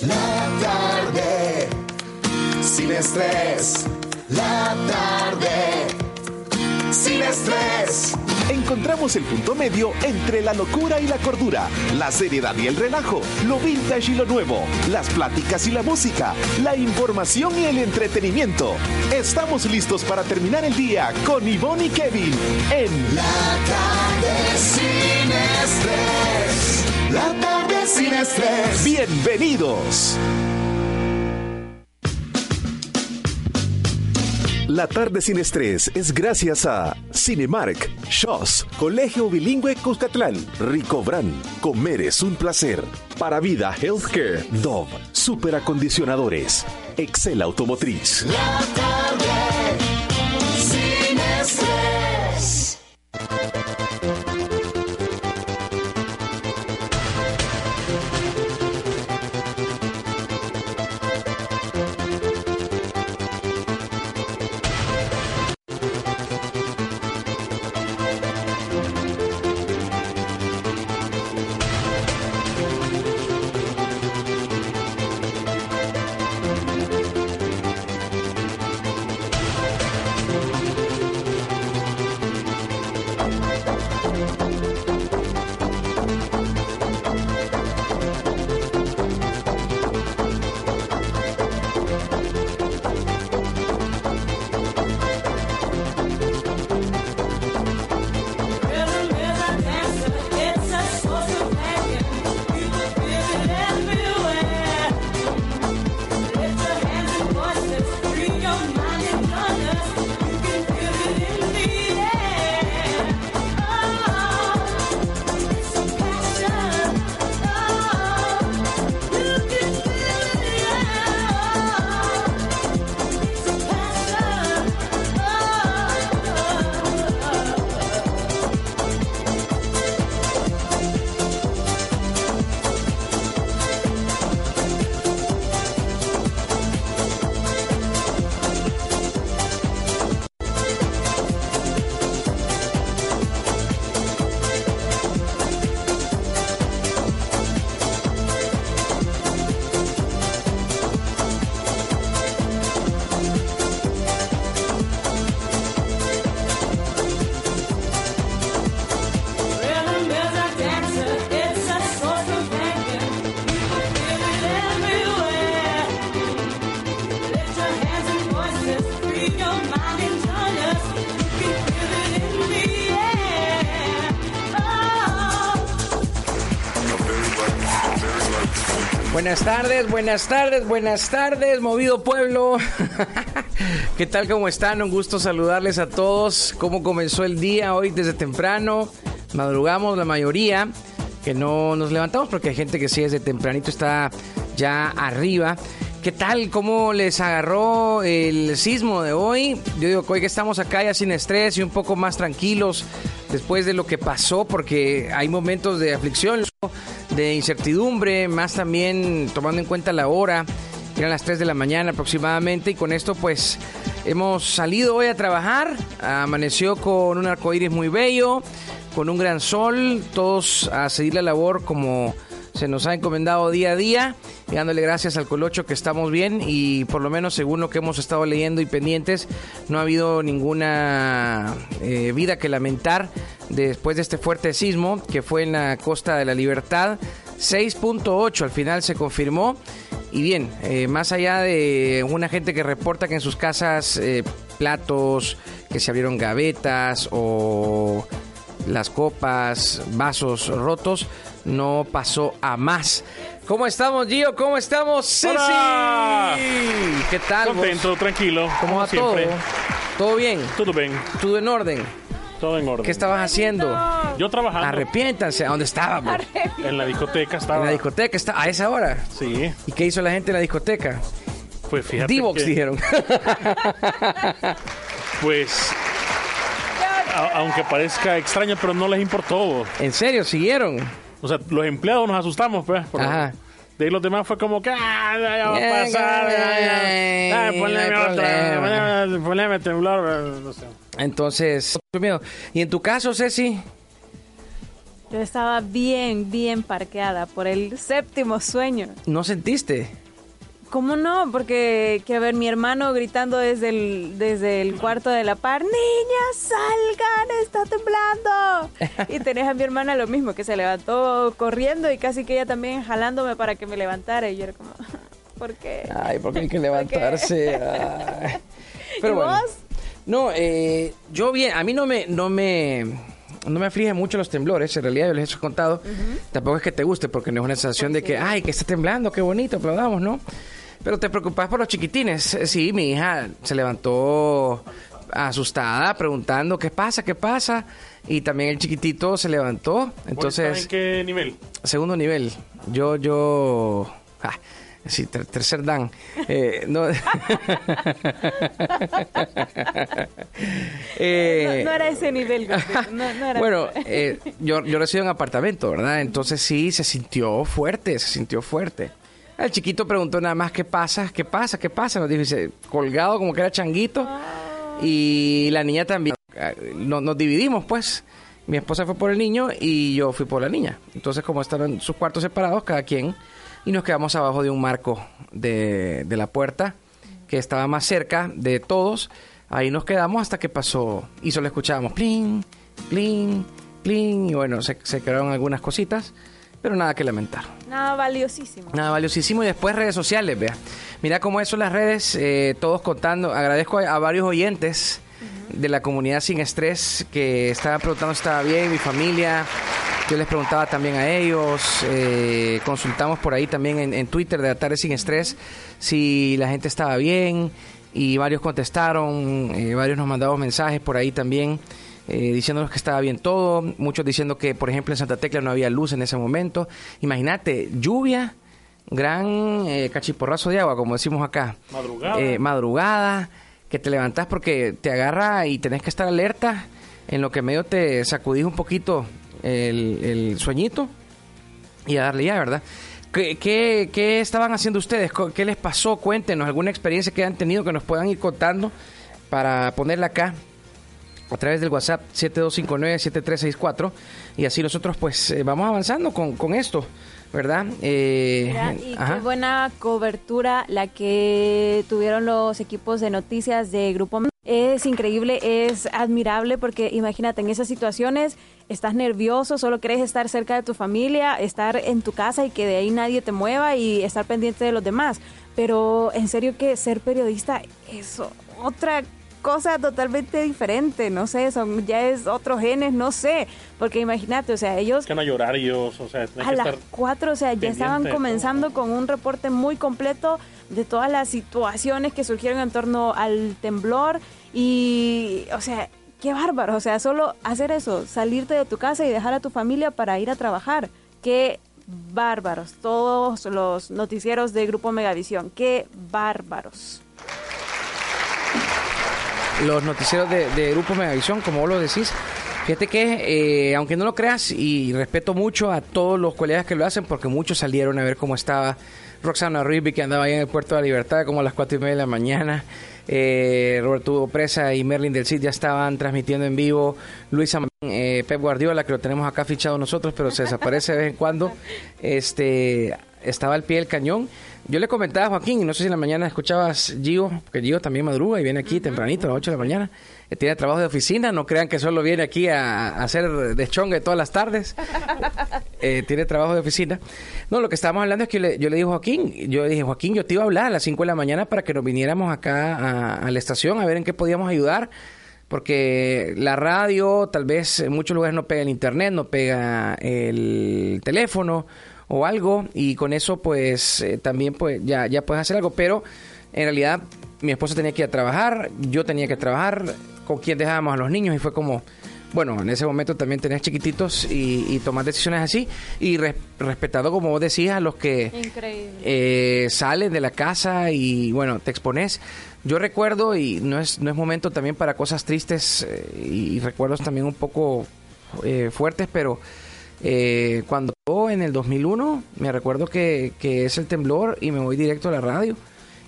La tarde, sin estrés. La tarde, sin estrés. Encontramos el punto medio entre la locura y la cordura, la seriedad y el relajo, lo vintage y lo nuevo, las pláticas y la música, la información y el entretenimiento. Estamos listos para terminar el día con Ivonne y Kevin en La tarde, sin estrés. La tarde, sin estrés. Bienvenidos. La tarde sin estrés es gracias a Cinemark, Shows, Colegio Bilingüe Cuscatlán, Ricobran, Comer es un placer, Para Vida Healthcare, Dove, Superacondicionadores, Excel Automotriz. La tarde, Buenas tardes, buenas tardes, buenas tardes, movido pueblo. ¿Qué tal? ¿Cómo están? Un gusto saludarles a todos. ¿Cómo comenzó el día hoy desde temprano? Madrugamos la mayoría, que no nos levantamos porque hay gente que sí desde tempranito está ya arriba. ¿Qué tal? ¿Cómo les agarró el sismo de hoy? Yo digo que hoy que estamos acá ya sin estrés y un poco más tranquilos después de lo que pasó, porque hay momentos de aflicción, de incertidumbre, más también tomando en cuenta la hora, eran las 3 de la mañana aproximadamente, y con esto pues hemos salido hoy a trabajar, amaneció con un arcoíris muy bello, con un gran sol, todos a seguir la labor como se nos ha encomendado día a día y dándole gracias al Colocho que estamos bien y por lo menos según lo que hemos estado leyendo y pendientes no ha habido ninguna eh, vida que lamentar después de este fuerte sismo que fue en la costa de la Libertad 6.8 al final se confirmó y bien, eh, más allá de una gente que reporta que en sus casas eh, platos, que se abrieron gavetas o las copas, vasos rotos, no pasó a más. ¿Cómo estamos, Gio? ¿Cómo estamos, Ceci? Hola. ¿Qué tal? vos? Contento, tranquilo. ¿Cómo va siempre. todo? ¿Todo bien? Todo bien, ¿Todo en orden? todo en orden. ¿Qué estabas haciendo? Yo trabajando Arrepiéntanse. ¿A dónde estábamos? en la discoteca estaba. En la discoteca. Está, ¿A esa hora? Sí, ¿Y qué hizo la gente en la discoteca? pues fíjate Divox que, dijeron. pues aunque parezca extraño, pero no les importó. ¿En serio? ¿Siguieron? O sea, los empleados nos asustamos, pues. pero Ajá. De ahí los demás fue como que, ah, ya, va a pasar, ya, ya, ya. ya, no ponle hay otra, ponle temblor, no sé. Entonces. ¿Y en tu caso, Ceci? Yo estaba bien, bien parqueada por el séptimo sueño. ¿No sentiste? ¿Cómo no? Porque quiero ver mi hermano gritando desde el, desde el cuarto de la par, niñas, salgan, está temblando. Y tenés a mi hermana lo mismo, que se levantó corriendo y casi que ella también jalándome para que me levantara. Y yo era como, ¿por qué? Ay, porque hay que levantarse. Ay. Pero ¿Y bueno. vos? No, eh, yo bien, a mí no me, no me, no me aflige mucho los temblores. En realidad yo les he contado. Tampoco es que te guste, porque no es una sensación de que, ay, que está temblando, qué bonito, aplaudamos, ¿no? Pero te preocupas por los chiquitines. Eh, Sí, mi hija se levantó asustada, preguntando qué pasa, qué pasa. Y también el chiquitito se levantó. Entonces, ¿En qué nivel? Segundo nivel. Yo, yo. ah, sí, ter- tercer dan. Eh, no. Eh, No, no era ese nivel, no, no era bueno, eh, yo, yo resido en apartamento, ¿verdad? Entonces sí, se sintió fuerte, se sintió fuerte. El chiquito preguntó nada más qué pasa, qué pasa, qué pasa. Nos dice, colgado como que era changuito. Y la niña también. No- nos dividimos, pues. Mi esposa fue por el niño y yo fui por la niña. Entonces, como estaban sus cuartos separados, cada quien, y nos quedamos abajo de un marco de, de la puerta que estaba más cerca de todos. Ahí nos quedamos hasta que pasó y solo escuchábamos plin, plin, plin. Y bueno, se, se quedaron algunas cositas, pero nada que lamentar. Nada valiosísimo. Nada valiosísimo. Y después redes sociales, vea. Mira cómo eso las redes, eh, todos contando. Agradezco a, a varios oyentes de la comunidad sin estrés que estaban preguntando si estaba bien, mi familia. Yo les preguntaba también a ellos. eh, consultamos por ahí también en, en Twitter de la tarde sin estrés si la gente estaba bien. Y varios contestaron, eh, varios nos mandamos mensajes por ahí también eh, diciéndonos que estaba bien todo, muchos diciendo que, por ejemplo, en Santa Tecla no había luz en ese momento. Imagínate, lluvia, gran eh, cachiporrazo de agua, como decimos acá. Madrugada. Eh, madrugada, que te levantás porque te agarra y tenés que estar alerta, en lo que medio te sacudís un poquito el, el sueñito y a darle ya, ¿verdad? ¿Qué, qué, qué estaban haciendo ustedes? ¿Qué les pasó? Cuéntenos alguna experiencia que han tenido que nos puedan ir contando para ponerla acá a través del WhatsApp 7259-7364 y así nosotros pues eh, vamos avanzando con, con esto, ¿verdad? Eh, Mira, y ajá. qué buena cobertura la que tuvieron los equipos de noticias de Grupo. Es increíble, es admirable porque imagínate, en esas situaciones estás nervioso, solo quieres estar cerca de tu familia, estar en tu casa y que de ahí nadie te mueva y estar pendiente de los demás. Pero en serio que ser periodista es otra cosa totalmente diferente, no sé, son ya es otros genes, no sé, porque imagínate, o sea, ellos hay horarios, o sea, a que las. 4, o sea, ya estaban comenzando con un reporte muy completo de todas las situaciones que surgieron en torno al temblor y, o sea, qué bárbaro, o sea, solo hacer eso, salirte de tu casa y dejar a tu familia para ir a trabajar, qué bárbaros, todos los noticieros de Grupo Megavisión, qué bárbaros. Los noticieros de, de Grupo Megavisión, como vos lo decís. Fíjate que, eh, aunque no lo creas, y respeto mucho a todos los colegas que lo hacen, porque muchos salieron a ver cómo estaba Roxana Ribby, que andaba ahí en el Puerto de la Libertad como a las cuatro y media de la mañana. Eh, Roberto Presa y Merlin del Cid ya estaban transmitiendo en vivo. Luisa eh, Pep Guardiola, que lo tenemos acá fichado nosotros, pero se desaparece de vez en cuando. Este estaba al pie del cañón. Yo le comentaba a Joaquín, no sé si en la mañana escuchabas Gio, porque Gio también madruga y viene aquí tempranito a las 8 de la mañana. Eh, Tiene trabajo de oficina, no crean que solo viene aquí a, hacer deschongue todas las tardes. Eh, tiene trabajo de oficina. No, lo que estábamos hablando es que yo le, yo le dije a Joaquín, yo le dije, Joaquín, yo te iba a hablar a las 5 de la mañana para que nos viniéramos acá a, a la estación a ver en qué podíamos ayudar. Porque la radio, tal vez en muchos lugares no pega el internet, no pega el teléfono o algo y con eso pues eh, también pues ya, ya puedes hacer algo. Pero en realidad mi esposa tenía que ir a trabajar yo tenía que trabajar. Con quién dejábamos a los niños y fue como bueno en ese momento también tenés chiquititos y, y tomar decisiones así. Y res- respetando como vos decías a los que eh, sales de la casa y bueno, te expones. Yo recuerdo, y no es, no es momento también para cosas tristes eh, y recuerdos también un poco eh, fuertes, pero eh, cuando en el 2001, me recuerdo que, que es el temblor y me voy directo a la radio.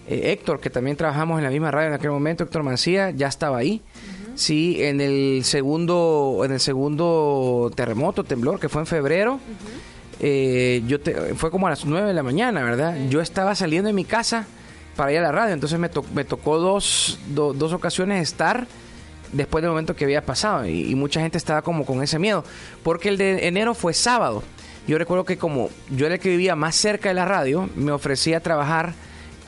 Eh, Héctor, que también trabajamos en la misma radio en aquel momento, Héctor Mancía, ya estaba ahí. Sí, en el segundo, en el segundo terremoto, temblor, que fue en febrero, eh, yo te- fue como a las 9 de la mañana, ¿verdad? Yo estaba saliendo de mi casa para ir a la radio, entonces me, to- me tocó dos, do- dos ocasiones estar después del momento que había pasado y, mucha gente estaba como con ese miedo, porque el de enero fue sábado. Yo recuerdo que como yo era el que vivía más cerca de la radio, me ofrecí a trabajar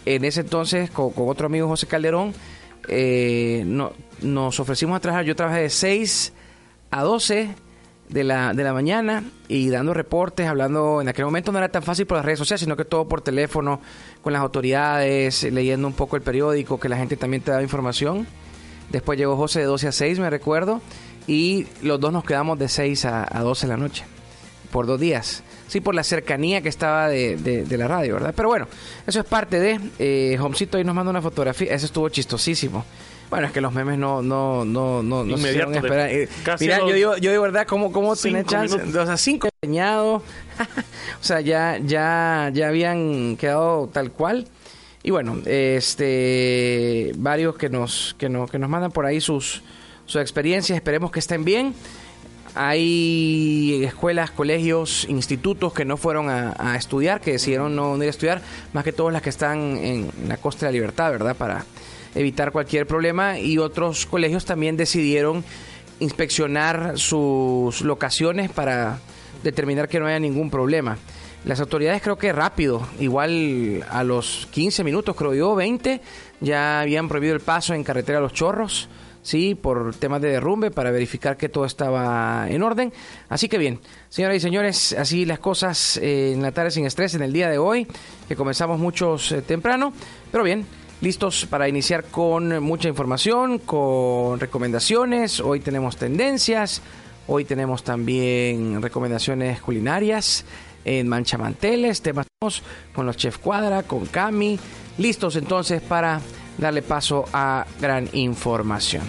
en ese entonces con, con otro amigo José Calderón, eh, no- nos ofrecimos a trabajar, yo trabajé de 6 a 12 de la, de la mañana y dando reportes, hablando, en aquel momento no era tan fácil por las redes sociales, sino que todo por teléfono, con las autoridades, leyendo un poco el periódico, que la gente también te daba información. Después llegó José de 12 a 6, me recuerdo, y los dos nos quedamos de 6 a, a 12 de la noche, por dos días. Sí, por la cercanía que estaba de, de- de la radio, ¿verdad? Pero bueno, eso es parte de... Eh, Homcito ahí nos manda una fotografía, eso estuvo chistosísimo. Bueno, es que los memes no, no, no, no, no se hicieron de- esperar. Eh, casi Mira, los yo digo, yo de verdad, ¿cómo, cómo tenés chance? minutos. O sea, cinco enseñado. o sea, ya, ya, ya habían quedado tal cual. Y bueno, este varios que nos, que nos, que nos mandan por ahí sus, sus experiencias, esperemos que estén bien. Hay escuelas, colegios, institutos que no fueron a, a estudiar, que decidieron no ir a estudiar, más que todas las que están en la costa de la libertad, ¿verdad? Para evitar cualquier problema. Y otros colegios también decidieron inspeccionar sus locaciones para determinar que no haya ningún problema. Las autoridades creo que rápido, igual a los 15 minutos, creo yo, 20, ya habían prohibido el paso en carretera Los Chorros, sí, por temas de derrumbe, para verificar que todo estaba en orden. Así que bien, señoras y señores, así las cosas eh, en la tarde sin estrés en el día de hoy, que comenzamos muchos eh, temprano, pero bien, listos para iniciar con mucha información, con recomendaciones. Hoy tenemos tendencias, hoy tenemos también recomendaciones culinarias en manchamanteles, temas con los Chef Cuadra, con Cami. Listos entonces para darle paso a gran información.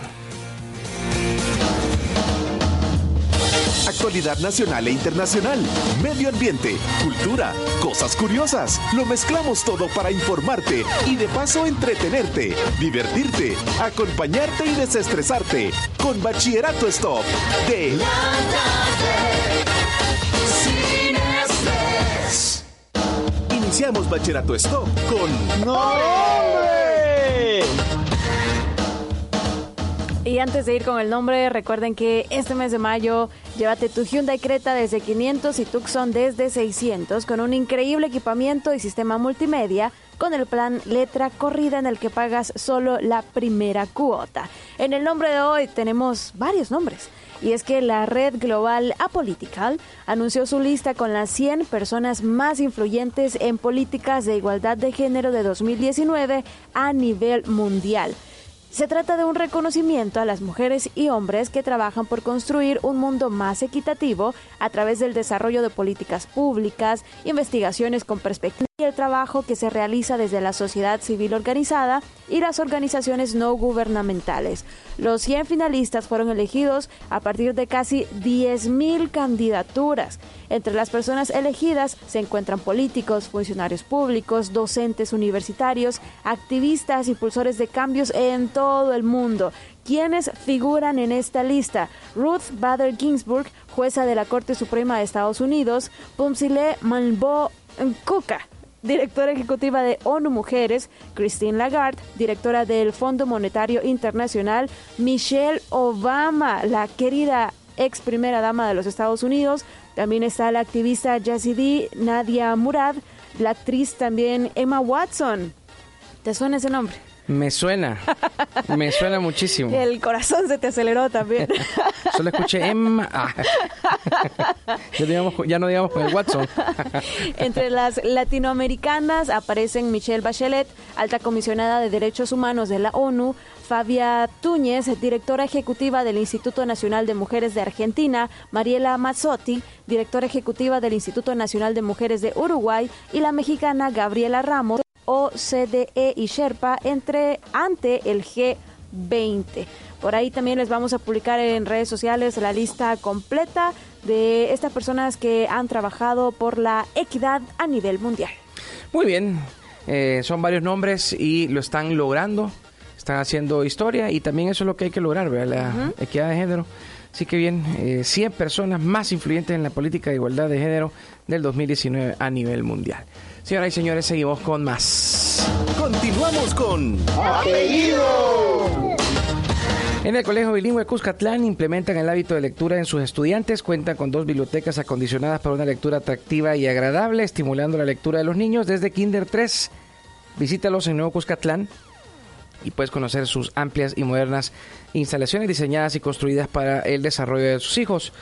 Actualidad nacional e internacional, medio ambiente, cultura, cosas curiosas. Lo mezclamos todo para informarte y de paso entretenerte, divertirte, acompañarte y desestresarte. Con Bachillerato Stop de Iniciamos Bachillerato Stop con Y antes de ir con el nombre, recuerden que este mes de mayo llévate tu Hyundai Creta desde 500 y Tucson desde 600 con un increíble equipamiento y sistema multimedia con el plan Letra Corrida en el que pagas solo la primera cuota. En el nombre de hoy tenemos varios nombres. Y es que la red global Apolitical anunció su lista con las 100 personas más influyentes en políticas de igualdad de género de 2019 a nivel mundial. Se trata de un reconocimiento a las mujeres y hombres que trabajan por construir un mundo más equitativo a través del desarrollo de políticas públicas, investigaciones con perspectiva y el trabajo que se realiza desde la sociedad civil organizada y las organizaciones no gubernamentales. Los 100 finalistas fueron elegidos a partir de casi 10.000 candidaturas. Entre las personas elegidas se encuentran políticos, funcionarios públicos, docentes universitarios, activistas, impulsores de cambios en todo el mundo. ¿Quiénes figuran en esta lista? Ruth Bader Ginsburg, jueza de la Corte Suprema de Estados Unidos, Pumsile Manbo Kuka, directora ejecutiva de ONU Mujeres, Christine Lagarde, directora del Fondo Monetario Internacional, Michelle Obama, la querida ex primera dama de los Estados Unidos, también está la activista Yazidi Nadia Murad, la actriz también Emma Watson. ¿Te suena ese nombre? Me suena, me suena muchísimo. El corazón se te aceleró también. Solo escuché Emma. Ah. Ya, digamos- ya no digamos con el Watson. Entre las latinoamericanas aparecen Michelle Bachelet, alta comisionada de Derechos Humanos de la ONU, Fabia Túñez, directora ejecutiva del Instituto Nacional de Mujeres de Argentina, Mariela Mazzotti, directora ejecutiva del Instituto Nacional de Mujeres de Uruguay, y la mexicana Gabriela Ramos, OCDE y Sherpa, entre ante el G20. Por ahí también les vamos a publicar en redes sociales la lista completa de estas personas que han trabajado por la equidad a nivel mundial. Muy bien, eh, son varios nombres y lo están logrando. están haciendo historia y también eso es lo que hay que lograr, ¿verdad? La equidad de género. Así que bien, eh, 100 personas más influyentes en la política de igualdad de género del 2019 a nivel mundial. Señoras y señores, seguimos con más. Continuamos con En el Colegio Bilingüe Cuscatlán implementan el hábito de lectura en sus estudiantes, cuentan con dos bibliotecas acondicionadas para una lectura atractiva y agradable, estimulando la lectura de los niños desde Kinder 3. Visítalos en Nuevo Cuscatlán y puedes conocer sus amplias y modernas instalaciones diseñadas y construidas para el desarrollo de sus hijos.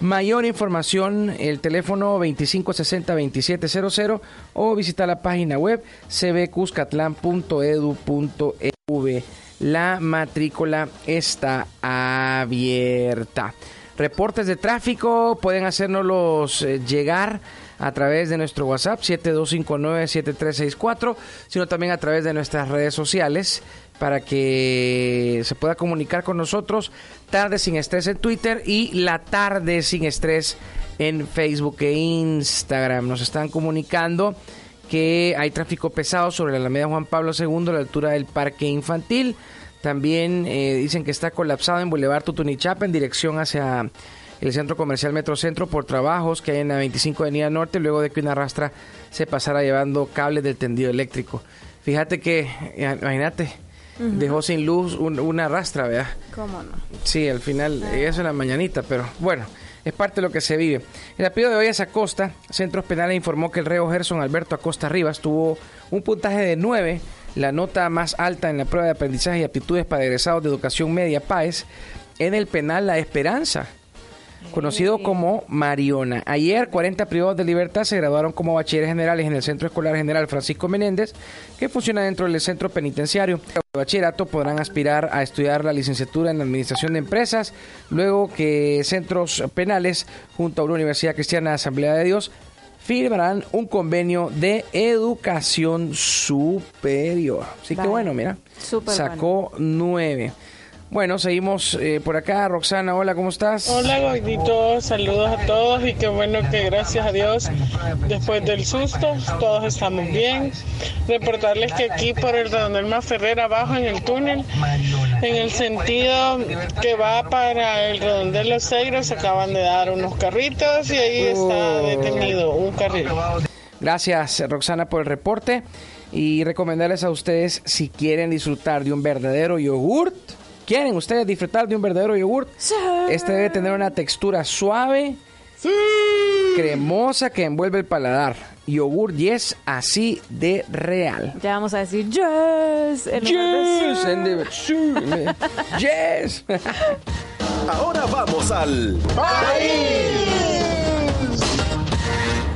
Mayor información, el teléfono 2560-2700 o visita la página web cbcuscatlán.edu.ev. La matrícula está abierta. Reportes de tráfico pueden hacérnoslos eh, llegar a través de nuestro WhatsApp 7259-7364, sino también a través de nuestras redes sociales para que se pueda comunicar con nosotros. Tarde sin estrés en Twitter y la tarde sin estrés en Facebook e Instagram. Nos están comunicando que hay tráfico pesado sobre la Alameda Juan Pablo II a la altura del Parque Infantil. También eh, dicen que está colapsado en Boulevard Tutunichapa en dirección hacia el centro comercial Metrocentro por trabajos que hay en la 25 Avenida Norte luego de que una rastra se pasara llevando cables del tendido eléctrico. Fíjate que, dejó sin luz un- una rastra, ¿verdad? ¿Cómo no? Sí, al final, eh, eso en la mañanita, pero bueno, es parte de lo que se vive. El apellido de hoy es Acosta. Centros Penales informó que el reo Gerson Alberto Acosta Rivas tuvo un puntaje de 9, la nota más alta en la prueba de aprendizaje y aptitudes para egresados de educación media PAES, en el penal La Esperanza conocido como Mariona. Ayer, 40 privados de libertad se graduaron como bachilleres generales en el Centro Escolar General Francisco Menéndez, que funciona dentro del centro penitenciario. De bachillerato podrán aspirar a estudiar la licenciatura en Administración de Empresas, luego que centros penales, junto a una Universidad Cristiana Asamblea de Dios, firmarán un convenio de educación superior. Así que bueno, mira, sacó nueve. Bueno, seguimos eh, por acá. Roxana, hola, ¿cómo estás? Hola gordito, saludos a todos y qué bueno que gracias a Dios después del susto todos estamos bien. Reportarles que aquí por el redondel más Ferrer abajo en el túnel, en el sentido que va para el redondel Los Segros, acaban de dar unos carritos y ahí está Oh. detenido un carril. Gracias, Roxana, por el reporte. Y recomendarles a ustedes, si quieren disfrutar de un verdadero yogurt, ¿quieren ustedes disfrutar de un verdadero yogurt? Este debe tener una textura suave, cremosa que envuelve el paladar. Yogur yes, así de real. Ya vamos a decir yes. en lugar de Yes, sí. en de- sí, yes. Ahora vamos al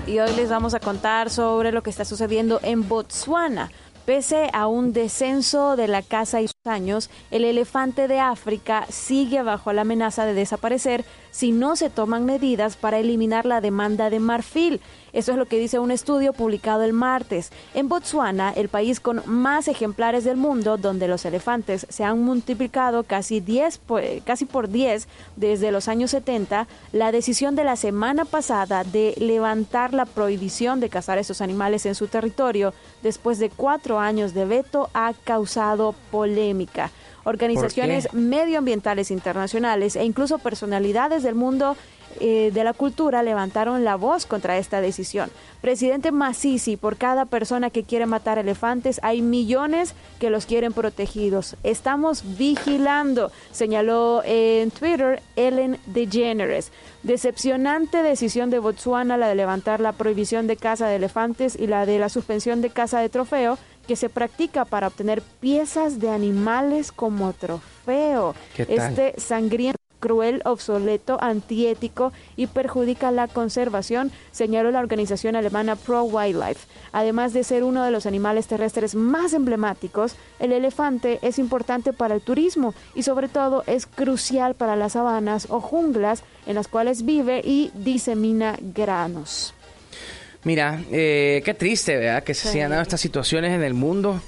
y hoy les vamos a contar sobre lo que está sucediendo en Botswana. Pese a un descenso de la caza y sus años, el elefante de África sigue bajo la amenaza de desaparecer si no se toman medidas para eliminar la demanda de marfil. Eso es lo que dice un estudio publicado el martes. En Botswana, el país con más ejemplares del mundo, donde los elefantes se han multiplicado casi 10 por- casi por 10 desde los años 70, la decisión de la semana pasada de levantar la prohibición de cazar esos animales en su territorio después de cuatro años de veto ha causado polémica. Organizaciones medioambientales internacionales e incluso personalidades del mundo eh, de la cultura levantaron la voz contra esta decisión. Presidente Masisi, por cada persona que quiere matar elefantes, hay millones que los quieren protegidos. Estamos vigilando, señaló en Twitter Ellen DeGeneres. Decepcionante decisión de Botswana la de levantar la prohibición de caza de elefantes y la de la suspensión de caza de trofeo que se practica para obtener piezas de animales como trofeo. ¿Qué tal? Este sangriento cruel, obsoleto, antiético y perjudica la conservación, señaló la organización alemana Pro Wildlife. Además de ser uno de los animales terrestres más emblemáticos, el elefante es importante para el turismo y sobre todo es crucial para las sabanas o junglas en las cuales vive y disemina granos. Mira, eh, qué triste, ¿verdad? Que se Sí. sigan dando estas situaciones en el mundo.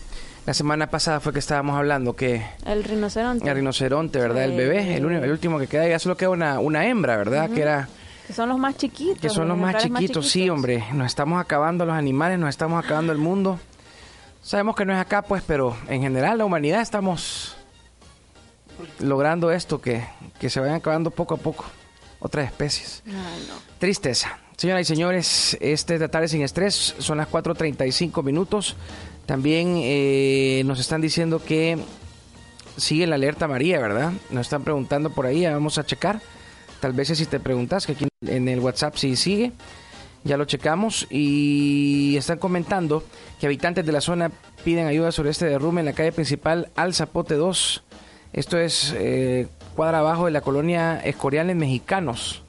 La semana pasada fue que estábamos hablando que El rinoceronte. el rinoceronte, ¿verdad? El bebé, el, único- el último que queda, ya solo queda una, una hembra, ¿verdad? Que era Que son los más chiquitos. que son los más chiquitos, sí, hombre. Nos estamos acabando los animales, nos estamos acabando el mundo. Sabemos que no es acá, pues, pero en general la humanidad estamos logrando esto, que, que se vayan acabando poco a poco otras especies. Tristeza. Señoras y señores, este es la tarde sin estrés, son las 4.35 minutos. También eh, nos están diciendo que sigue la alerta María, ¿verdad? Nos están preguntando por ahí, ya vamos a checar. Tal vez si te preguntas, que aquí en el WhatsApp sí sigue. Ya lo checamos y están comentando que habitantes de la zona piden ayuda sobre este derrumbe en la calle principal Al Zapote 2. Esto es eh, cuadra abajo de la colonia Escoriales Mexicanos,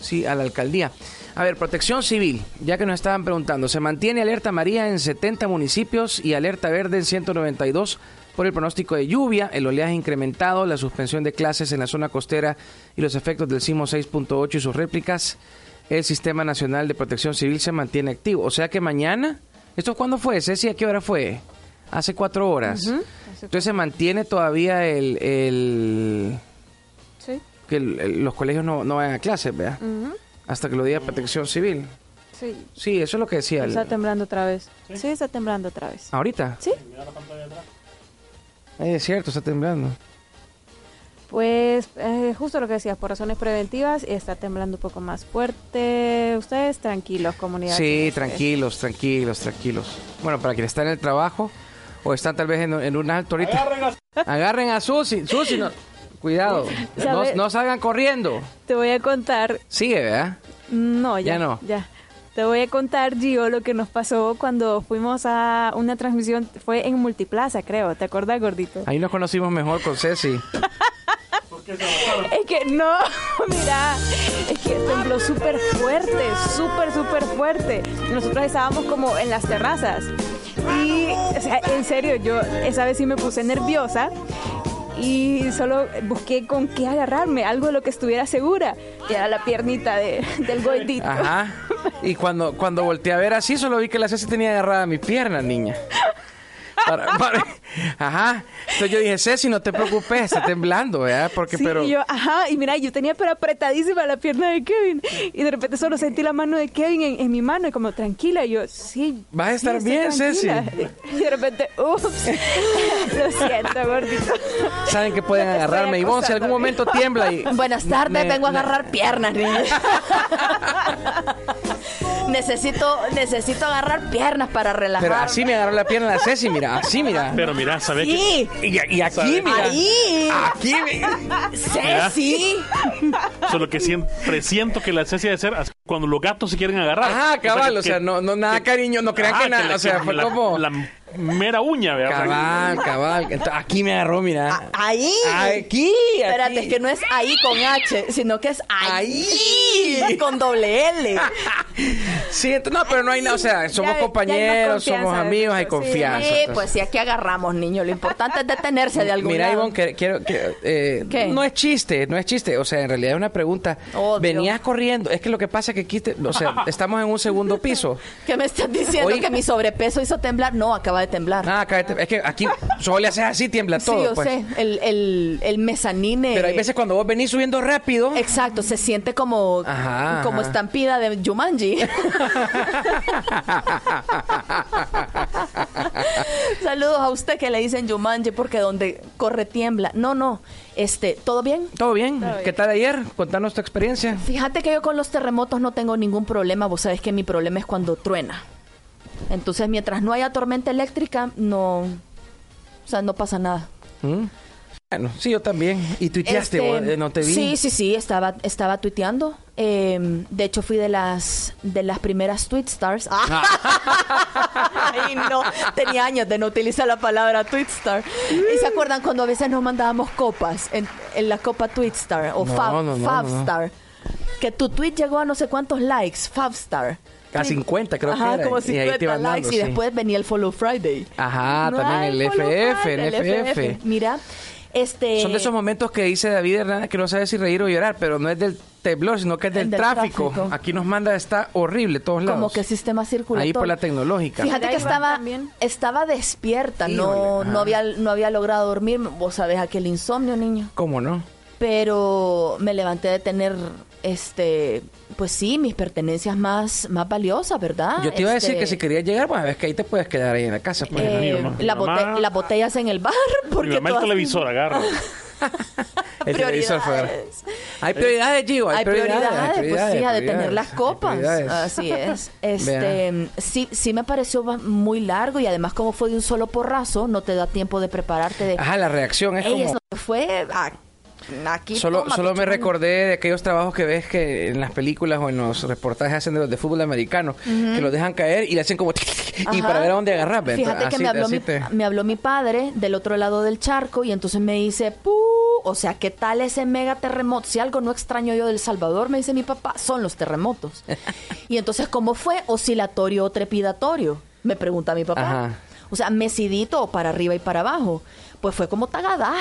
sí, a la alcaldía. A ver, protección civil, ya que nos estaban preguntando, se mantiene alerta María en 70 municipios y alerta verde en 192 por el pronóstico de lluvia, el oleaje incrementado, la suspensión de clases en la zona costera y los efectos del sismo 6.8 y sus réplicas. El Sistema Nacional de Protección Civil se mantiene activo. O sea que mañana, ¿esto cuándo fue? Ceci, ¿a qué hora fue? Hace cuatro horas. Entonces se mantiene todavía el, el- Sí, que el- el- los colegios no, no vayan a clases, ¿verdad? Hasta que lo diga Protección Civil. sí. Sí, eso es lo que decía. el- Está temblando otra vez. Sí, está temblando otra vez. ¿Ahorita? Sí. Ay, es cierto, está temblando. Pues eh, justo lo que decías, por razones preventivas, está temblando un poco más fuerte. Ustedes tranquilos, comunidad. Sí, tranquilos, tranquilos, tranquilos. Bueno, para quienes están en el trabajo o están tal vez en, en un alto ahorita. Agarren a Susi. Susi, no, cuidado. No, salgan corriendo. Te voy a contar. Sigue, ¿verdad? No, ya, Ya no. Ya. Te voy a contar, Gio, lo que nos pasó cuando fuimos a una transmisión. Fue en Multiplaza, creo. ¿Te acuerdas, gordito? Ahí nos conocimos mejor con Ceci. Es que no, mira, es que tembló súper fuerte, súper, súper fuerte. Nosotros estábamos como en las terrazas. Y, o sea, en serio, yo esa vez sí me puse nerviosa y solo busqué con qué agarrarme, algo de lo que estuviera segura. Y era la piernita de, del gordito. Ajá. Y cuando, cuando volteé a ver así, solo vi que la Ceci tenía agarrada mi pierna, niña. Para- para- ajá. Entonces yo dije, Ceci, no te preocupes, está temblando, ¿verdad? Porque, Sí, pero... y yo, ajá, y mira, yo tenía pero apretadísima la pierna de Kevin. Y de repente solo sentí la mano de Kevin en, en mi mano y como tranquila. Y yo, sí. Vas a estar bien, tranquila". Y de repente, ups. Lo siento, gordito. Saben que pueden No agarrarme. Ivonne, si algún momento tiembla y... Buenas tardes, Me- vengo a me- agarrar piernas. niña. necesito, necesito agarrar piernas para relajar. Pero así me agarró la pierna la Ceci, mira, así, mira. Pero mira, ¿sabes Sí. qué? Y, y aquí, mira. Ahí. Aquí, mira. Ceci. Solo que siempre siento que la esencia de ser cuando los gatos se quieren agarrar. Ajá, cabal, o que- sea, no, no nada cariño, no crean Ajá, que nada, o sea, fue la- como... La mera uña, ¿verdad? Cabal, cabal. Entonces, aquí me agarró, mira. Ahí. Aquí, Espérate, es que no es ahí con H, sino que es ahí, Ahí. con doble L. Sí, ent- no, pero no hay nada, o sea, somos ya compañeros, somos amigos, hay confianza. Sí, entonces. pues sí, aquí agarramos, niño. Lo importante es detenerse de algún Mira, lado. Ivonne, que- quiero, que, eh, ¿Qué? no es chiste, no es chiste, o sea, en realidad es una pregunta. Venías corriendo, es que lo que pasa es que aquí, te- o sea, estamos en un segundo piso. ¿Qué me estás diciendo? ¿Que mi sobrepeso hizo temblar? No, acaba de temblar. Ah, cállate, es que aquí solo le haces así, tiembla sí, todo. yo pues. sé. El, el, el mezanine. Pero hay veces cuando vos venís subiendo rápido. Exacto, se siente como, Ajá, como ajá. estampida de Jumanji. Saludos a usted que le dicen Jumanji porque donde corre tiembla. No, no. Este, ¿todo bien? ¿Todo bien? ¿Qué tal ayer? Contanos tu experiencia. Fíjate que yo con los terremotos no tengo ningún problema. Vos sabés que mi problema es cuando truena. Entonces, mientras no haya tormenta eléctrica, no. O sea, no pasa nada. ¿Mm? Bueno, sí, yo también. ¿Y tuiteaste? Este? Eh, no te vi. Sí, sí, sí, estaba, estaba tuiteando. Eh, de hecho, fui de las de las primeras tweet stars. Ay, no. Tenía años de no utilizar la palabra tweet star. ¿Y se acuerdan cuando a veces nos mandábamos copas en, en la copa tweet star o No, Fab, no, no, Fab no, no. star? Que tu tweet llegó a no sé cuántos likes, Fab star. A 50 creo Ajá, que era. como y ahí 50 te iban likes dando, y sí. después venía el Follow Friday. Ajá, también el FF, Friday, el FF. Mira, este... Son de esos momentos que dice David Hernández que no sabe si reír o llorar, pero no es del temblor, sino que es del, Del tráfico. tráfico. Aquí nos manda, está horrible todos lados. Como que sistema circulatorio. Ahí por la tecnológica. Fíjate que estaba, también. estaba despierta, no, no, había, no había logrado dormir. Vos sabés aquel insomnio, niño. ¿Cómo no? Pero me levanté de tener, este, pues sí, mis pertenencias más, más valiosas, ¿verdad? Yo te iba a decir Este, que si querías llegar, pues es que ahí te puedes quedar ahí en la casa. Pues. eh, Mi mamá- la mi mamá- bote- las botellas en el bar. Mi Porque mamá el todas- televisor agarra. El televisor fue. Hay prioridades, Gio. Hay, Hay prioridades, hay pues sí, a de prioridades, tener las copas. Así es. Este, sí, sí me pareció muy largo y además como fue de un solo porrazo, no te da tiempo de prepararte de... Ajá, la reacción es Ey, como... eso fue a- aquí. Solo, solo me recordé de aquellos trabajos que ves que en las películas o en los reportajes hacen de los de fútbol americano, que los dejan caer y le hacen como... y Ajá. para ver a dónde agarrar. Fíjate que me habló, mi, te- me habló mi padre del otro lado del charco y entonces me dice, ¡Pu! O sea, ¿qué tal ese mega terremoto? Si algo no extraño yo del Salvador, me dice mi papá, son los terremotos. y entonces, ¿cómo fue? ¿Oscilatorio o trepidatorio? Me pregunta mi papá. Ajá. O sea, mesidito para arriba y para abajo. Pues fue como tagada.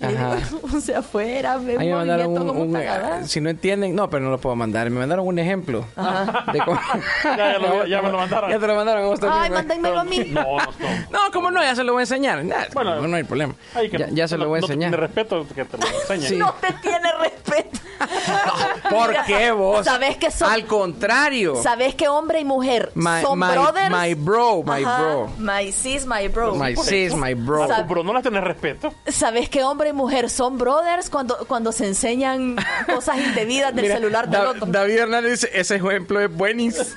Ajá. o sea, fue, era un A mí me mandaron un, como un- tagada. si no entienden, no, pero no lo puedo mandar. Me mandaron un ejemplo. de cómo- Ya, ya lo- ya me lo mandaron. Ya te lo mandaron. Ay, mándenmelo a mí. No, no, no. No, ¿cómo no? Ya se lo voy a enseñar. Bueno, no, no hay problema. Ay, que Ya, ya se no- lo voy a no te enseñar. tiene respeto que te lo enseñe. Sí. No te tiene respeto. ¿Por Mira, qué vos? ¿Sabes que son- Al contrario. ¿Sabes que hombre y mujer My- son my- brothers? my bro, my Ajá, bro. My sis, my bro. My sis, my bro. Sab- Pero no le tenés respeto. ¿Sabes que hombre y mujer son brothers cuando, cuando se enseñan cosas indebidas del Mira, celular del Da- otro? David Hernández dice, ese ejemplo es buenísimo.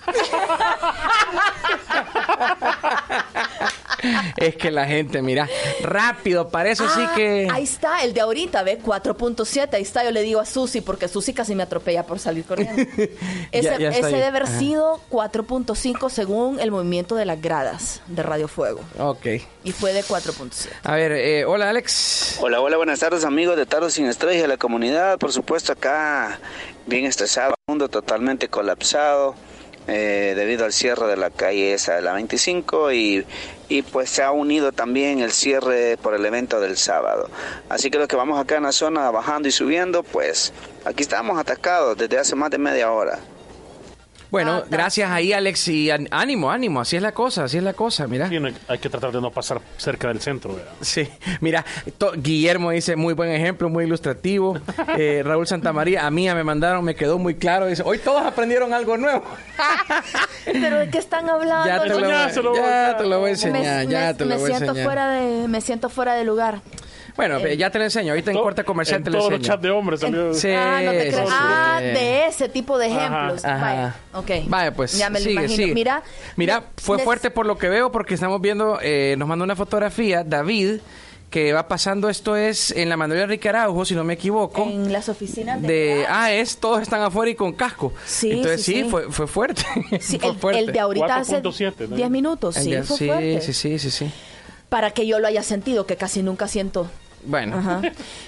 es que la gente, mira, rápido, para eso sí Ah, que... Ahí está, el de ahorita, ¿ve? 4.7. Ahí está, yo le digo a Susi, porque Susi casi me atropella por salir corriendo. Ese, Ya- ya está ese ahí. debe haber Ajá. sido 4.5 según el movimiento de las gradas de Radio Fuego. Ok. Y fue de 4.7. A ver, eh, hola Alex. Hola, hola, buenas tardes amigos de Tarot Sin Estrellas de la comunidad. Por supuesto acá bien estresado, el mundo totalmente colapsado eh, debido al cierre de la calle esa de la 25 y, y pues se ha unido también el cierre por el evento del sábado. Así que los que vamos acá en la zona bajando y subiendo, pues aquí estamos atascados desde hace más de media hora. Bueno, Ah, gracias ahí Alex y ánimo, ánimo, así es la cosa, así es la cosa, mira. Sí, no hay- que tratar de no pasar cerca del centro. ¿verdad? Sí, mira, Guillermo dice, muy buen ejemplo, muy ilustrativo. Eh, Raúl Santamaría, a mí ya me mandaron, me quedó muy claro. Dice, hoy todos aprendieron algo nuevo. ¿Pero de qué están hablando? ya te lo, voy- Enseñáselo, ya te lo voy a me, enseñar, ya me- te lo me voy a siento enseñar. fuera de me siento fuera de lugar. Bueno, ya te lo enseño, ahorita en corte comercial en te lo todos los enseño. chats de hombres salió. Sí, ah, no te creas. sí. Ah, de ese tipo de Ajá. ejemplos. Ajá. Vaya, ok. Vaya, pues Ya me lo sigue, imagino. sigue. Mira, Mira, fue fuerte por lo que veo porque estamos viendo, eh, nos mandó una fotografía, David, que va pasando, esto es en la Manuela Enrique Araujo, si no me equivoco. en las oficinas de, de ah es todos están afuera y con casco Sí, entonces sí, sí, sí. Fue, fue fuerte Sí, fue el, fuerte. el de ahorita hace 4.7, ¿no? 10 minutos, El sí, de- fue sí, fuerte. sí sí sí sí Para que yo lo haya sentido, que casi nunca siento. Bueno Ajá.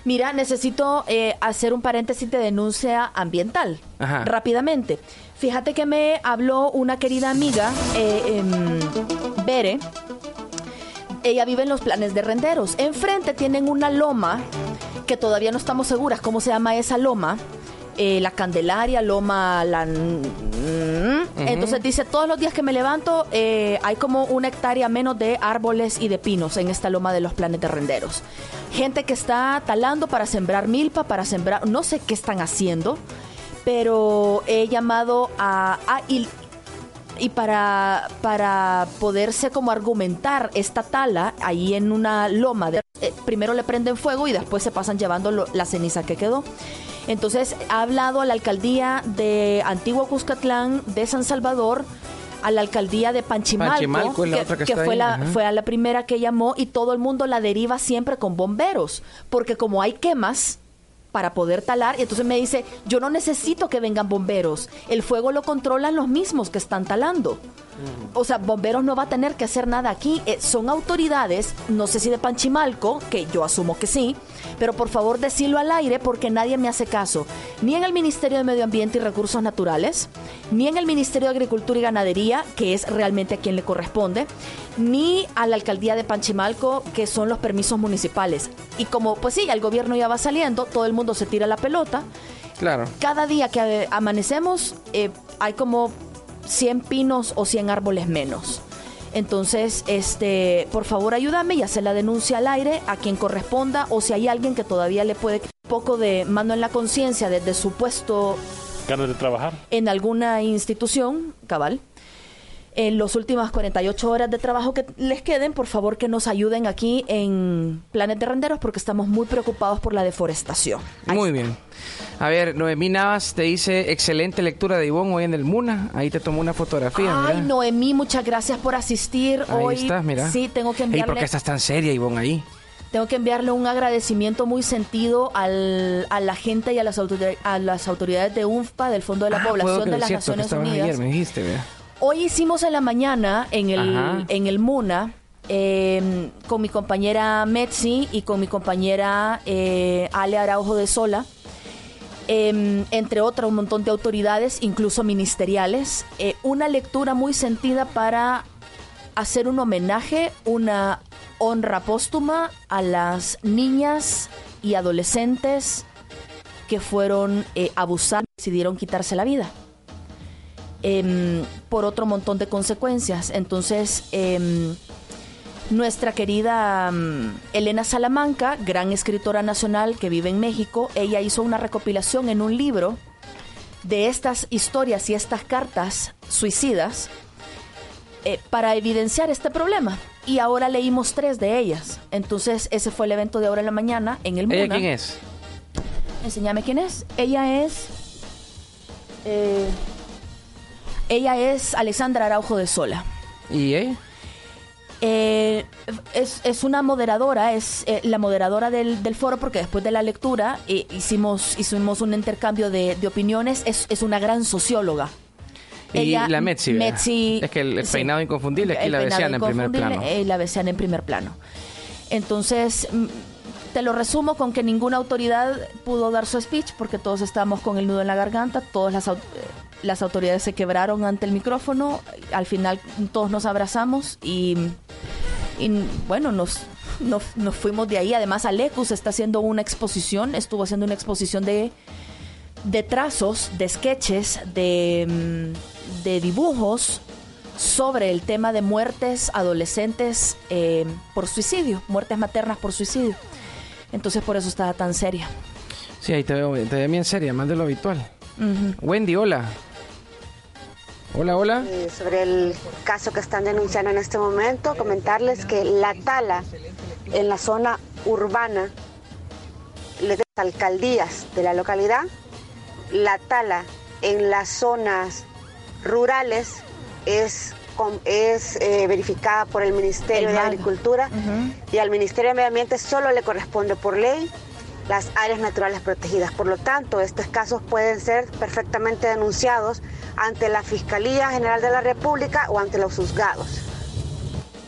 Mira, necesito eh, hacer un paréntesis de denuncia ambiental. Ajá. Rápidamente. Fíjate que me habló una querida amiga, eh, em, Bere. Ella vive en los planes de renderos. Enfrente tienen una loma que todavía no estamos seguras cómo se llama esa loma. Eh, la Candelaria, Loma, la... Entonces dice, todos los días que me levanto eh, hay como una hectárea menos de árboles y de pinos en esta loma de los planes de renderos. Gente que está talando para sembrar milpa, para sembrar, no sé qué están haciendo, pero he llamado a... a- y, y para, para poderse como argumentar esta tala ahí en una loma, de- eh, primero le prenden fuego y después se pasan llevando lo- la ceniza que quedó. Entonces ha hablado a la alcaldía de Antiguo Cuscatlán, de San Salvador, a la alcaldía de Panchimalco, Panchimalco la que, otra que fue, ahí, la, ajá. fue a la primera que llamó y todo el mundo la deriva siempre con bomberos, porque como hay quemas para poder talar, y entonces me dice, yo no necesito que vengan bomberos, el fuego lo controlan los mismos que están talando. O sea, bomberos no va a tener que hacer nada aquí. Eh, son autoridades, no sé si de Panchimalco, que yo asumo que sí, pero por favor decirlo al aire porque nadie me hace caso. Ni en el Ministerio de Medio Ambiente y Recursos Naturales, ni en el Ministerio de Agricultura y Ganadería, que es realmente a quien le corresponde, ni a la alcaldía de Panchimalco, que son los permisos municipales. Y como, pues sí, el gobierno ya va saliendo, todo el mundo se tira la pelota claro cada día que eh, amanecemos eh, hay como 100 pinos o 100 árboles menos. Entonces, este, por favor ayúdame y hacer la denuncia al aire a quien corresponda o si hay alguien que todavía le puede un poco de mano en la conciencia desde su puesto Ganas de trabajar. en alguna institución, cabal. En las últimas 48 horas de trabajo que les queden, por favor que nos ayuden aquí en Planes de Renderos porque estamos muy preocupados por la deforestación. Muy bien. A ver, Noemí Navas te dice, excelente lectura de Ivonne hoy en el Muna. Ahí te tomó una fotografía, Ay, mira. Noemí, muchas gracias por asistir Ahí hoy. estás, mira. Sí, tengo que Ey, ¿por enviarle qué estás tan seria, Ivonne, ahí? Tengo que enviarle un agradecimiento muy sentido al, a la gente y a las, a las autoridades de UNFPA, del Fondo de la Ah, Población de las cierto, Naciones Unidas. ayer, me dijiste, vea. Hoy hicimos en la mañana en el, Ajá. en el MUNA eh, con mi compañera Metzi y con mi compañera eh, Ale Araujo de Sola, eh, entre otras un montón de autoridades, incluso ministeriales, eh, una lectura muy sentida para hacer un homenaje, una honra póstuma a las niñas y adolescentes que fueron eh, abusadas y decidieron quitarse la vida em, por otro montón de consecuencias. Entonces, em, nuestra querida mm, Elena Salamanca, gran escritora nacional que vive en México, ella hizo una recopilación en un libro de estas historias y estas cartas suicidas eh, para evidenciar este problema. Y ahora leímos tres de ellas. Entonces, ese fue el evento de ahora en la mañana en el ¿Ella Muna. quién es? Enséñame quién es. Ella es. eh, ella es Alexandra Araujo de Sola. ¿Y ella? Eh, es, es una moderadora, es eh, la moderadora del, del foro, porque después de la lectura eh, hicimos, hicimos un intercambio de, de opiniones. Es, es una gran socióloga. Y la Metzi. Metzi- Es que el, el sí. peinado inconfundible, aquí la peinado decían en primer plano. la decían en primer plano. Entonces, mm, te lo resumo con que ninguna autoridad pudo dar su speech porque todos estábamos con el nudo en la garganta, todas las, eh, las autoridades se quebraron ante el micrófono, al final todos nos abrazamos y, y, bueno, nos, nos, nos fuimos de ahí. Además, Alecus está haciendo una exposición, estuvo haciendo una exposición de de trazos, de sketches, de, mm, de dibujos sobre el tema de muertes adolescentes eh, por suicidio, muertes maternas por suicidio. Entonces por eso estaba tan seria. Sí, ahí te veo, te veo bien seria, más de lo habitual. Wendy, hola. Hola, hola. Eh, sobre el caso que están denunciando en este momento, comentarles que la tala en la zona urbana de las alcaldías de la localidad, la tala en las zonas rurales es, es eh, verificada por el Ministerio El de. Agricultura y al Ministerio de Medio Ambiente solo le corresponde por ley las áreas naturales protegidas. Por lo tanto, estos casos pueden ser perfectamente denunciados ante la Fiscalía General de la República o ante los juzgados.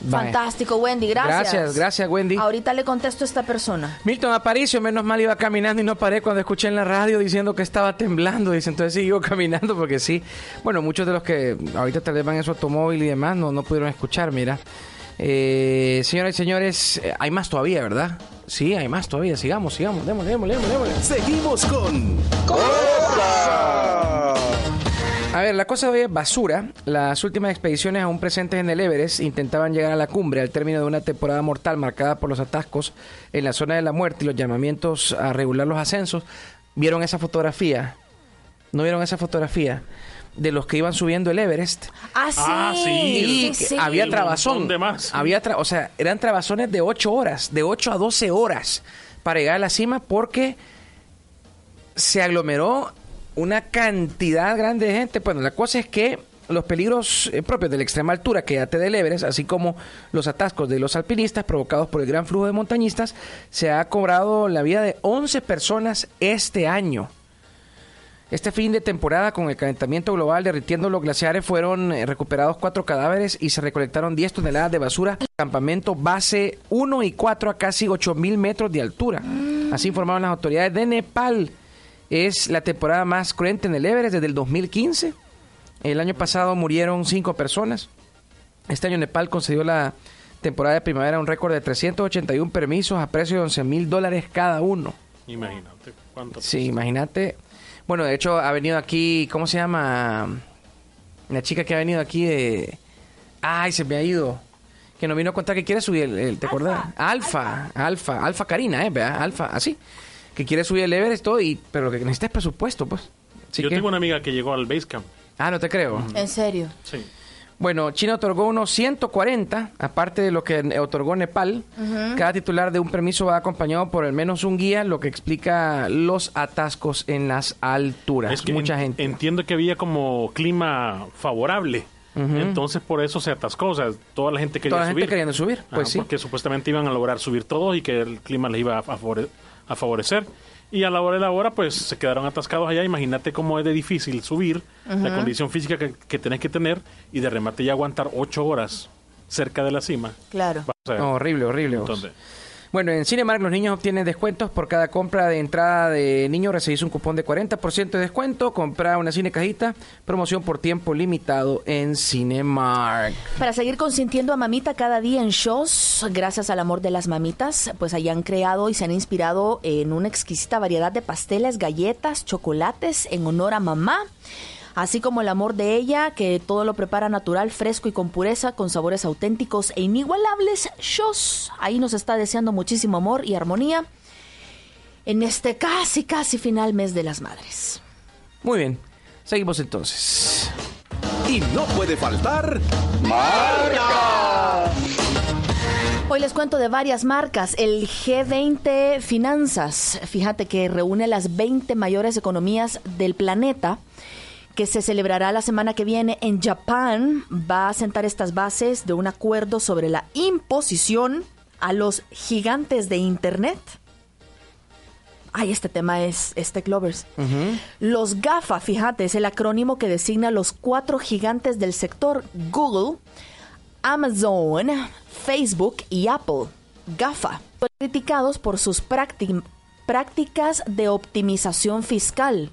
Fantástico, Wendy, gracias. Gracias, gracias, Wendy. Ahorita le contesto a esta persona. Milton Aparicio, menos mal iba caminando y no paré cuando escuché en la radio diciendo que estaba temblando. Dice, entonces siguió caminando porque sí. Bueno, muchos de los que ahorita tal vez van en su automóvil y demás no, no pudieron escuchar, mira. Eh, señoras y señores, eh, hay más todavía, ¿verdad? Sí, hay más todavía. Sigamos, sigamos. Démosle, démosle, démosle. Seguimos con A ver, la cosa de hoy es basura. Las últimas expediciones aún presentes en el Everest intentaban llegar a la cumbre al término de una temporada mortal marcada por los atascos en la zona de la muerte y los llamamientos a regular los ascensos. ¿Vieron esa fotografía? ¿No vieron esa fotografía? De los que iban subiendo el Everest. Ah, sí. Ah, sí. Y sí, que sí. había trabazón. de más. Había tra- o sea, eran trabazones de 8 horas, de 8 a 12 horas para llegar a la cima porque se aglomeró una cantidad grande de gente. Bueno, la cosa es que los peligros eh, propios de la extrema altura que ate del Everest, así como los atascos de los alpinistas provocados por el gran flujo de montañistas, se ha cobrado la vida de 11 personas este año. Este fin de temporada, con el calentamiento global derritiendo los glaciares, fueron eh, recuperados cuatro cadáveres y se recolectaron 10 toneladas de basura. Campamento base 1 y 4 a casi 8 mil metros de altura. Así informaron las autoridades de Nepal. Es la temporada más cruenta en el Everest desde el 2015. El año pasado murieron cinco personas. Este año Nepal concedió la temporada de primavera un récord de 381 permisos a precio de 11 mil dólares cada uno. Imagínate cuánto. Sí, imagínate. Bueno, de hecho ha venido aquí, ¿cómo se llama? La chica que ha venido aquí de... Ay, se me ha ido. Que nos vino a contar que quiere subir el... el- ¿Te acordás? Alfa, Alfa, Alfa Karina, ¿eh? ¿Verdad? Alfa, así. Que quiere subir el Everest todo, y, pero lo que necesita es presupuesto, pues. Así Yo que- tengo una amiga que llegó al Basecamp. Ah, no te creo. En serio. Sí. Bueno, China otorgó unos 140, aparte de lo que otorgó Nepal. Cada titular de un permiso va acompañado por al menos un guía, lo que explica los atascos en las alturas. Es que Mucha en- gente. entiendo que había como clima favorable. Entonces por eso se atascó, o sea, toda la gente quería Toda la gente subir. queriendo subir, pues Ajá, sí. Porque supuestamente iban a lograr subir todos y que el clima les iba a, favore- a favorecer. Y a la hora de la hora, pues se quedaron atascados allá. Imagínate cómo es de difícil subir, la condición física que, que tenés que tener y de remate ya aguantar ocho horas cerca de la cima. Claro. No, horrible, horrible. vos. Bueno, en Cinemark los niños obtienen descuentos por cada compra de entrada de niño. Recibís un cupón de 40% de descuento. Compra una cine cajita. Promoción por tiempo limitado en Cinemark. Para seguir consintiendo a mamita cada día en shows, gracias al amor de las mamitas, pues allá han creado y se han inspirado en una exquisita variedad de pasteles, galletas, chocolates en honor a mamá. Así como el amor de ella, que todo lo prepara natural, fresco y con pureza, con sabores auténticos e inigualables. Shows. Ahí nos está deseando muchísimo amor y armonía en este casi, casi final mes de las madres. Muy bien. Seguimos entonces. Y no puede faltar. Hoy les cuento de varias marcas. El G20 Finanzas, fíjate que reúne las 20 mayores economías del planeta, que se celebrará la semana que viene en Japón. Va a sentar estas bases de un acuerdo sobre la imposición a los gigantes de Internet. Ay, este tema es este Clovers. Los GAFA, fíjate, es el acrónimo que designa a los cuatro gigantes del sector Google, Amazon, Facebook y Apple. GAFA. Son criticados por sus prácti- prácticas de optimización fiscal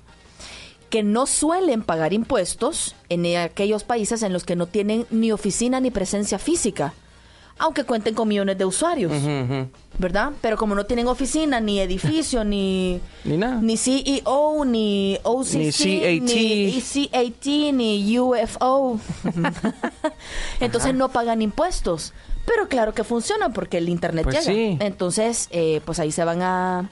que no suelen pagar impuestos en aquellos países en los que no tienen ni oficina ni presencia física, aunque cuenten con millones de usuarios. ¿verdad? Pero como no tienen oficina, ni edificio, ni... Ni nada. Ni CEO, ni OCC, Ni CAT. ni CAT, ni UFO. Entonces no pagan impuestos. Pero claro que funciona porque el Internet Pues llega. sí. Entonces, eh, pues ahí se van a,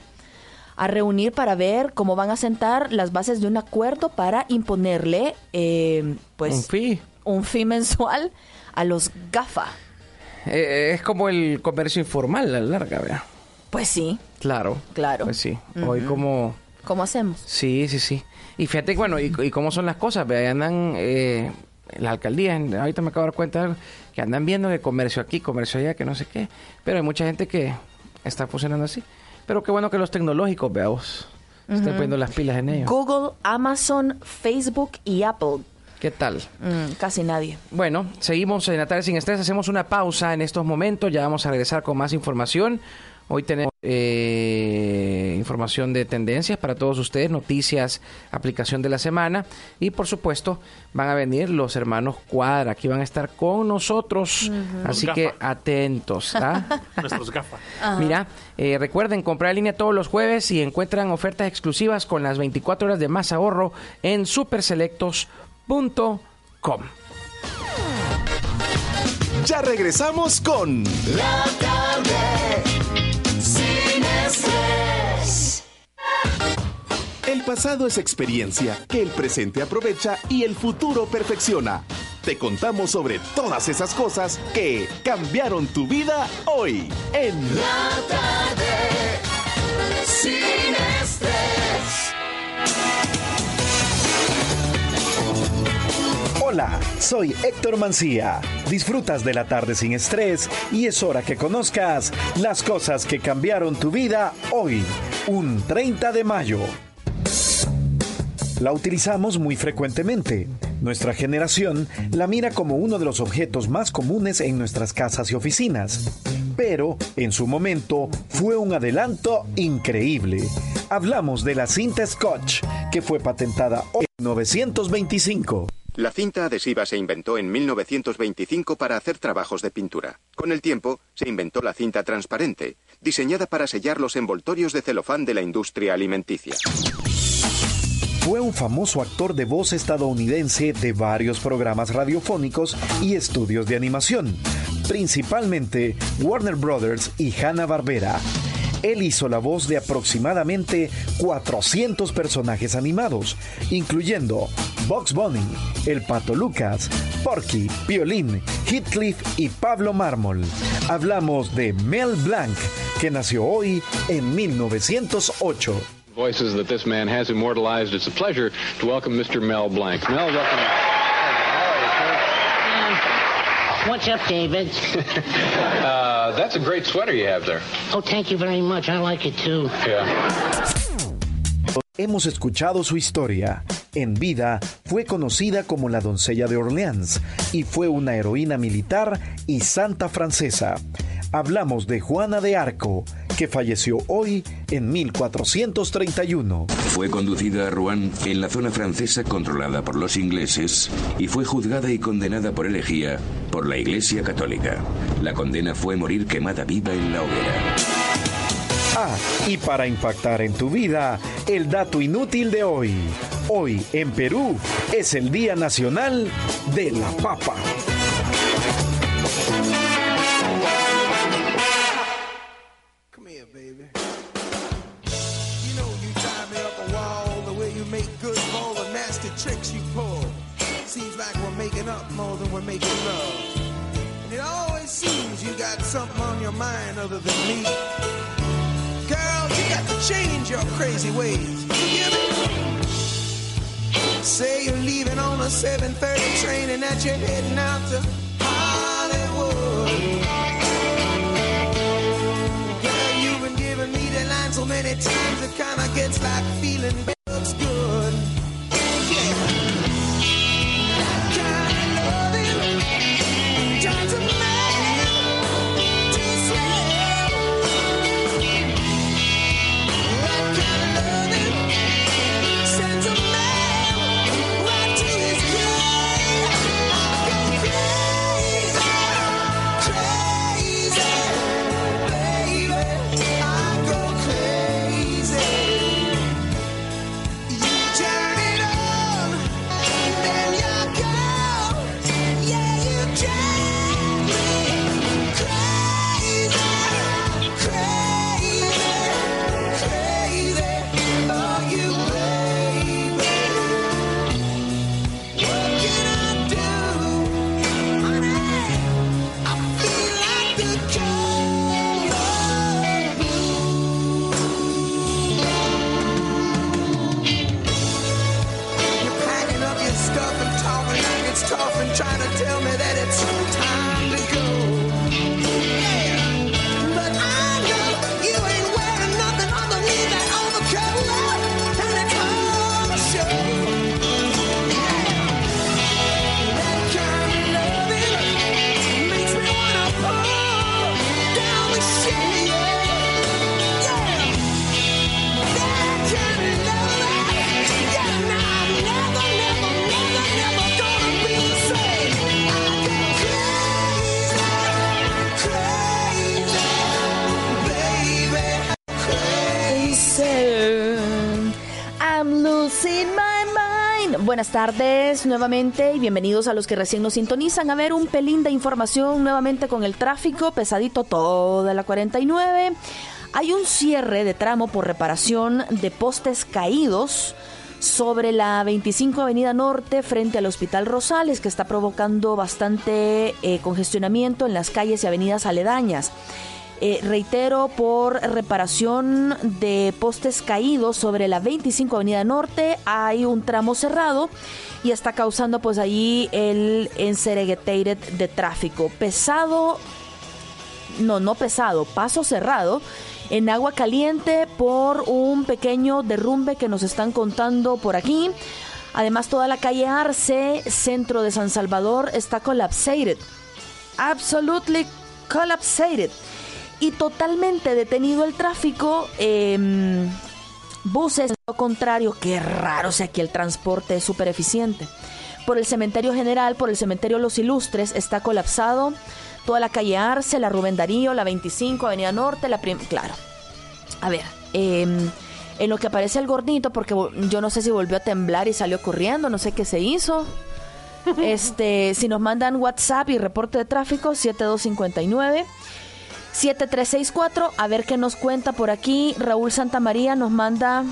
a reunir para ver cómo van a sentar las bases de un acuerdo para imponerle, eh, pues... Un fee. Un fee mensual a los GAFA. Eh, es como el comercio informal a la larga, ¿verdad? Pues sí, Claro. Claro. Pues sí. Hoy como... ¿cómo hacemos? Sí, sí, sí. Y fíjate, bueno, y, y cómo son las cosas, ¿ve? Ahí andan eh, las alcaldías, en- ahorita me acabo de dar cuenta de algo, que andan viendo que comercio aquí, comercio allá, que no sé qué. Pero hay mucha gente que está funcionando así. Pero qué bueno que los tecnológicos, veamos, estén Ujú. poniendo las pilas en ello. Google, Amazon, Facebook y Apple. ¿Qué tal? Mm, casi nadie. Bueno, seguimos en la tarde sin estrés. Hacemos una pausa en estos momentos. Ya vamos a regresar con más información. Hoy tenemos eh, información de tendencias para todos ustedes, noticias, aplicación de la semana. Y por supuesto, van a venir los hermanos Cuadra. Aquí van a estar con nosotros. Así que atentos. ¿ah? nuestros gafas. Mira, eh, recuerden comprar en línea todos los jueves y encuentran ofertas exclusivas con las 24 horas de más ahorro en superselectos.com. Ya regresamos con La tarde sin. El pasado es experiencia que el presente aprovecha y el futuro perfecciona. Te contamos sobre todas esas cosas que cambiaron tu vida hoy en La tarde sin estrés. Hola, soy Héctor Mancía. Disfrutas de la tarde sin estrés y es hora que conozcas las cosas que cambiaron tu vida hoy, un 30 de mayo. La utilizamos muy frecuentemente. Nuestra generación la mira como uno de los objetos más comunes en nuestras casas y oficinas. Pero, en su momento, fue un adelanto increíble. Hablamos de la cinta Scotch, que fue patentada en 1925. La cinta adhesiva se inventó en 1925 para hacer trabajos de pintura. Con el tiempo, se inventó la cinta transparente, diseñada para sellar los envoltorios de celofán de la industria alimenticia. Fue un famoso actor de voz estadounidense de varios programas radiofónicos y estudios de animación, principalmente Warner Brothers y Hanna-Barbera. Él hizo la voz de aproximadamente 400 personajes animados, incluyendo Box Bunny, El Pato Lucas, Porky, Violín, Heathcliff y Pablo Mármol. Hablamos de Mel Blanc, que nació hoy en 1908. Voices that this man has immortalized. It's a pleasure to welcome Mr. Mel Blanc. Mel, welcome. What's up, David? Uh, that's a great sweater you have there. Oh, thank you very much. I like it too. Hemos escuchado su historia. En vida fue conocida como la doncella de Orleans y fue una heroína militar y santa francesa. Hablamos de Juana de Arco, que falleció hoy en 1431. Fue conducida a Rouen en la zona francesa controlada por los ingleses y fue juzgada y condenada por herejía por la Iglesia Católica. La condena fue morir quemada viva en la hoguera. Ah, y para impactar en tu vida, el dato inútil de hoy. Hoy en Perú es el Día Nacional de la Papa. We're making love. And it always seems you got something on your mind other than me. Girl, you got to change your crazy ways. You? Say you're leaving on a 7:30 train and that you're heading out to Hollywood. Girl, you've been giving me the line so many times it kinda gets like feeling looks good. Buenas tardes nuevamente y bienvenidos a los que recién nos sintonizan. A ver, un pelín de información nuevamente con el tráfico pesadito toda la 49. Hay un cierre de tramo por reparación de postes caídos sobre la 25 Avenida Norte frente al Hospital Rosales que está provocando bastante eh, congestionamiento en las calles y avenidas aledañas. Eh, reitero, por reparación de postes caídos sobre la 25 Avenida Norte hay un tramo cerrado y está causando pues ahí el encereguetated de tráfico. Pesado, no, no pesado, paso cerrado en agua caliente por un pequeño derrumbe que nos están contando por aquí. Además, toda la calle Arce, centro de San Salvador, está collapsed. Absolutely collapsed. Y totalmente detenido el tráfico. eh, buses, lo contrario, qué raro, o sea, aquí el transporte es súper eficiente. Por el cementerio general, por el cementerio Los Ilustres, está colapsado toda la calle Arce, la Rubén Darío, la 25, Avenida Norte, la prim claro. A ver, eh, en lo que aparece el gordito, porque yo no sé si volvió a temblar y salió corriendo, no sé qué se hizo. Este, si nos mandan WhatsApp y reporte de tráfico, 7259 7364, a ver qué nos cuenta por aquí. Raúl Santamaría nos manda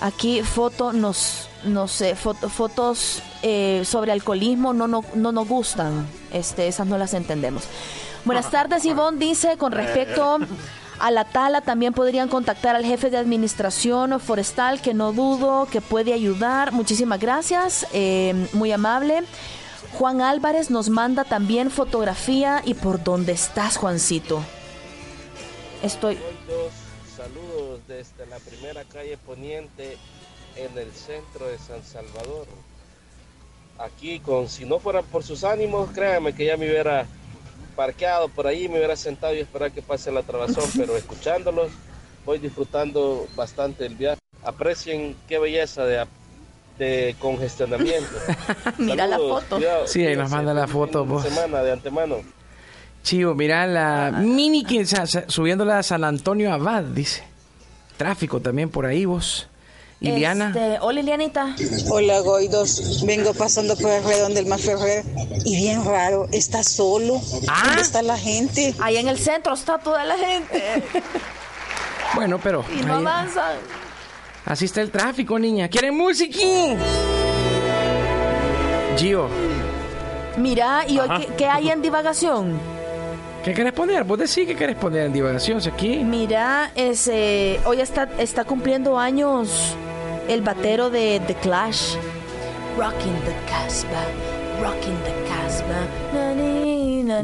aquí foto, nos, no sé, foto- fotos eh, sobre alcoholismo, no, no, no nos gustan. Este, esas no las entendemos. Buenas tardes, Ivonne dice, con respecto a la tala, también podrían contactar al jefe de administración forestal, que no dudo que puede ayudar. Muchísimas gracias, eh, muy amable. Juan Álvarez nos manda también fotografía y por dónde estás, Juancito. Estoy. Saludos desde la primera calle Poniente en el centro de San Salvador. Aquí, con si no fuera por sus ánimos, créanme que ya me hubiera parqueado por ahí, me hubiera sentado y esperar que pase la trabazón, pero escuchándolos voy disfrutando bastante el viaje. Aprecien qué belleza de, de congestionamiento. Mira la foto. cuidado, Sí, ahí nos manda la foto, vos. semana de antemano. Chivo, mira la mini que subiéndola a San Antonio Abad, dice. Tráfico también por ahí, vos. Iliana. Este, hola, Lilianita. Hola Goidos, vengo pasando por el redón del Maferrer y bien raro, está solo. ¿Dónde está la gente? Ahí en el centro está toda la gente. Bueno, pero Y no ahí- avanzan. Así está el tráfico, niña. ¿Quieren música? Gio, Mira, ¿y hoy qué, qué hay en divagación? ¿qué querés poner? Vos decís que querés poner en divagación si aquí. Mira, ese, hoy está, está cumpliendo años el batero de The Clash. Rocking the Casbah, rocking the Casbah.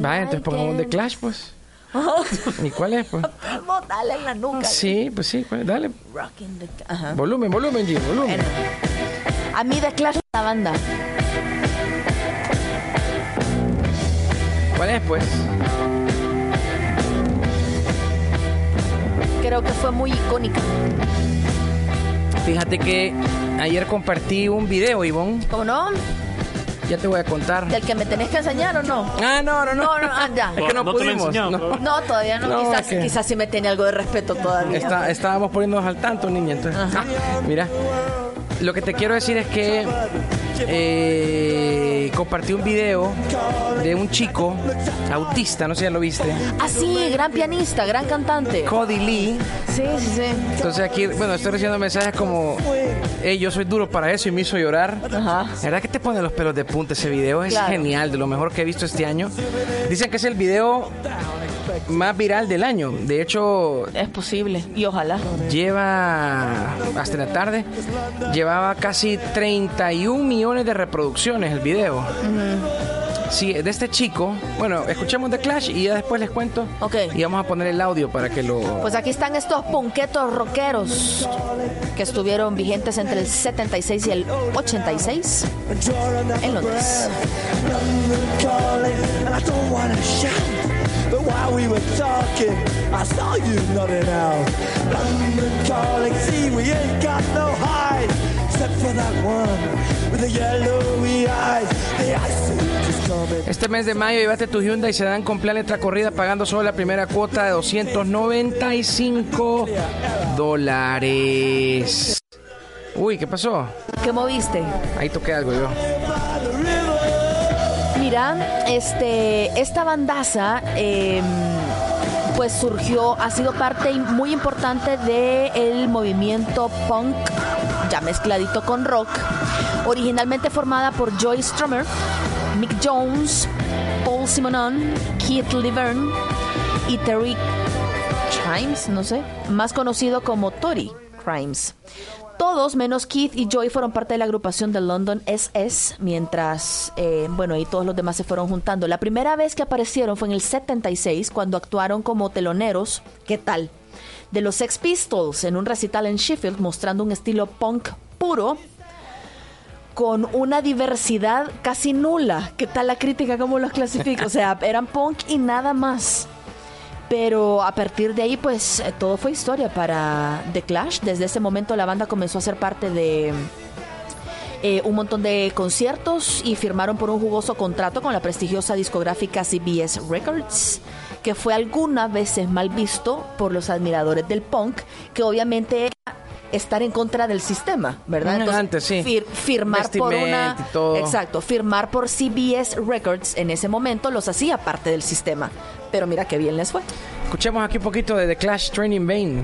Vaya, entonces pongamos The Clash, pues. ¿Y cuál es, pues? Dale en la nuca. Sí, pues sí, pues, dale. Rocking the Ca- Ajá. Volumen, volumen, Gio, volumen. A mí es la banda. ¿Cuál es, pues? Creo que fue muy icónica. Fíjate que ayer compartí un video, Ivonne. ¿Cómo no? Ya te voy a contar. ¿Del que me tenés que enseñar o no? Ah, no, no, no. No, no, ah, ya. Es que no, pudimos. no. No, todavía no. No, quizás, sí me tiene algo de respeto todavía. Está- estábamos poniéndonos al tanto, niña. Entonces, Ah, mira, lo que te quiero decir es que eh, compartí un video de un chico autista, no sé si ya lo viste. Ah, sí, gran pianista, gran cantante. Cody Lee. Sí, sí, sí. Entonces aquí, bueno, estoy recibiendo mensajes como, hey, yo soy duro para eso y me hizo llorar. Ajá. La verdad que te pone los pelos de punta ese video, es Claro. genial, de lo mejor que he visto este año. Dicen que es el video más viral del año. De hecho, Es posible, y ojalá. lleva hasta la tarde llevaba casi 31 millones de reproducciones el video. Sí, de este chico. Bueno, escuchemos The Clash y ya después les cuento. Ok. Y vamos a poner el audio para que lo. Pues aquí están estos punquetos rockeros que estuvieron vigentes entre el 76 y el 86 en Londres. But while we were talking, I saw you nodding out. London calling, see, we ain't got no hide. Except for that one with the yellowy eyes. The ice. Este mes de mayo llévate tu Hyundai Sedan con plan letra corrida pagando solo la primera cuota de 295 dólares. Uy, ¿qué pasó? ¿Qué moviste? Ahí toqué algo yo. Mira, este, esta bandaza, eh, pues surgió, ha sido parte muy importante del movimiento punk, ya mezcladito con rock, originalmente formada por Joy Strummer, Mick Jones, Paul Simonon, Keith Laverne y Terry Crimes, no sé, más conocido como Tory Crimes. Todos, menos Keith y Joy, fueron parte de la agrupación de London SS, mientras, eh, bueno, y todos los demás se fueron juntando. La primera vez que aparecieron fue en el 76, cuando actuaron como teloneros, ¿qué tal? De los Sex Pistols en un recital en Sheffield, mostrando un estilo punk puro, con una diversidad casi nula. ¿Qué tal la crítica? ¿Cómo los clasifico? O sea, eran punk y nada más. Pero a partir de ahí, pues eh, todo fue historia para The Clash. Desde ese momento la banda comenzó a ser parte de eh, un montón de conciertos y firmaron por un jugoso contrato con la prestigiosa discográfica CBS Records, que fue algunas veces mal visto por los admiradores del punk, que obviamente era estar en contra del sistema, ¿verdad? Mm, antes, sí. fir- firmar por una... Vestimenta y todo. Exacto, firmar por CBS Records en ese momento los hacía parte del sistema. Pero mira qué bien les fue. Escuchemos aquí un poquito de The Clash Training Bane.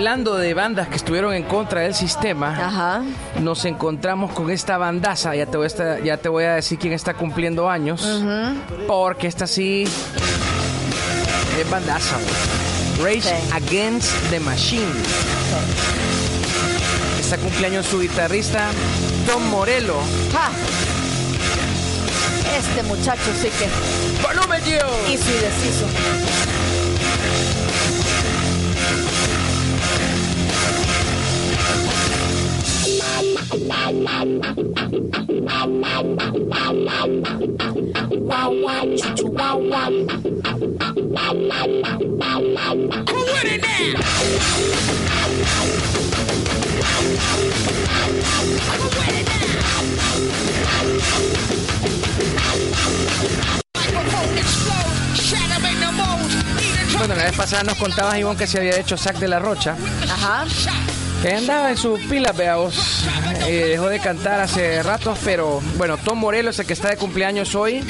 Hablando de bandas que estuvieron en contra del sistema, nos encontramos con esta bandaza. Ya te, voy a estar- ya te voy a decir quién está cumpliendo años. Porque esta sí es bandaza. Rage Against the Machine. Está cumpleaños su guitarrista Tom Morello. ¡Ja! Este muchacho sí que. ¡Volumen, tío! Hizo y deshizo. Bueno, la vez pasada nos contabas, Ivonne, que se había hecho Sac de la Rocha. Ajá. Que andaba en su pila, veamos. Eh, dejó de cantar hace ratos, pero bueno, Tom Morello es el que está de cumpleaños hoy.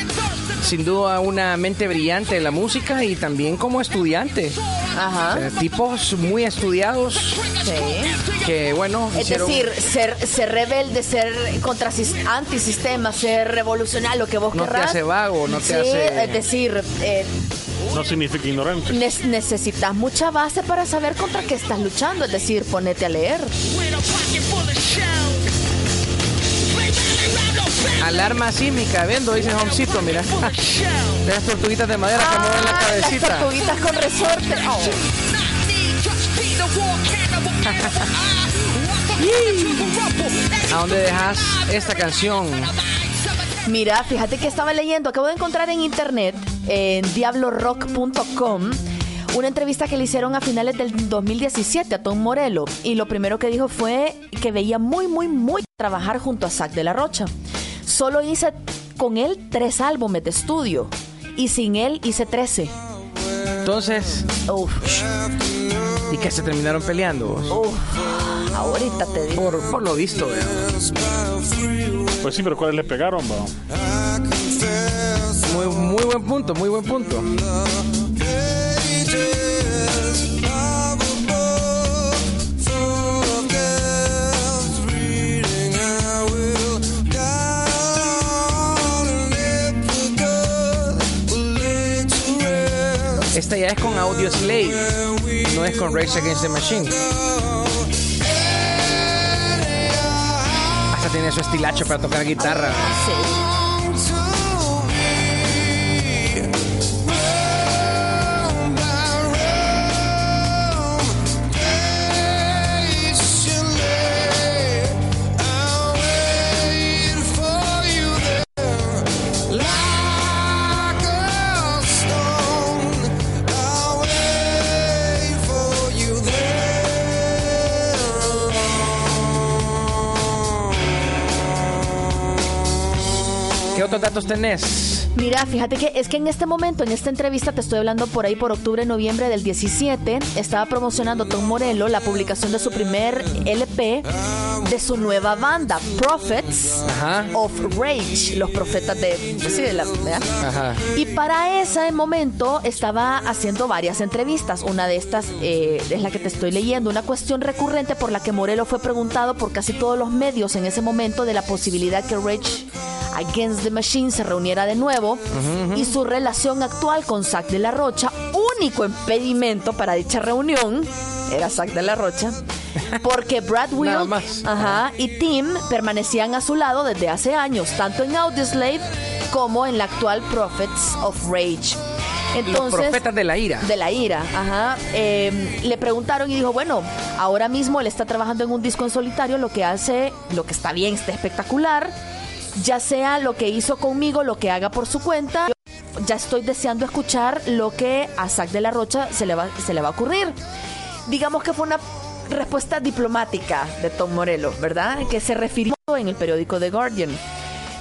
Sin duda una mente brillante en la música y también como estudiante. Ajá. Eh, tipos muy estudiados Sí. que, bueno, Es hicieron- decir, ser, ser rebelde, ser contra antisistema, ser revolucionario, lo que vos No te querrás. hace vago, no te Sí, hace- Es decir, eh, No significa ignorante. necesitas mucha base para saber contra qué estás luchando. Es decir, ponete a leer. Alarma sísmica, viendo, dice Homcito, mira. De las tortuguitas de madera que mueven la Las cabecita. tortuguitas con resorte. Oh. ¿A dónde dejas esta canción? Mira, fíjate que estaba leyendo, acabo de encontrar en internet, en diablorock.com, una entrevista que le hicieron a finales del 2017 a Tom Morello. Y lo primero que dijo fue que veía muy, muy, muy trabajar junto a Zack de la Rocha. Solo hice con él tres álbumes de estudio. Y sin él hice 13. Entonces, ¿y que se terminaron peleando? vos? Uf, ahorita te digo. Por, por lo visto, vea. Pues sí, pero ¿cuáles le pegaron, va? Muy, buen punto, muy buen punto. Esta ya es con Audio Slave, no es con Rage Against the Machine. Hasta tiene su estilacho para tocar guitarra. ¿Qué datos tenés? Mira, fíjate que es que en este momento, en esta entrevista, te estoy hablando por ahí por octubre, noviembre del 17, estaba promocionando Tom Morello la publicación de su primer LP de su nueva banda, Prophets of Rage, los profetas de, sí, de la. Y para ese momento estaba haciendo varias entrevistas. Una de estas eh, es la que te estoy leyendo. Una cuestión recurrente por la que Morello fue preguntado por casi todos los medios en ese momento de la posibilidad que Rage Against the Machine se reuniera de nuevo y su relación actual con Zack de la Rocha. Único impedimento para dicha reunión era Zack de la Rocha. Porque Brad Wilk ajá, y Tim permanecían a su lado desde hace años, tanto en Audioslave como en la actual Prophets of Rage. Entonces, Los profetas de la ira. de la ira, ajá. Eh, le preguntaron y dijo, bueno, ahora mismo él está trabajando en un disco en solitario, lo que hace, lo que está bien, está espectacular. Ya sea lo que hizo conmigo, lo que haga por su cuenta. Ya estoy deseando escuchar lo que a Zack de la Rocha se le va, se le va a ocurrir. Digamos que fue una respuesta diplomática de Tom Morello, ¿verdad? Que se refirió en el periódico The Guardian.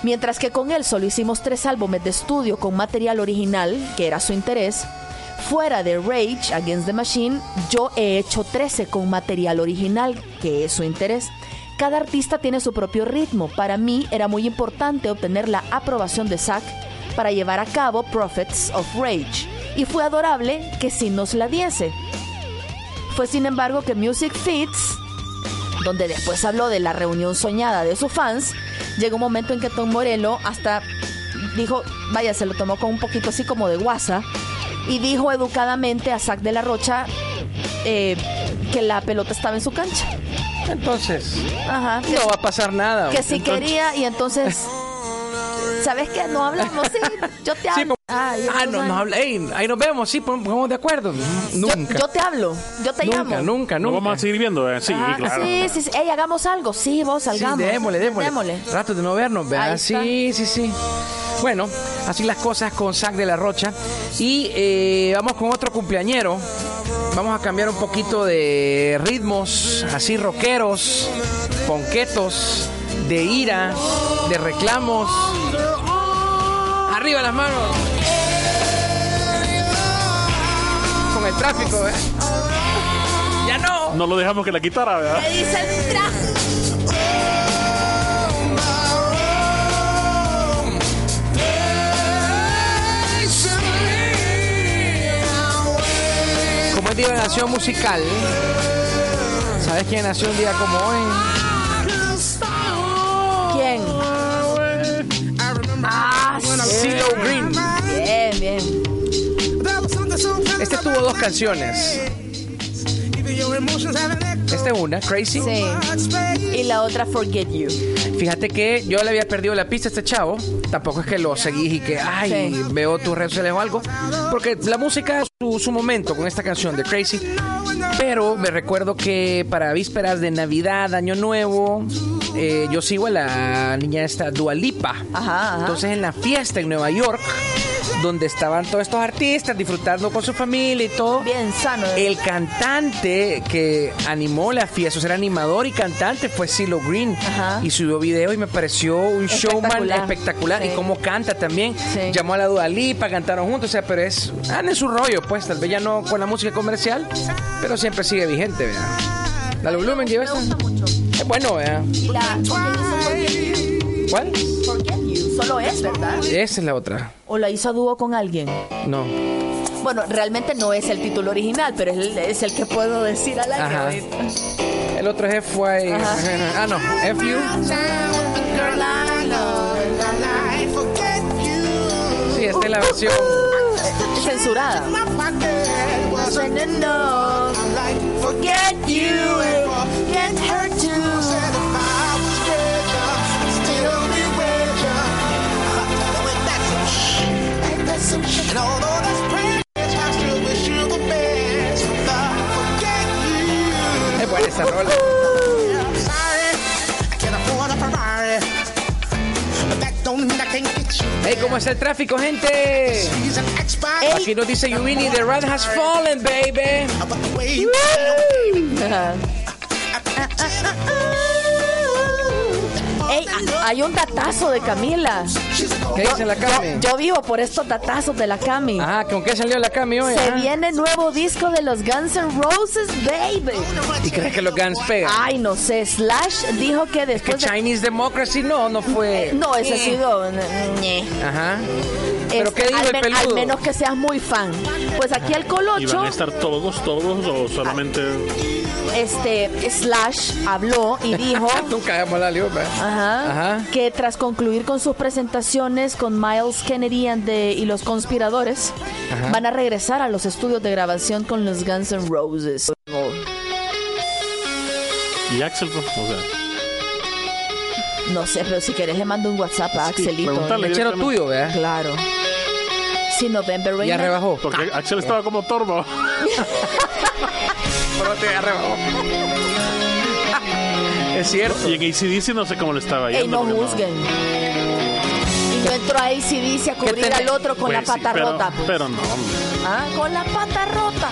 Mientras que con él solo hicimos tres álbumes de estudio con material original, que era su interés, fuera de Rage Against the Machine, yo he hecho 13 con material original, que es su interés. Cada artista tiene su propio ritmo. Para mí era muy importante obtener la aprobación de Zack para llevar a cabo Prophets of Rage. Y fue adorable que sí nos la diese. Fue sin embargo que Music Fits, donde después habló de la reunión soñada de sus fans, llegó un momento en que Tom Morello hasta dijo, vaya, se lo tomó con un poquito así como de guasa, y dijo educadamente a Zack de la Rocha eh, que la pelota estaba en su cancha. Entonces, Ajá. no va a pasar nada. Que si Entonces- quería y entonces... ¿Sabes qué? No hablamos, sí, yo te hablo. Ah, Ay, no, nos habla, ey, ahí nos vemos, sí, pon- pongamos de acuerdo. Nunca. Yo te hablo, yo te nunca, llamo. nunca, nunca. vamos a seguir viendo? eh? Sí, Ajá, claro. sí, sí, sí. Ey, hagamos algo. Sí, vos salgamos. Sí, démosle, démosle. Rato de no vernos, ¿verdad? Sí, sí, sí. Bueno, así las cosas con Zack de la Rocha. Y eh, vamos con otro cumpleañero. Vamos a cambiar un poquito de ritmos, así rockeros, ponquetos, de ira, de reclamos. Arriba las manos. Con el tráfico, ¿eh? Ya no. No lo dejamos que la quitara, ¿verdad? ¿Qué dice el traje? Como es Día de Nación Musical, ¿sabes quién nació un día como hoy? CeeLo Green. Bien, bien. Este tuvo dos canciones. Esta es una, Crazy. Sí. Y la otra, Forget You. Fíjate que yo le había perdido la pista a este chavo. Tampoco es que lo seguís y que, ay, Sí. veo tus redes sociales o algo. Porque la música, su, su momento con esta canción de Crazy. Pero me recuerdo que para vísperas de Navidad, Año Nuevo, eh, yo sigo a la niña esta Dualipa. Ajá, ajá. Entonces en la fiesta en Nueva York, donde estaban todos estos artistas disfrutando con su familia y todo. Bien sano. El cantante que animó la fiesta, o sea, era animador y cantante fue CeeLo Green. Y subió video y me pareció un showman Espectacular. Sí. Y cómo canta también. Sí. Llamó a la Dua Lipa, cantaron juntos, o sea, pero es... Anda en su rollo, pues, tal vez ya no con la música comercial, pero siempre sigue vigente, vea. Dale volumen, lleva esta. Es bueno, vea. Y la ¿Cuál? Forget You. Solo es, ¿verdad? Esa es la otra. ¿O la hizo a dúo con alguien? No. Bueno, realmente no es el título original, pero es el, es el que puedo decir al aire Ajá. El otro es FY. Ah, no. FU. Sí, esta es la versión. Censurada. Forget you. Get her too. And although that's pretty, I still wish you the best. Forget you. Es buena esa rola. Hey, ¿cómo está el tráfico, gente? Aquí nos dice Yuvini, The Rat has fallen, baby. Ey, a- hay un datazo de Camila. ¿Qué dice la Cami? Yo, yo vivo por estos datazos de la Cami. Ah, ¿con qué salió la Cami hoy? Se ah? viene nuevo disco de los Guns N' Roses, baby. ¿Y crees que los Guns pegan? Ay, no sé. Slash dijo que que después de... Chinese Democracy no, no fue. No, ese ha Eh. sido... ñe. Ajá. ¿Pero Este, qué dijo al, el peludo? al menos que seas muy fan. Pues aquí ¿Y Colocho, van a estar todos, todos o solamente...? Este Slash habló y dijo Nunca hagamos la liupa. ajá, Ajá. que tras concluir con sus presentaciones con Miles Kennedy and the- y los conspiradores, Ajá. van a regresar a los estudios de grabación con los Guns N' Roses. ¿Y Axel? pues, O sea, No sé, pero si querés le mando un WhatsApp a Sí, Axelito. pregúntale Lechero tuyo, ¿verdad? Claro. Sí, November Rain. Ya rebajó. Porque Axel estaba como torbo. Es cierto. Y en ACDC no sé cómo le estaba Ey, yendo. no porque juzguen. Y yo entro a ACDC a cubrir al otro con la Pues sí, pata pero- rota. pues. Pero no, hombre. Ah, con la pata rota.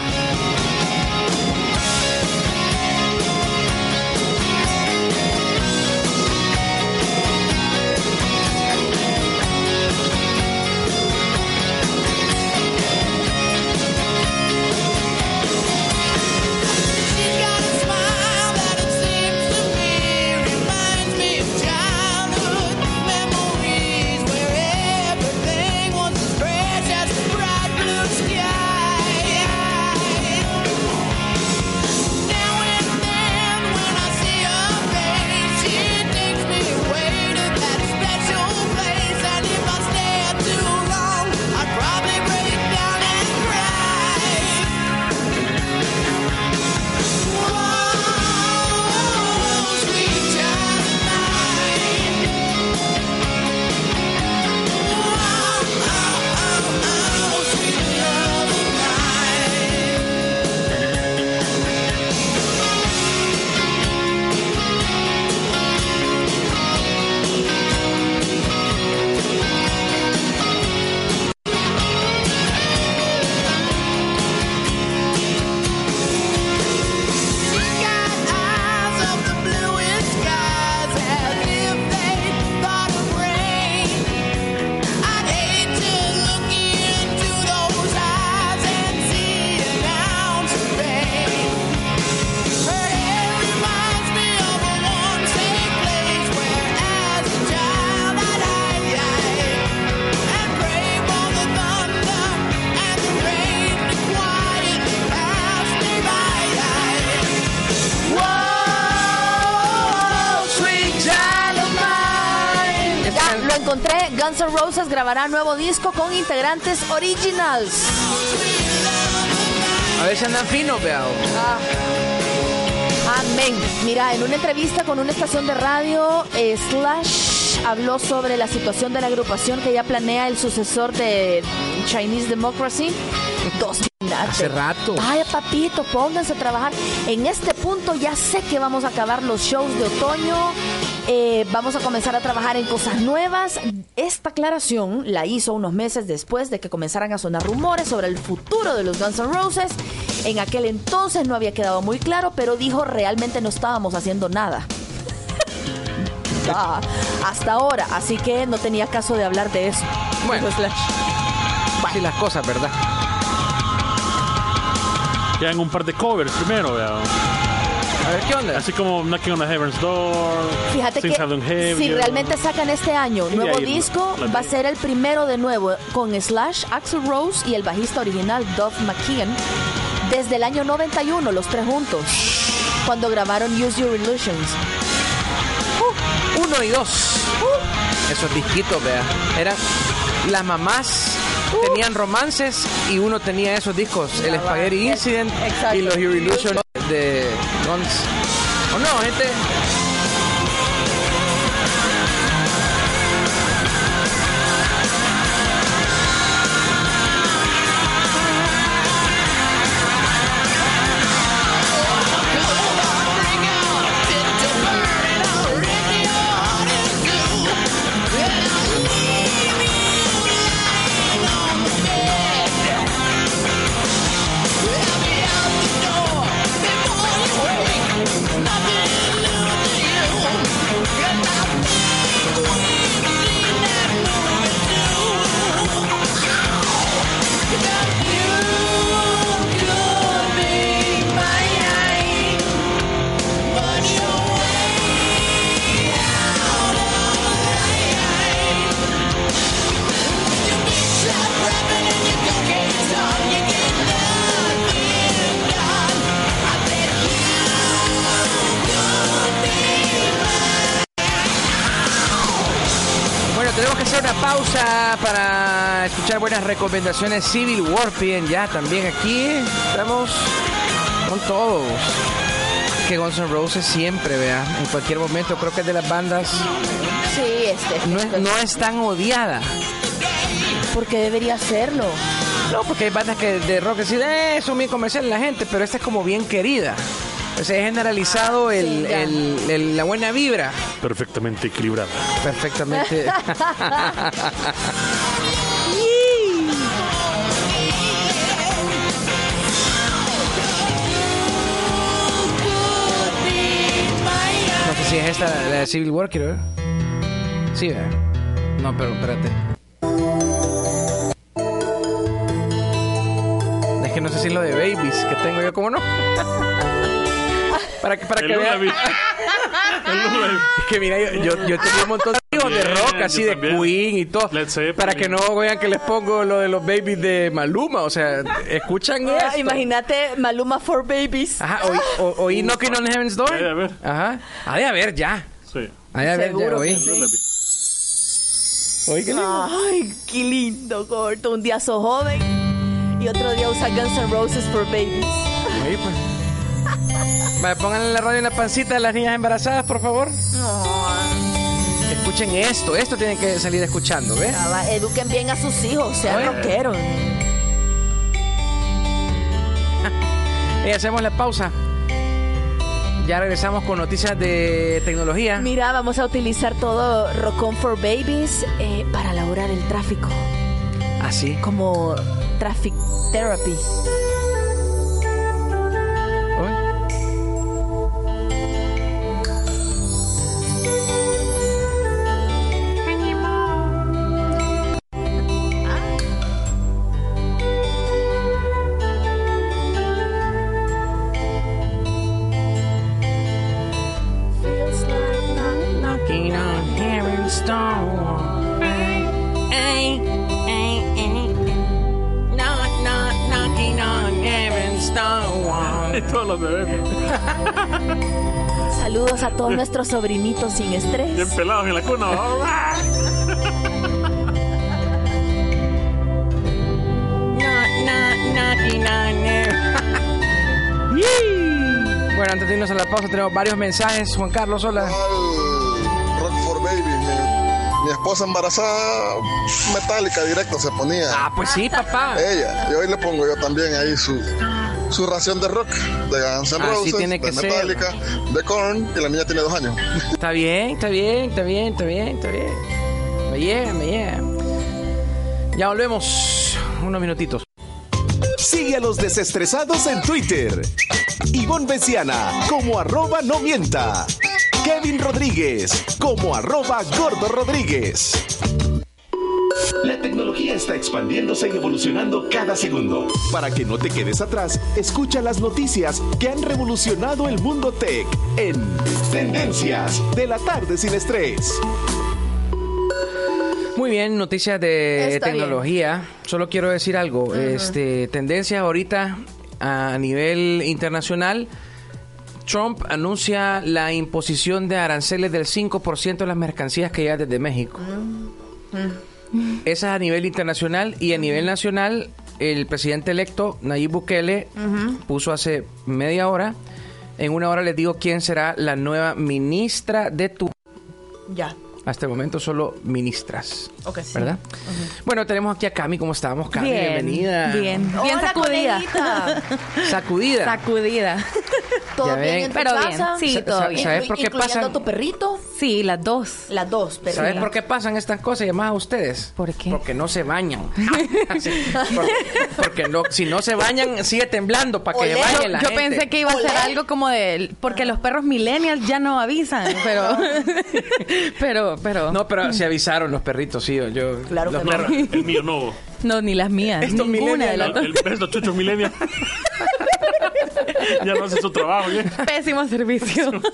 Grabará nuevo disco con integrantes originals. A ver si andan finos, vea. Ah. Amén. Mira, en una entrevista con una estación de radio, eh, Slash habló sobre la situación de la agrupación que ya planea el sucesor de Chinese Democracy. Dos Hace rato. Ay, papito, pónganse a trabajar. En este punto ya sé que vamos a acabar los shows de otoño. Eh, vamos a comenzar a trabajar en cosas nuevas. Esta aclaración la hizo unos meses después de que comenzaran a sonar rumores sobre el futuro de los Guns N' Roses. En aquel entonces no había quedado muy claro, pero dijo realmente no estábamos haciendo nada. Ah, hasta ahora, así que no tenía caso de hablar de eso. Bueno, Slash. Así las cosas, ¿verdad? Quedan un par de covers primero, vea. A ver, ¿qué onda? Así como Knocking on the Heaven's Door. Fíjate Things que si realmente sacan este año nuevo disco, va a ser el primero de nuevo con Slash, Axel Rose y el bajista original Duff McKeon desde el año 91, los tres juntos, cuando grabaron Use Your Illusions. Uno y dos. Esos disquitos, vea. Eran las mamás tenían romances y uno tenía esos discos, el. Spaghetti Incident Exacto. y los Your Illusion de Guns. ¿O no, gente? Buenas recomendaciones. Civil Warping ya también aquí. Estamos con todos. Que Guns N' Roses siempre, vea, en cualquier momento, creo que es de las bandas Sí, este. no es, no es tan odiada ¿Por qué debería hacerlo? No, porque hay bandas que de rock que dicen, eh, son bien comerciales la gente, pero esta es como bien querida. O sea, he generalizado el- ya. el- el- la buena vibra. Perfectamente equilibrada. Perfectamente. si es esta la de Civil War, quiero ver. Sí, ¿verdad? No, pero espérate. Es que no sé si es lo de Babies que tengo yo, ¿cómo no? para que, para que vean. Es que mira, yo, yo, yo tenía un montón de amigos de También, rock, así de también. Queen y todo. Para que no vean que les pongo lo de los babies de Maluma. O sea, escuchan Ah, esto. imagínate Maluma for Babies. Ajá, oí, o- oí Knocking on Heaven's Door. Ajá. Ha de haber ya. Sí. Ha de haber ya, Seguro oí. que sí. Oí, qué lindo. Ay, qué lindo, corto. Un día sos joven y otro día usa Guns N' Roses for Babies. Oí, pues. Vale, pónganle la radio en la pancita de las niñas embarazadas, por favor. Escuchen esto. Esto tienen que salir escuchando, ¿ves? Va, Eduquen bien a sus hijos, sean Oye. rockeros. Y hacemos la pausa. Ya regresamos con noticias de tecnología. Mira, vamos a utilizar todo Rock On for Babies eh, para la hora del tráfico. Así. Como traffic therapy. Nuestros sobrinitos sin estrés. Bien pelados en la cuna. Bueno, antes de irnos a la pausa tenemos varios mensajes. Juan Carlos, hola. Rock for Baby. Mi, mi esposa embarazada, metálica directo se ponía. Ah, pues sí, papá. Ella. Y hoy le pongo yo también ahí su, su ración de rock. De Guns N' Roses, tiene que de ser. Metallica, de Korn. Y la niña tiene dos años. Está bien, está bien, está bien, está bien, está bien. Me llega, me llega. Ya volvemos. Unos minutitos. Sigue a los desestresados en Twitter. Ivonne Besiana como arroba no mienta. Kevin Rodríguez como arroba gordo Rodríguez. Está expandiéndose y evolucionando cada segundo. Para que no te quedes atrás, escucha las noticias que han revolucionado el mundo tech en Tendencias de la tarde sin estrés. Muy bien, noticias de Está tecnología. Solo quiero decir algo. Este, tendencia ahorita a nivel internacional. Trump anuncia la imposición de aranceles del 5% de las mercancías que llegan desde México. Esa es a nivel internacional y a nivel nacional el presidente electo Nayib Bukele puso hace media hora. En una hora les digo quién será la nueva ministra de tu. Ya. Hasta el momento solo ministras. Ok. ¿Verdad? Bueno, tenemos aquí a Cami. ¿Cómo estamos, Cami? Bien, Bienvenida. bien. Bien Hola, sacudida. Sacudida. Sacudida. ¿Todo bien en tu Pero bien, casa? sí, Sa- todo bien. ¿Sabes por qué ¿Incluyendo pasan? a tu perrito? Sí, las dos. Las dos, pero ¿Sabes por qué pasan estas cosas llamadas a ustedes? ¿Por qué? Porque no se bañan. Sí, por- porque no, si no se bañan, sigue temblando para que Olé. bañe la Yo gente. pensé que iba a ser algo como de porque los perros millennials ya no avisan, pero pero pero No, pero se avisaron los perritos, sí. Yo, Claro los que no. perros- El mío no. no ni las mías, Estos ninguna de las dos. el, estos chuchos millennials. ya no hace su trabajo. ¿qué? Pésimo servicio.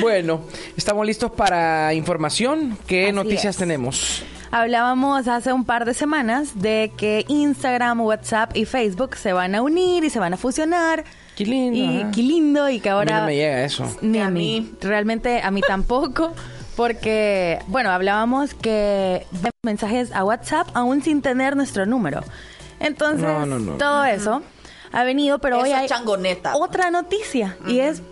Bueno, estamos listos para información. ¿Qué Así noticias es. tenemos? Hablábamos hace un par de semanas de que Instagram, WhatsApp y Facebook se van a unir y se van a fusionar. Qué lindo. Y ajá. qué lindo y que A mí ahora no me llega eso. Ni a mí. Realmente a mí tampoco. Porque, bueno, hablábamos que vemos mensajes a WhatsApp aún sin tener nuestro número. Entonces, No, no, no. todo eso ha venido, pero hoy Eso es hay changoneta. otra noticia. Y es,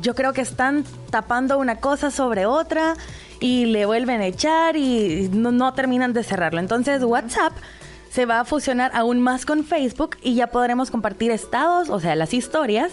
yo creo que están tapando una cosa sobre otra y le vuelven a echar y no, no terminan de cerrarlo. Entonces, WhatsApp se va a fusionar aún más con Facebook y ya podremos compartir estados, o sea, las historias,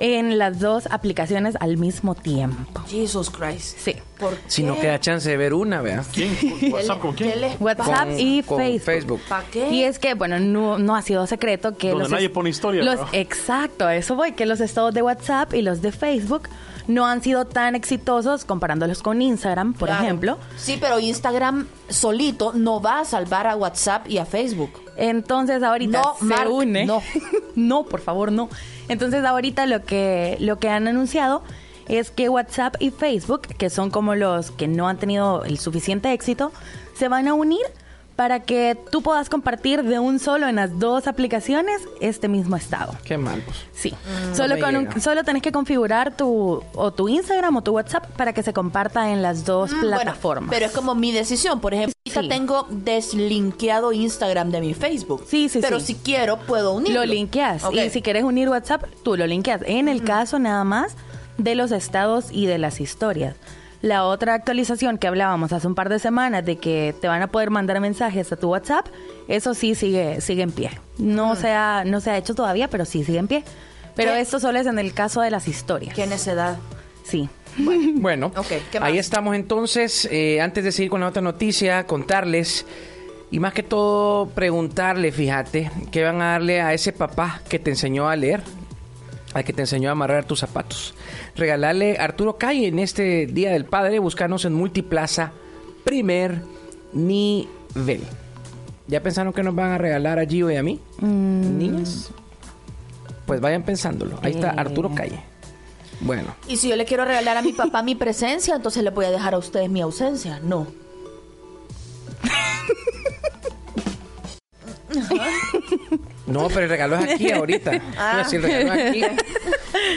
en las dos aplicaciones al mismo tiempo. Jesus Christ. Sí. ¿Por Si no queda chance de ver una, vea. ¿Quién? ¿WhatsApp con quién? ¿Qué les WhatsApp Con- y con Facebook. Facebook. ¿Para qué? Y es que, bueno, no, no ha sido secreto que Donde los... nadie pone historia, los- ¿no? Exacto, a eso voy, que los estados de WhatsApp y los de Facebook no han sido tan exitosos comparándolos con Instagram, por Claro. ejemplo. Sí, pero Instagram solito no va a salvar a WhatsApp y a Facebook. Entonces ahorita No, se Mark, une. no. no, por favor, no. Entonces ahorita lo que, lo que han anunciado es que WhatsApp y Facebook, que son como los que no han tenido el suficiente éxito, se van a unir para que tú puedas compartir de un solo en las dos aplicaciones este mismo estado. Qué mal, pues. Sí. Mm, solo, no me con un- llega. solo tenés que configurar tu, o tu Instagram o tu WhatsApp para que se comparta en las dos Mm, bueno, plataformas. pero es como mi decisión. Por ejemplo, ahorita Sí. tengo deslinkeado Instagram de mi Facebook. Sí, sí, Pero sí. si quiero, puedo unirlo. Lo linkeas. Y si quieres unir WhatsApp, tú lo linkeas. En el caso nada más de los estados y de las historias. La otra actualización que hablábamos hace un par de semanas de que te van a poder mandar mensajes a tu WhatsApp, eso sí sigue, sigue en pie. No, se ha, no se ha hecho todavía, pero sí sigue en pie. Pero ¿Qué? esto solo es en el caso de las historias. ¿Qué necedad? Sí. Bueno, Ok, ¿qué más? ahí estamos entonces. Eh, antes de seguir con la otra noticia, contarles y más que todo preguntarle, fíjate, que van a darle a ese papá que te enseñó a leer, al que te enseñó a amarrar tus zapatos. Regalarle a Arturo Calle en este Día del Padre, buscarnos en Multiplaza, primer nivel. ¿Ya pensaron que nos van a regalar a Gio y a mí? Niñas. Pues vayan pensándolo. Ahí está. Arturo Calle. Bueno. Y si yo le quiero regalar a mi papá mi presencia, entonces le voy a dejar a ustedes mi ausencia. No. No, pero el regalo es aquí ahorita. Ah. Sí, el regalo es aquí.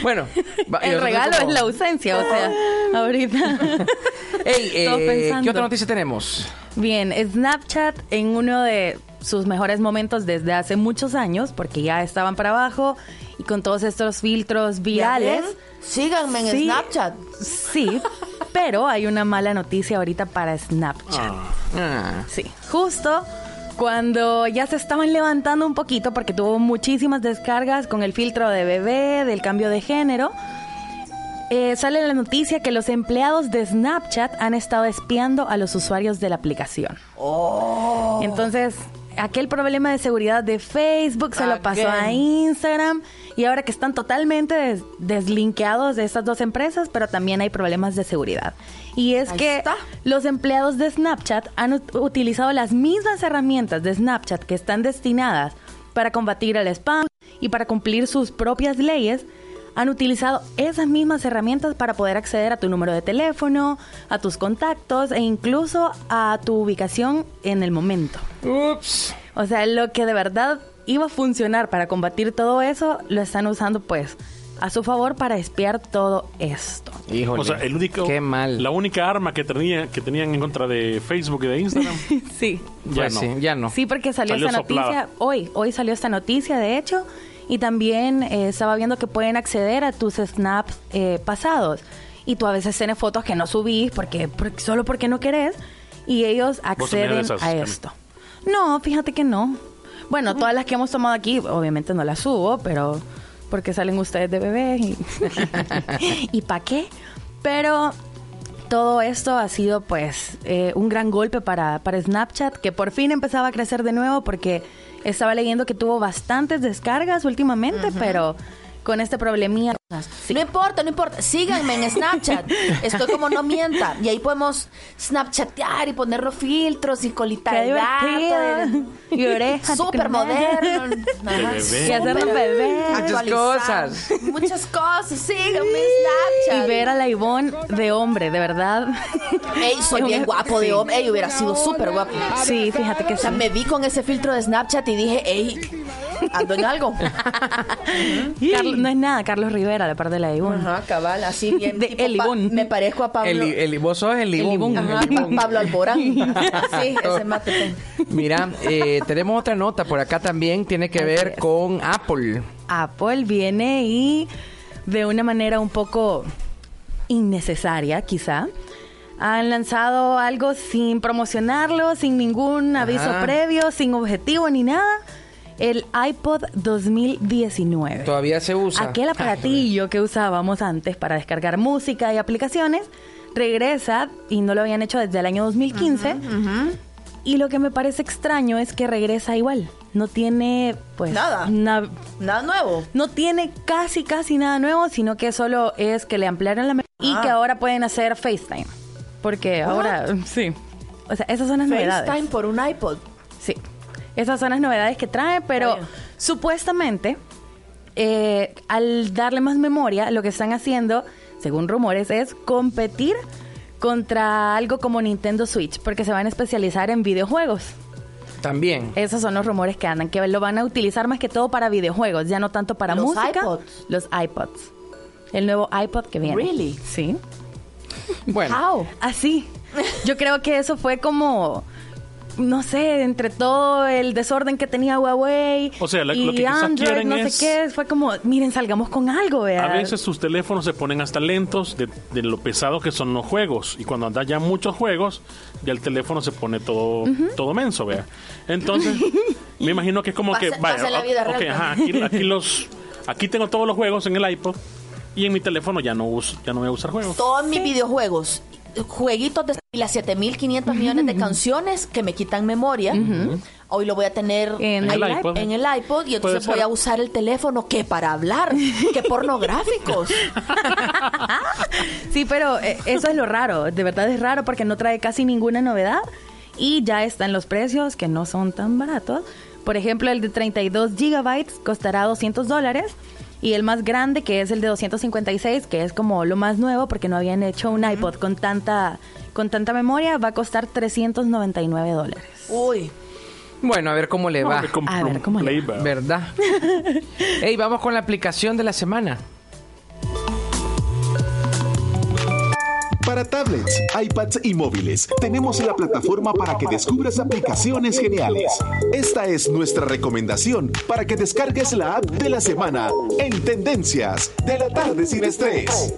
Bueno, va- El regalo como- es la ausencia, o sea, ahorita. Ey, eh, pensando. ¿qué otra noticia tenemos? Bien, Snapchat en uno de sus mejores momentos desde hace muchos años, porque ya estaban para abajo y con todos estos filtros virales. Síganme en Sí, Snapchat. Sí, pero hay una mala noticia ahorita para Snapchat. Ah, Sí, justo cuando ya se estaban levantando un poquito porque tuvo muchísimas descargas con el filtro de bebé, del cambio de género. eh, sale la noticia que los empleados de Snapchat han estado espiando a los usuarios de la aplicación. Oh. Entonces, aquel problema de seguridad de Facebook se lo pasó a. Instagram y ahora que están totalmente des- deslinkeados de estas dos empresas, pero también hay problemas de seguridad. Y es Ahí que está. los empleados de Snapchat han ut- utilizado las mismas herramientas de Snapchat que están destinadas para combatir el spam y para cumplir sus propias leyes. Han utilizado esas mismas herramientas para poder acceder a tu número de teléfono, a tus contactos e incluso a tu ubicación en el momento. Ups. O sea, lo que de verdad iba a funcionar para combatir todo eso, lo están usando pues a su favor para espiar todo esto. Híjole. O sea, el único, Qué mal. La única arma que, tenía, que tenían en contra de Facebook y de Instagram, Sí. ya Pues no. sí, ya no. Sí, porque salió, Salió esta soplada. noticia hoy. Hoy salió esta noticia, de hecho. Y también eh, estaba viendo que pueden acceder a tus snaps eh, pasados. Y tú a veces tienes fotos que no subís porque, porque- solo porque no querés. Y ellos acceden esas, a esto. No, fíjate que no. Bueno, todas las que hemos tomado aquí, obviamente no las subo, pero porque salen ustedes de bebés y, y pa' qué. Pero todo esto ha sido pues eh, un gran golpe para, para Snapchat, que por fin empezaba a crecer de nuevo porque estaba leyendo que tuvo bastantes descargas últimamente, pero con este problemilla... sí. No importa, no importa. Síganme en Snapchat. Estoy como no mienta. Y ahí podemos snapchatear y poner los filtros y colita Qué de gato. divertido. Y oreja, Súper moderno. Y hacerlo súper bebé. Muchas cosas. Muchas cosas. Síganme en Snapchat. Y ver a la Ivonne de hombre, de verdad. Ey, soy bien guapo de hombre. Ey, hubiera sido súper guapo. Sí, fíjate que O sea, sí. me vi con ese filtro de Snapchat y dije, ey, ando en algo. Carlos- no es nada, Carlos Rivera, de parte de la Ivonne. Ajá, cabal, así bien. De tipo El pa- Ivón. Me parezco a Pablo. El, el- vos sos el. Ajá, El Ibón. Pa- Pablo Alborán. Sí, ese mate. Mira, eh, tenemos otra nota por acá también. Tiene que ver con Apple. Apple viene y de una manera un poco innecesaria, quizá, Han lanzado algo sin promocionarlo, sin ningún aviso Ajá. previo, sin objetivo ni nada. El iPod 2019. Todavía se usa. Aquel aparatillo que usábamos antes para descargar música y aplicaciones regresa y no lo habían hecho desde el año 2015. Y lo que me parece extraño es que regresa igual. No tiene, pues. Nada. na- Nada nuevo. no tiene casi, casi nada nuevo, sino que solo es que le ampliaron la memoria y Ah. que ahora pueden hacer FaceTime. Porque What? ahora, sí. O sea, esas son las novedades. FaceTime por un iPod. Sí. Esas son las novedades que trae, pero supuestamente, eh, al darle más memoria, lo que están haciendo, según rumores, es competir contra algo como Nintendo Switch, porque se van a especializar en videojuegos. También. Esos son los rumores que andan, que lo van a utilizar más que todo para videojuegos, ya no tanto para Los música. iPods. Los iPods. El nuevo iPod que viene. Really? Sí. Bueno. How? Así. Yo creo que eso fue como, no sé, entre todo el desorden que tenía Huawei O sea, la- y lo que quizás Android, quieren no es- sé qué, fue como, miren, salgamos con algo, vea. A veces sus teléfonos se ponen hasta lentos de, de lo pesado que son los juegos. Y cuando andas ya muchos juegos, ya el teléfono se pone todo, todo menso, vea. Entonces, me imagino que es como que, vaya, pasa en la vida ok, real ajá, aquí, aquí los, aquí tengo todos los juegos en el iPod y en mi teléfono ya no uso, ya no voy a usar juegos. Todos mis videojuegos, jueguitos de y las 7500 millones de canciones que me quitan memoria. Hoy lo voy a tener En el iPod. en el iPod y entonces voy a usar el teléfono que para hablar, que pornográficos. Sí, pero eh, eso es lo raro, de verdad es raro porque no trae casi ninguna novedad y ya están los precios que no son tan baratos. Por ejemplo, el de 32 gigabytes costará 200 dólares y el más grande, que es el de 256, que es como lo más nuevo porque no habían hecho un iPod con tanta, con tanta memoria, va a costar 399 dólares. Uy, Bueno, a ver cómo le va. me compré A ver, ¿cómo le va? ¿Verdad? Ey, vamos con la aplicación de la semana. Para tablets, iPads y móviles, tenemos la plataforma para que descubras aplicaciones geniales. Esta es nuestra recomendación para que descargues la app de la semana en Tendencias de la tarde sin estrés.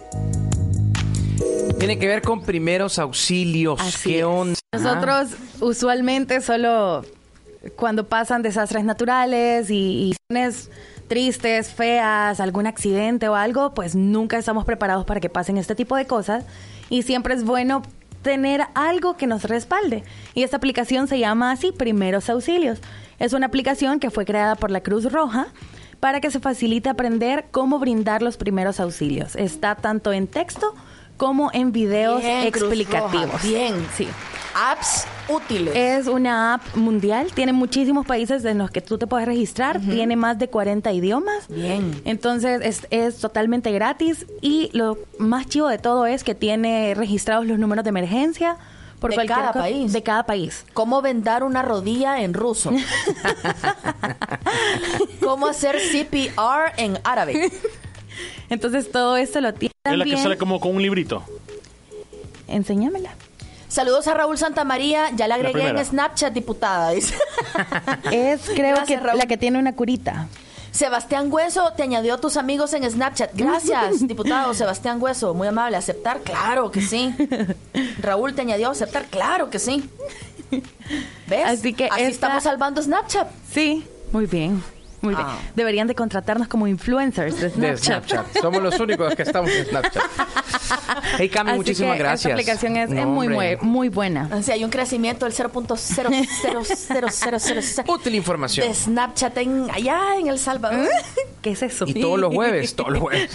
Tiene que ver con primeros auxilios. Así ¿Qué es. onda? Nosotros usualmente solo cuando pasan desastres naturales y, y tristes, feas, algún accidente o algo, pues nunca estamos preparados para que pasen este tipo de cosas y siempre es bueno tener algo que nos respalde. Y esta aplicación se llama así, Primeros Auxilios. Es una aplicación que fue creada por la Cruz Roja para que se facilite aprender cómo brindar los primeros auxilios. Está tanto en texto como en videos Bien, explicativos. Bien. Sí. Apps útiles. Es una app mundial, tiene muchísimos países en los que tú te puedes registrar, tiene más de 40 idiomas. Bien. Entonces es, es totalmente gratis y lo más chivo de todo es que tiene registrados los números de emergencia por De cada país. De cada país. Cómo vendar una rodilla en ruso. Cómo hacer CPR en árabe. Entonces todo esto lo tiene Es la que sale como con un librito. Enséñamela. Saludos a Raúl Santamaría. Ya la agregué en. Snapchat, diputada. dice. Es creo Gracias, que Raúl. la que tiene una curita. Sebastián Hueso te añadió a tus amigos en Snapchat. Gracias, diputado Sebastián Hueso. Muy amable. ¿Aceptar? Claro que sí. Raúl te añadió a aceptar. Claro que sí. ¿Ves? Así que Así esta- estamos salvando Snapchat. Sí, muy bien. Muy bien. Ah. Deberían de contratarnos como influencers de De Snapchat. Snapchat. Somos los únicos que estamos en Snapchat. Hey, Cami, Así muchísimas que gracias. Esta aplicación es, No, es muy, muy, muy buena. Hay un crecimiento del 0.0000000 Útil información. de Snapchat en, allá en El Salvador. ¿Qué es eso? Y todos los jueves, todos los jueves.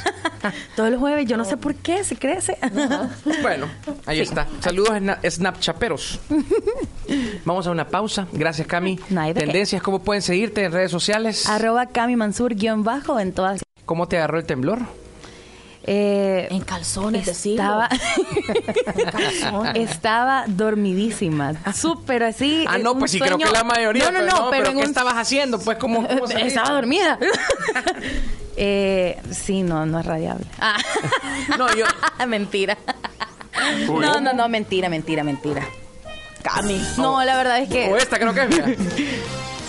Todos los jueves, yo no sé por qué se crece. Bueno, ahí está. Saludos sna- snapchaperos. Vamos a una pausa. Gracias, Cami. No. Tendencias, ¿cómo pueden seguirte en redes sociales? Arroba Cami Mansur guion bajo en todas. ¿Cómo te agarró el temblor? Eh, En calzones, estaba, estaba dormidísima. Súper así. Ah, no, pues sí, creo que la mayoría. No, no, pero no, pero, en ¿qué un- estabas haciendo? Pues, ¿cómo, cómo saliste? Estaba dormida. eh, sí, no, no es radiable. Ah. No, yo... mentira. Uy. No, no, no, mentira, mentira, mentira. Cami. No, la verdad es que. O esta creo que es, mira.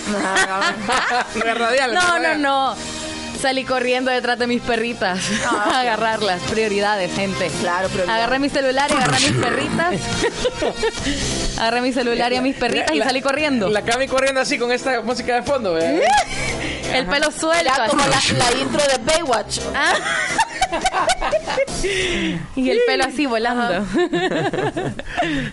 no. No, no. Salí corriendo detrás de mis perritas a agarrarlas. Prioridades, gente. Claro, prioridades. Agarré mi celular y agarré a mis perritas. agarré mi celular y a mis perritas y salí corriendo. La Cami corriendo así con esta música de fondo, ¿verdad? El pelo suelto. Era como la, intro de Baywatch. Y el pelo así volando.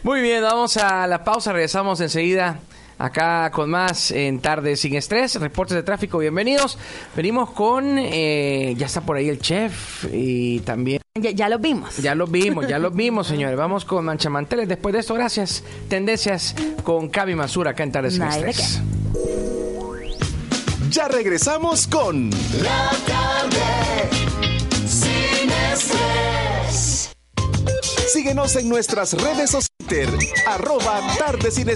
Muy bien, vamos a la pausa, regresamos enseguida acá con más en Tarde Sin Estrés, reportes de tráfico, bienvenidos. Venimos con, eh, ya está por ahí el chef y también... Ya, ya lo vimos. Ya lo vimos, ya lo vimos, señores. Vamos con Manchamanteles. Después de esto, gracias. Tendencias con Cavi Mansura acá en Tarde Sin Estrés. Ya regresamos con La tarde Síguenos en nuestras redes sociales, arroba Tarde Sin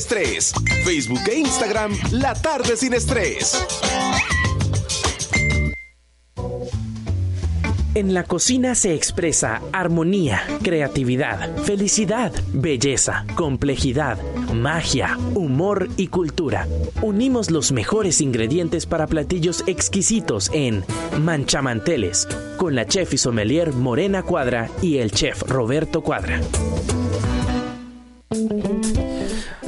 Facebook e Instagram, La Tarde Sin Estrés. En la cocina se expresa armonía, creatividad, felicidad, belleza, complejidad, magia, humor y cultura. Unimos los mejores ingredientes para platillos exquisitos en Manchamanteles, con la chef y sommelier Morena Cuadra y el chef Roberto Cuadra.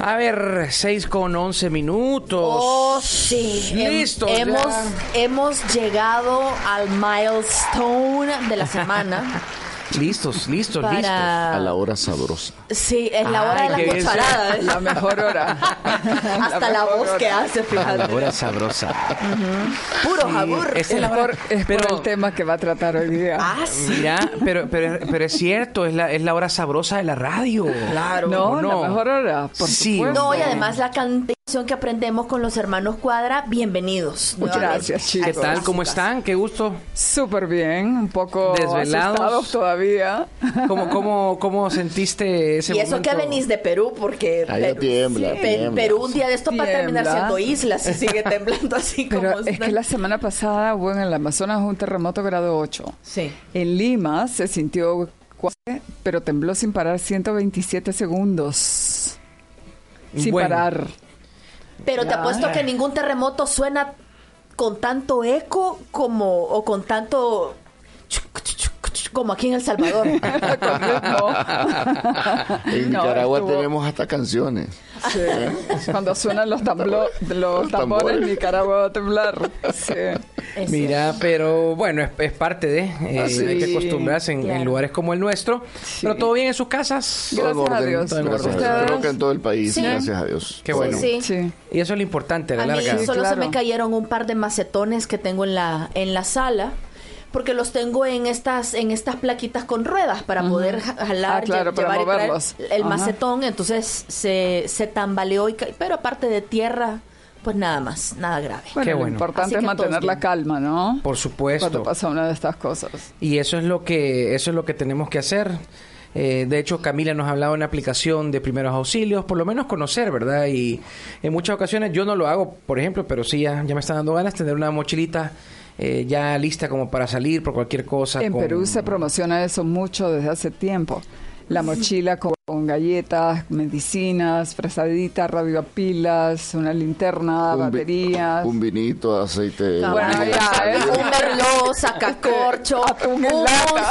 A ver, 6 con 11 minutos. Oh, sí. Hem- Listo. Hemos, hemos llegado al milestone de la semana. Listos, listos, Para- listos. A la hora sabrosa. Sí, es la hora Ay, de la cucharada. ¿eh? La mejor hora. Hasta la, voz que hace, A fíjate. la hora sabrosa. Puro Sí, jabur. es la hora- Es pero- por el tema que va a tratar hoy día. Ah, sí. Mira, pero, pero, pero es cierto, es la, es la hora sabrosa de la radio. Claro. No, ¿O la mejor hora, por Sí, supuesto. No, y además la canción que aprendemos con los hermanos Cuadra, bienvenidos. Muchas nuevamente. gracias, chicos. ¿Qué tal? ¿Cómo están? Qué gusto. Súper bien, un poco Desvelados. todavía. ¿Cómo, cómo, cómo sentiste ese Y eso momento? que venís de Perú, porque Perú, tiembla, Pe- tiembla. Perú un día de esto va a terminar siendo isla si sigue temblando así como Pero es está. que la semana pasada hubo en el Amazonas un terremoto grado 8. Sí. En Lima se sintió, cuatro, pero tembló sin parar 127 segundos. Sin Bueno. parar. Pero te apuesto que ningún terremoto suena con tanto eco como o con tanto como aquí en El Salvador. En No, Nicaragua estuvo- tenemos hasta canciones. Sí. Cuando suenan los, tamblo- los Los tambores, tambores. Nicaragua va a temblar. Sí. Mira, pero bueno, es, es parte de. eh, Ah, sí. Hay que acostumbrarse en, en Claro. lugares como el nuestro. Pero todo bien en sus casas. Todo en Gracias a orden, Dios. todo en Gracias orden. a Dios. Creo que en todo el país, Sí. gracias a Dios. Qué bueno. Sí. Sí. Y eso es lo importante, a la A mí larga. solo se claro. me cayeron un par de macetones que tengo en la en la sala. Porque los tengo en estas en estas plaquitas con ruedas para Ujú. poder ja- jalar, Ah, claro, lle- para llevar y traer el Ajá. macetón. Entonces se, se tambaleó, y pero aparte de tierra, pues nada más, nada grave. Bueno, Qué lo bueno. importante Así es mantener la calma, ¿no? Por supuesto. Cuando pasa una de estas cosas. Y eso es lo que eso es lo que tenemos que hacer. Eh, de hecho, Camila nos ha hablado de una aplicación de primeros auxilios, por lo menos conocer, ¿verdad? Y en muchas ocasiones yo no lo hago, por ejemplo, pero sí ya, ya me están dando ganas de tener una mochilita eh, ya lista como para salir por cualquier cosa. En con- Perú se promociona eso mucho desde hace tiempo. La mochila con, con galletas, medicinas, fresadita, radiopilas, una linterna, Un vi- baterías. Un vinito, aceite. Bueno, de ya, ¿eh? Un merlot, sacacorcho, Atún en un lata.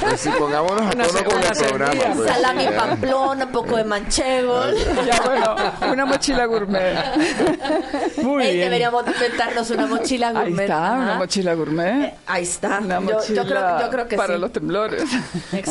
Pues sí, pongámonos a Una tono con el programa. pues, salami ya. pamplona, un poco de manchegos. Ya, bueno, una mochila gourmet. Muy Ey, bien. deberíamos inventarnos una mochila Ahí gourmet. está, Ajá. una mochila gourmet. Ahí está. Una Yo- mochila yo, creo, yo creo que para sí. los temblores.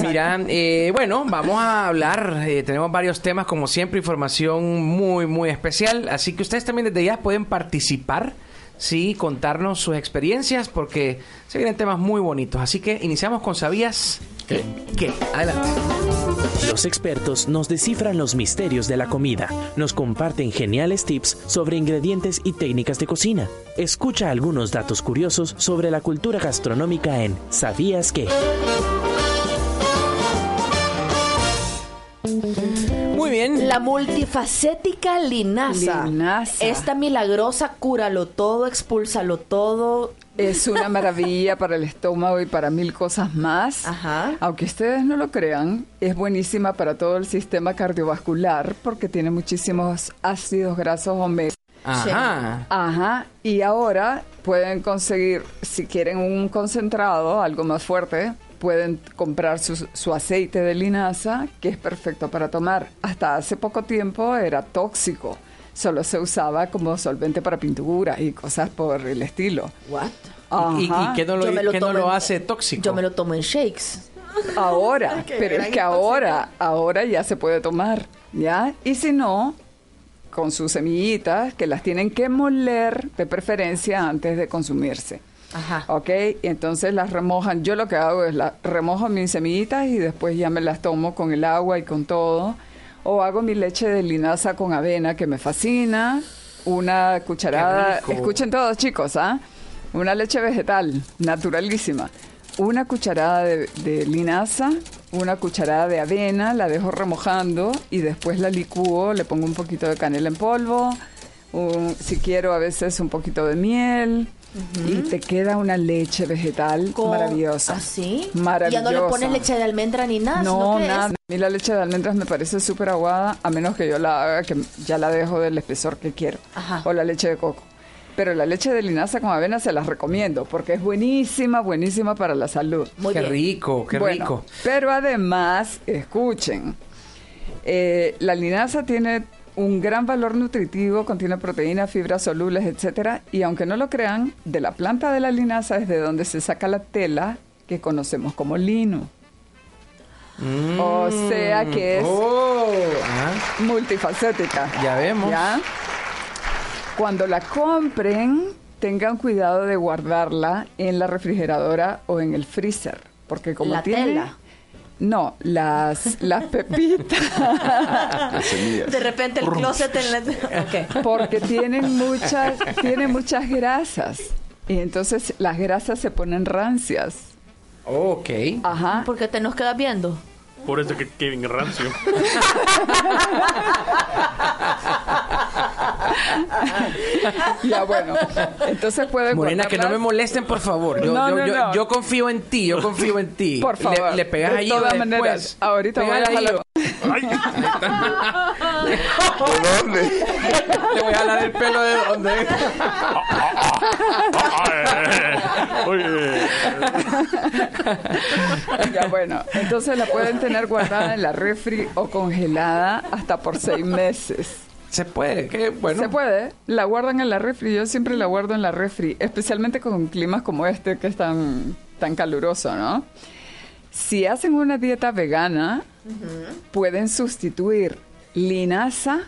Mira, eh, bueno, vamos a hablar. eh, tenemos varios temas, como siempre, información muy, muy especial. Así que ustedes también desde ya pueden participar, sí, contarnos sus experiencias, porque se vienen temas muy bonitos. Así que iniciamos con ¿Sabías ¿Qué? qué? Adelante. Los expertos nos descifran los misterios de la comida, nos comparten geniales tips sobre ingredientes y técnicas de cocina. Escucha algunos datos curiosos sobre la cultura gastronómica en ¿Sabías qué? Bien. La multifacética linaza. Linaza. Esta milagrosa cúralo todo, expúlsalo todo. Es una maravilla para el estómago y para mil cosas más. Ajá. Aunque ustedes no lo crean, es buenísima para todo el sistema cardiovascular porque tiene muchísimos ácidos grasos omega Ajá. Ajá. Y ahora pueden conseguir, si quieren un concentrado, algo más fuerte, pueden comprar su, su aceite de linaza, que es perfecto para tomar. Hasta hace poco tiempo era tóxico. Solo se usaba como solvente para pintura y cosas por el estilo. What? ¿Y, y- y qué no lo, Yo me lo qué no tomo lo en- hace tóxico? Yo me lo tomo en shakes. Ahora, pero es que ahora, ahora ya se puede tomar, ¿ya? Y si no, con sus semillitas, que las tienen que moler de preferencia antes de consumirse. Ajá. ¿Ok? Entonces las remojan. Yo lo que hago es la, remojo mis semillitas y después ya me las tomo con el agua y con todo. O hago mi leche de linaza con avena que me fascina. Una cucharada. Escuchen todos, chicos, ¿ah? Una leche vegetal, naturalísima. Una cucharada de, de linaza, una cucharada de avena, la dejo remojando y después la licúo, le pongo un poquito de canela en polvo, un- si quiero a veces un poquito de miel y te queda una leche vegetal Con- maravillosa. ¿Así? Maravillosa. Ya no le pones leche de almendra ni nada, No, nada. A mí la leche de almendras me parece súper aguada, a menos que yo la haga, que ya la dejo del espesor que quiero. Ajá. O la leche de coco. Pero la leche de linaza con avena se las recomiendo, porque es buenísima, buenísima para la salud. qué rico, qué Bueno, rico. Pero además, escuchen, eh, la linaza tiene un gran valor nutritivo, contiene proteínas, fibras solubles, etcétera, y aunque no lo crean, de la planta de la linaza es de donde se saca la tela que conocemos como lino. O sea que es Oh, ajá. multifacética. Ya vemos. ¿Ya? Cuando la compren, tengan cuidado de guardarla en la refrigeradora o en el freezer, porque como La tiene tela. No, las las pepitas. De repente el closet en la... Porque tienen muchas tienen muchas grasas y entonces las grasas se ponen rancias. Ok. Ajá. ¿Por qué te nos quedas viendo? Por eso que Kevin rancio. Ya bueno, entonces pueden Morena, que no me molesten, por favor. Yo, No, yo, no, yo, no. yo confío en ti, yo confío en ti. Por favor. Le, le pegas De ahí todas después. maneras, ahorita voy a Pégale ahí, jalar- Le voy a jalar el pelo de donde. Ya bueno, entonces la pueden tener guardada en la refri o congelada hasta por seis meses. Se puede, que bueno. Se puede, la guardan en la refri, yo siempre la guardo en la refri, especialmente con climas como este que es tan, tan caluroso, ¿no? Si hacen una dieta vegana, pueden sustituir linaza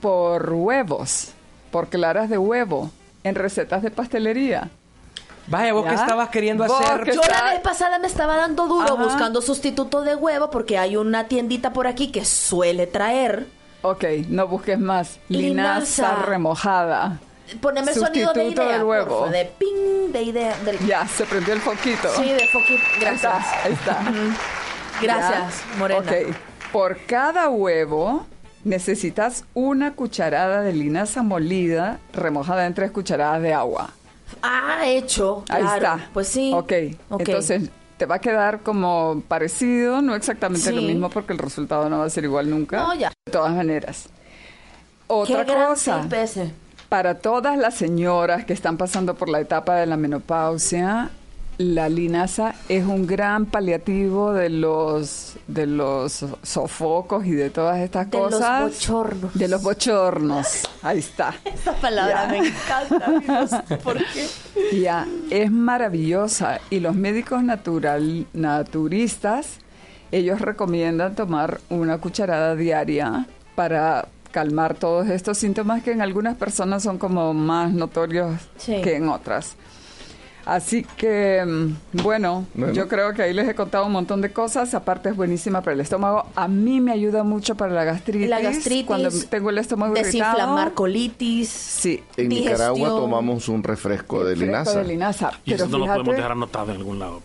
por huevos, por claras de huevo, en recetas de pastelería. Vaya, vos ¿Ya? que estabas queriendo hacer. que Yo la vez pasada me estaba dando duro Ajá. buscando sustituto de huevo porque hay una tiendita por aquí que suele traer. Ok, no busques más. Linaza, Linaza. remojada. Poneme el sonido de idea, del huevo. porfa, de ping, de idea. Del... Ya, se prendió el foquito. Sí, de foquito. Ahí está, Gracias. ahí está. Gracias, Ya. Morena. Ok, por cada huevo necesitas una cucharada de linaza molida remojada en tres cucharadas de agua. Ah, hecho. Ahí claro. está. Pues sí. Ok, Ok. entonces te va a quedar como parecido, no exactamente lo mismo porque el resultado no va a ser igual nunca. No, ya. De todas maneras. Otra Qué cosa. Para todas las señoras que están pasando por la etapa de la menopausia, la linaza es un gran paliativo de los de los sofocos y de todas estas De los cosas. bochornos. De los bochornos. Ahí está. Esa palabra Ya. me encanta. ¿Por qué? Ya, es maravillosa y los médicos natural, naturistas, ellos recomiendan tomar una cucharada diaria para calmar todos estos síntomas que en algunas personas son como más notorios Sí. que en otras. Así que, mm, bueno, Bueno. yo creo que ahí les he contado un montón de cosas. Aparte es buenísima para el estómago. A mí me ayuda mucho para la gastritis. La gastritis, Cuando tengo el estómago Desinflamar irritado. colitis. Sí. En Digestión. Nicaragua tomamos un refresco de linaza. de linaza. Y Pero eso no lo podemos dejar anotado en algún lado.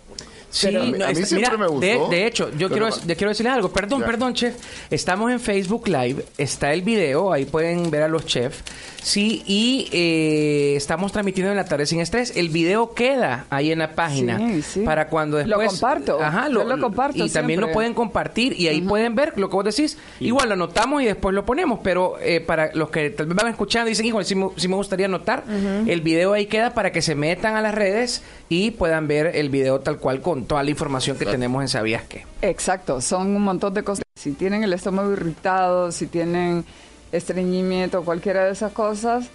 Sí, Pero a mí- no, a mí está- siempre mira, me de, gustó. de hecho, yo quiero, le quiero decirle algo. Perdón, Ya. perdón, chef. Estamos en Facebook Live, está el video, ahí pueden ver a los chefs. Sí, y eh, estamos transmitiendo en la tarde sin estrés. El video queda ahí en la página Sí, sí. para cuando Lo después. comparto. Ajá, Yo lo comparto Y también lo pueden compartir y ahí pueden ver lo que vos decís. Igual lo anotamos y después lo ponemos, pero eh, para los que tal vez van escuchando dicen, igual sí, me- sí me gustaría anotar, el video ahí queda para que se metan a las redes y puedan ver el video tal cual con toda la información que tenemos en Sabías que. Exacto, son un montón de cosas. Si tienen el estómago irritado, si tienen estreñimiento, cualquiera de esas cosas,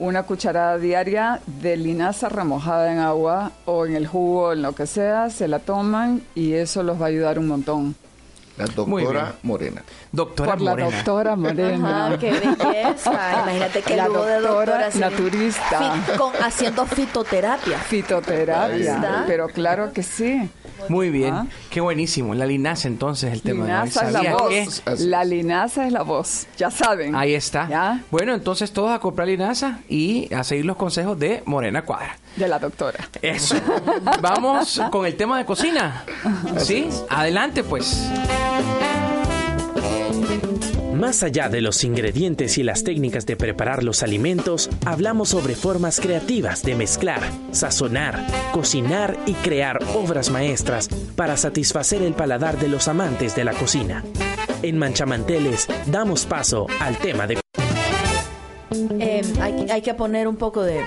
una cucharada diaria de linaza remojada en agua o en el jugo, en lo que sea, se la toman y eso los va a ayudar un montón. La doctora Morena. Doctora Por la Morena. doctora Morena. Ajá, qué belleza. Imagínate que La luego de doctora doctora así, naturista. fi- con- haciendo fitoterapia. Fitoterapia, pero claro que sí. Muy bien. Ah. Qué buenísimo. La linaza entonces el tema Linaza de es hoy. la ¿Sabía voz. que? La linaza es la voz. Ya saben. Ahí está. ¿Ya? Bueno, entonces todos a comprar linaza y a seguir los consejos de Morena Cuadra. De la doctora. Eso. Vamos con el tema de cocina. ¿Sí? Adelante pues. Más allá de los ingredientes y las técnicas de preparar los alimentos, hablamos sobre formas creativas de mezclar, sazonar, cocinar y crear obras maestras para satisfacer el paladar de los amantes de la cocina. En Manchamanteles damos paso al tema de Eh, hay, hay que poner un poco de...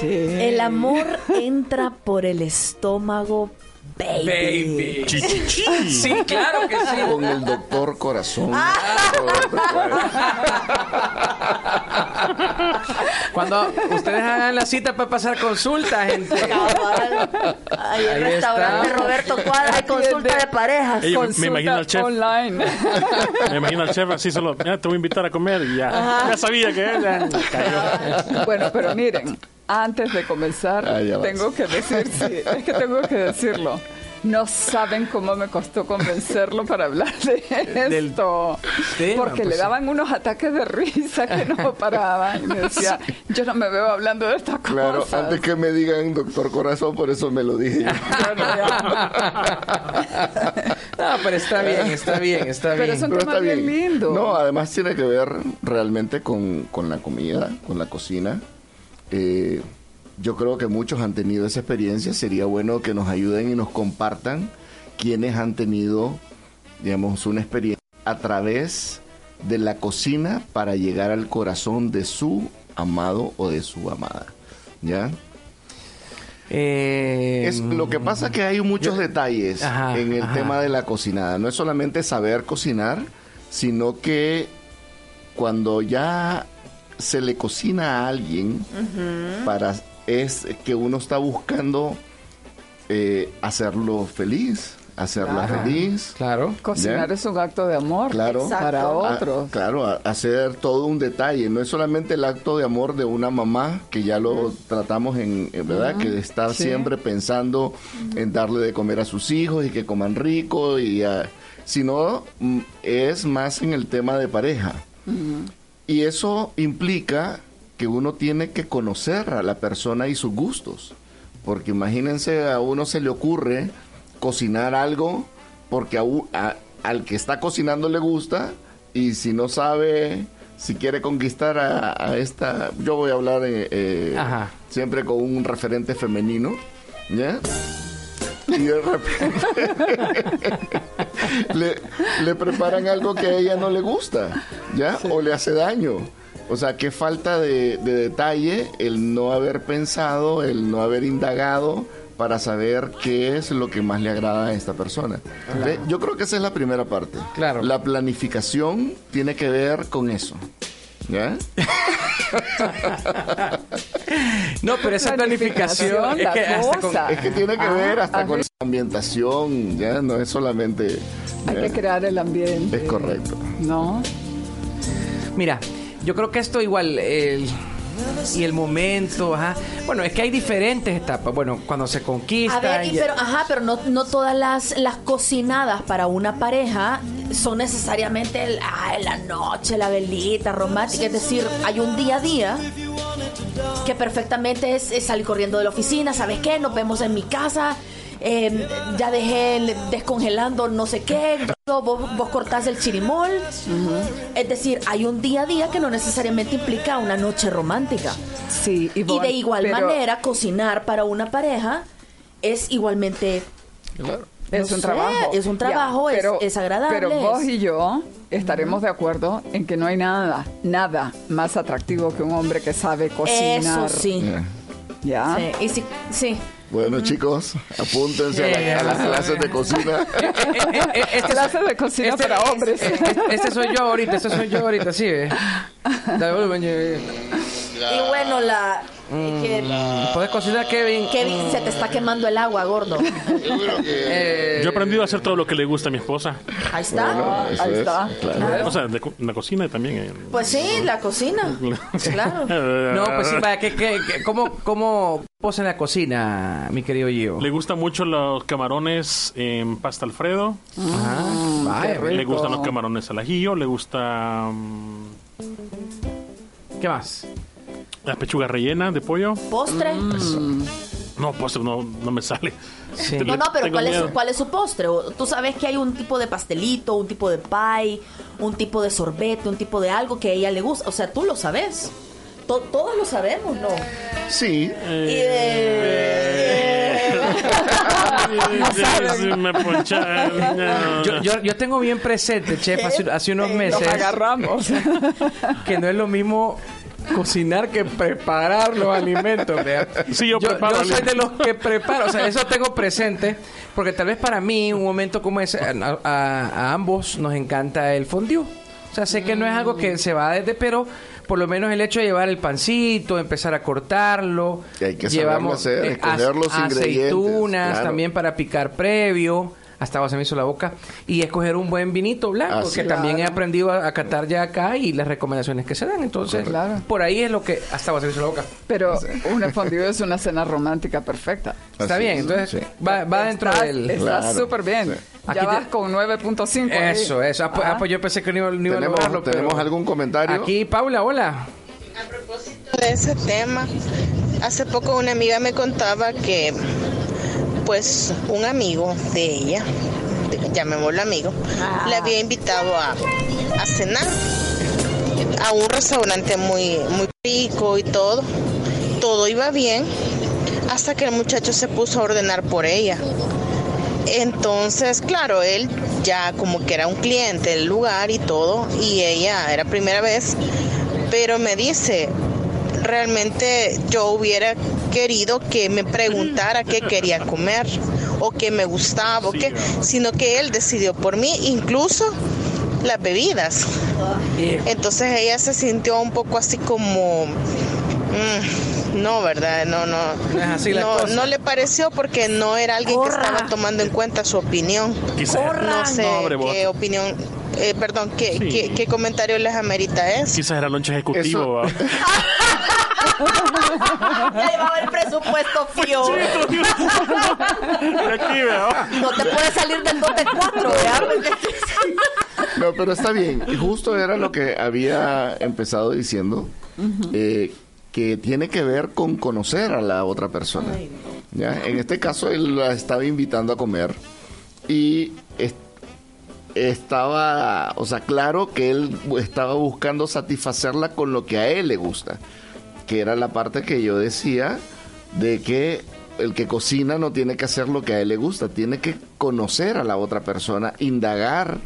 Sí. El amor entra por el estómago, baby. Baby. Sí, claro que sí. Con el doctor Corazón. Cuando ustedes hagan la cita para pasar consulta, gente. Ahí el restaurante está. Roberto Cuadra hay consulta de parejas. Ey, me- me Consulta imagino al chef. online. Me imagino al chef así solo, "Mira, te voy a invitar a comer y ya. Ya sabía que era. Cayó. Bueno, pero miren, antes de comenzar, Ah, tengo que decir, sí, es que tengo que decirlo. No saben cómo me costó convencerlo para hablar de esto. tema, porque pues le sí. daban unos ataques de risa que no paraban. Y me decía, yo no me veo hablando de estas Claro, cosas. antes que me digan doctor Corazón, por eso me lo dije yo. No, pero está bien, está bien, está Pero bien. es un Pero tema bien. lindo. No, además tiene que ver realmente con, con la comida, con la cocina. Eh, yo creo que muchos han tenido esa experiencia. Sería bueno que nos ayuden y nos compartan quienes han tenido, digamos, una experiencia a través de la cocina para llegar al corazón de su amado o de su amada. ¿Ya? Eh, Es, lo que pasa que hay muchos detalles Ajá, en el ajá. tema de la cocinada. No es solamente saber cocinar, sino que cuando ya se le cocina a alguien, para es que uno está buscando eh, hacerlo feliz, hacerla Claro. feliz. Claro. Cocinar ¿Ya? es un acto de amor Claro. para A- otros. claro, a- hacer todo un detalle. No es solamente el acto de amor de una mamá, que ya lo tratamos en, en verdad, que está Sí. siempre pensando en darle de comer a sus hijos y que coman rico, y ah, sino mm, es más en el tema de pareja. Y eso implica que uno tiene que conocer a la persona y sus gustos. Porque imagínense, a uno se le ocurre cocinar algo porque a a- al que está cocinando le gusta y si no sabe, si quiere conquistar a, a esta, yo voy a hablar eh, eh, siempre con un referente femenino, ¿ya? Y de repente le, le preparan algo que a ella no le gusta, ¿ya? O le hace daño. O sea, qué falta de, de detalle el no haber pensado, el no haber indagado para saber qué es lo que más le agrada a esta persona. Yo creo que esa es la primera parte. Claro. La planificación tiene que ver con eso. ¿Ya? No, pero esa planificación, Planificación, es que la hasta con- cosa. Es que tiene que Ah, ver hasta ajá. con la ambientación, ya no es solamente... Hay que crear el ambiente. Es correcto. ¿No? Mira, yo creo que esto igual el y el momento, ajá. Bueno, es que hay diferentes etapas. Bueno, cuando se conquista. A ver, y y- pero, ajá, pero no, no todas las, las cocinadas para una pareja son necesariamente el- ah, la noche, la velita romántica. Es decir, hay un día a día que perfectamente es, es salir corriendo de la oficina, ¿sabes qué? Nos vemos en mi casa. Eh, ya dejé el- descongelando no sé qué, vos, vos cortás el chirimol. Es decir, hay un día a día que no necesariamente implica una noche romántica. Sí, Y de igual pero- manera, cocinar para una pareja es igualmente... Es no un sé, trabajo. Es un trabajo, es- pero- es, agradable. Pero vos es- y yo estaremos de acuerdo en que no hay nada, nada más atractivo que un hombre que sabe cocinar. Eso sí. ¿Ya? Sí, y sí, sí. Bueno, chicos, apúntense a, la- a las clases de cocina. Este Clases de cocina para hombres. Este, este soy yo ahorita, este soy yo ahorita, sí, ve. Dale volumen, eh. Y bueno, la... que- ¿Puedes cocinar, Kevin? Kevin, se te está quemando el agua, gordo. Eh, Yo he aprendido a hacer todo lo que le gusta a mi esposa. Ahí está. Bueno, Ahí es, está. claro. O sea, de la cocina y también. en- Pues sí, la cocina. Claro. No, pues sí, vaya, ¿qué, qué, qué- cómo, cómo posa en la cocina, mi querido Gio? Le gustan mucho los camarones en pasta Alfredo. Ah, vaya, Le rico. gustan los camarones al ajillo. Le gusta. mm, ¿Qué más? La pechuga rellena de pollo. ¿Postre? No, postre no, no me sale. No, no, pero ¿cuál es, su, ¿cuál es su postre? Tú sabes que hay un tipo de pastelito, un tipo de pie, un tipo de sorbete, un tipo de algo que a ella le gusta. O sea, tú lo sabes. To- todos lo sabemos, ¿no? Sí. Sí, me poncharon. No, Yo, yo, yo tengo bien presente, chef, hace, hace unos meses. Nos agarramos. Que no es lo mismo cocinar que preparar los alimentos. Sí, yo preparo soy de los que preparo, o sea, eso tengo presente, porque tal vez para mí, un momento como ese, a, a- a ambos nos encanta el fondue. O sea, sé que no es algo que se va desde, pero por lo menos el hecho de llevar el pancito, empezar a cortarlo. Y hay que saberlo hacer, eh, escoger los ingredientes, aceitunas claro. también para picar previo. Hasta ahora se me hizo la boca. Y escoger un buen vinito blanco, Así que también he aprendido a, a catar ya acá y las recomendaciones que se dan. Entonces, Claro. por ahí es lo que hasta ahora se me hizo la boca. Pero un fondue es una cena romántica perfecta. Está bien, entonces va, va dentro Está- del... Está súper bien. Aquí Ya te- vas con 9.5. ahí. Eso, eso. Ah, pues, ah, pues yo pensé que no iba, no iba a ¿Tenemos, pero- ¿tenemos algún comentario? Aquí, Paula, hola. de ese tema. Hace poco una amiga me contaba que, pues, un amigo de ella, llamémoslo amigo, le había invitado a, a cenar a un restaurante muy, muy rico y todo. Todo iba bien hasta que el muchacho se puso a ordenar por ella. Entonces, claro, él ya como que era un cliente del lugar y todo, y ella era primera vez, pero me dice, realmente yo hubiera querido que me preguntara qué quería comer o qué me gustaba, o qué, sino que él decidió por mí, incluso las bebidas. Entonces ella se sintió un poco así como... mm, no, ¿verdad? No, no. No es así la no, cosa. no le pareció porque no era alguien que estaba tomando en cuenta su opinión. Quizá- No sé qué opinión, eh, perdón, qué, Sí. qué, qué comentario les amerita eso. Quizás era lonche ejecutivo. ¿va? Ya llevaba el presupuesto fío. No te puedes salir del 2 de 4, ¿verdad? No, pero está bien. Y justo era lo que había empezado diciendo, eh, que tiene que ver con conocer a la otra persona. ¿ya? En este caso, él la estaba invitando a comer y es- estaba, o sea, claro que él estaba buscando satisfacerla con lo que a él le gusta, que era la parte que yo decía de que el que cocina no tiene que hacer lo que a él le gusta, tiene que conocer a la otra persona, indagar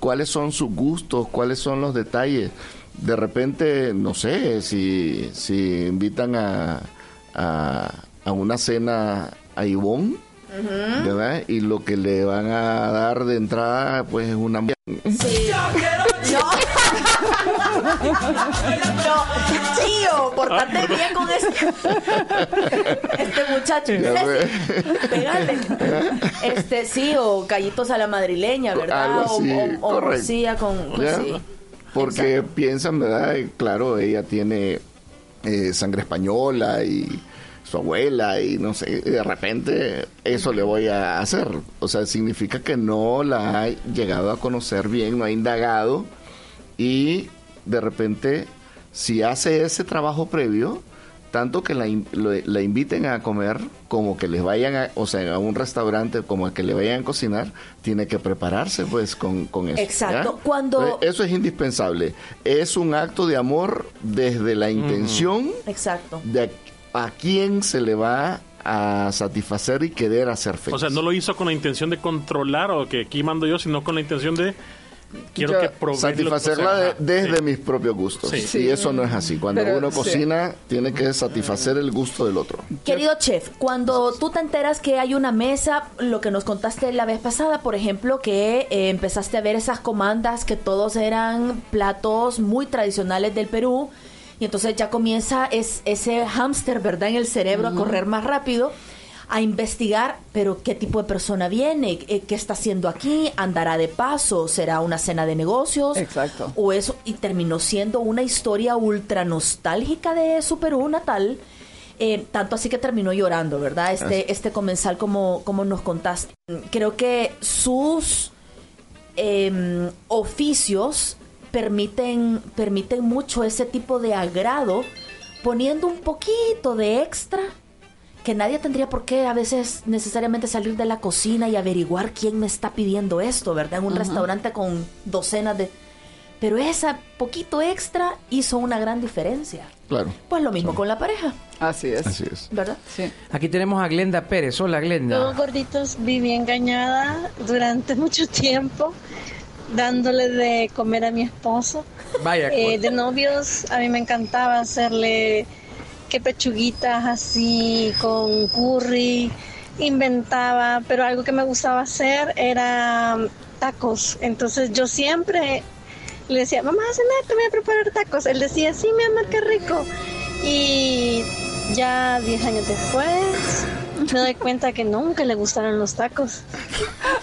cuáles son sus gustos, cuáles son los detalles. De repente, no sé, si, si invitan a, a, a una cena a Ivonne, ¿verdad? Y lo que le van a dar de entrada, pues es una... Sí. No, tío, portate bien con este, este muchacho. Ya ve. Pégale. Este, sí, o callitos a la madrileña, ¿verdad? Algo O- así, o, con. pues sí. Porque piensan, ¿verdad? Claro, ella tiene eh, sangre española y su abuela y no sé, y de repente eso le voy a hacer. O sea, significa que no la ha llegado a conocer bien, no ha indagado y de repente si hace ese trabajo previo, tanto que la, la inviten a comer como que les vayan a, o sea, a un restaurante como que le vayan a cocinar, tiene que prepararse pues con, con eso. Exacto. ¿ya? Cuando- Entonces, eso es indispensable. Es un acto de amor desde la intención Exacto. de a, quién se le va a satisfacer y querer hacer feliz. O sea, no lo hizo con la intención de controlar o que aquí mando yo, sino con la intención de quiero Yo- que satisfacerla de- desde sí. mis propios gustos. Sí. Y eso no es así. Cuando Pero, uno sí. cocina, tiene que satisfacer el gusto del otro. Querido chef, cuando tú te enteras que hay una mesa, lo que nos contaste la vez pasada, por ejemplo, que eh, empezaste a ver esas comandas que todos eran platos muy tradicionales del Perú, y entonces ya comienza es, ese hámster, ¿verdad?, en el cerebro a correr más rápido, a investigar, pero qué tipo de persona viene, Eh, qué está haciendo aquí, andará de paso, será una cena de negocios, Exacto. o eso, y terminó siendo una historia ultra nostálgica de su Perú natal. Eh, tanto así que terminó llorando, ¿verdad? Este, este comensal, como, como nos contaste. Creo que sus em, oficios permiten, permiten mucho ese tipo de agrado, poniendo un poquito de extra, que nadie tendría por qué a veces necesariamente salir de la cocina y averiguar quién me está pidiendo esto, ¿verdad? En un restaurante con docenas de... Pero ese poquito extra hizo una gran diferencia. Claro. Pues lo mismo con la pareja, Así es. Así es. ¿verdad? Sí. Aquí tenemos a Glenda Pérez. Hola, Yo, Glenda. gorditos, viví engañada durante mucho tiempo, dándole de comer a mi esposo. Vaya, Eh, de novios, a mí me encantaba hacerle que pechuguitas así con curry, inventaba, pero algo que me gustaba hacer era um, tacos. Entonces yo siempre le decía, mamá, cena, te voy a preparar tacos. Él decía, sí, mi amor, qué rico. Y ya 10 años después me doy cuenta que nunca le gustaron los tacos.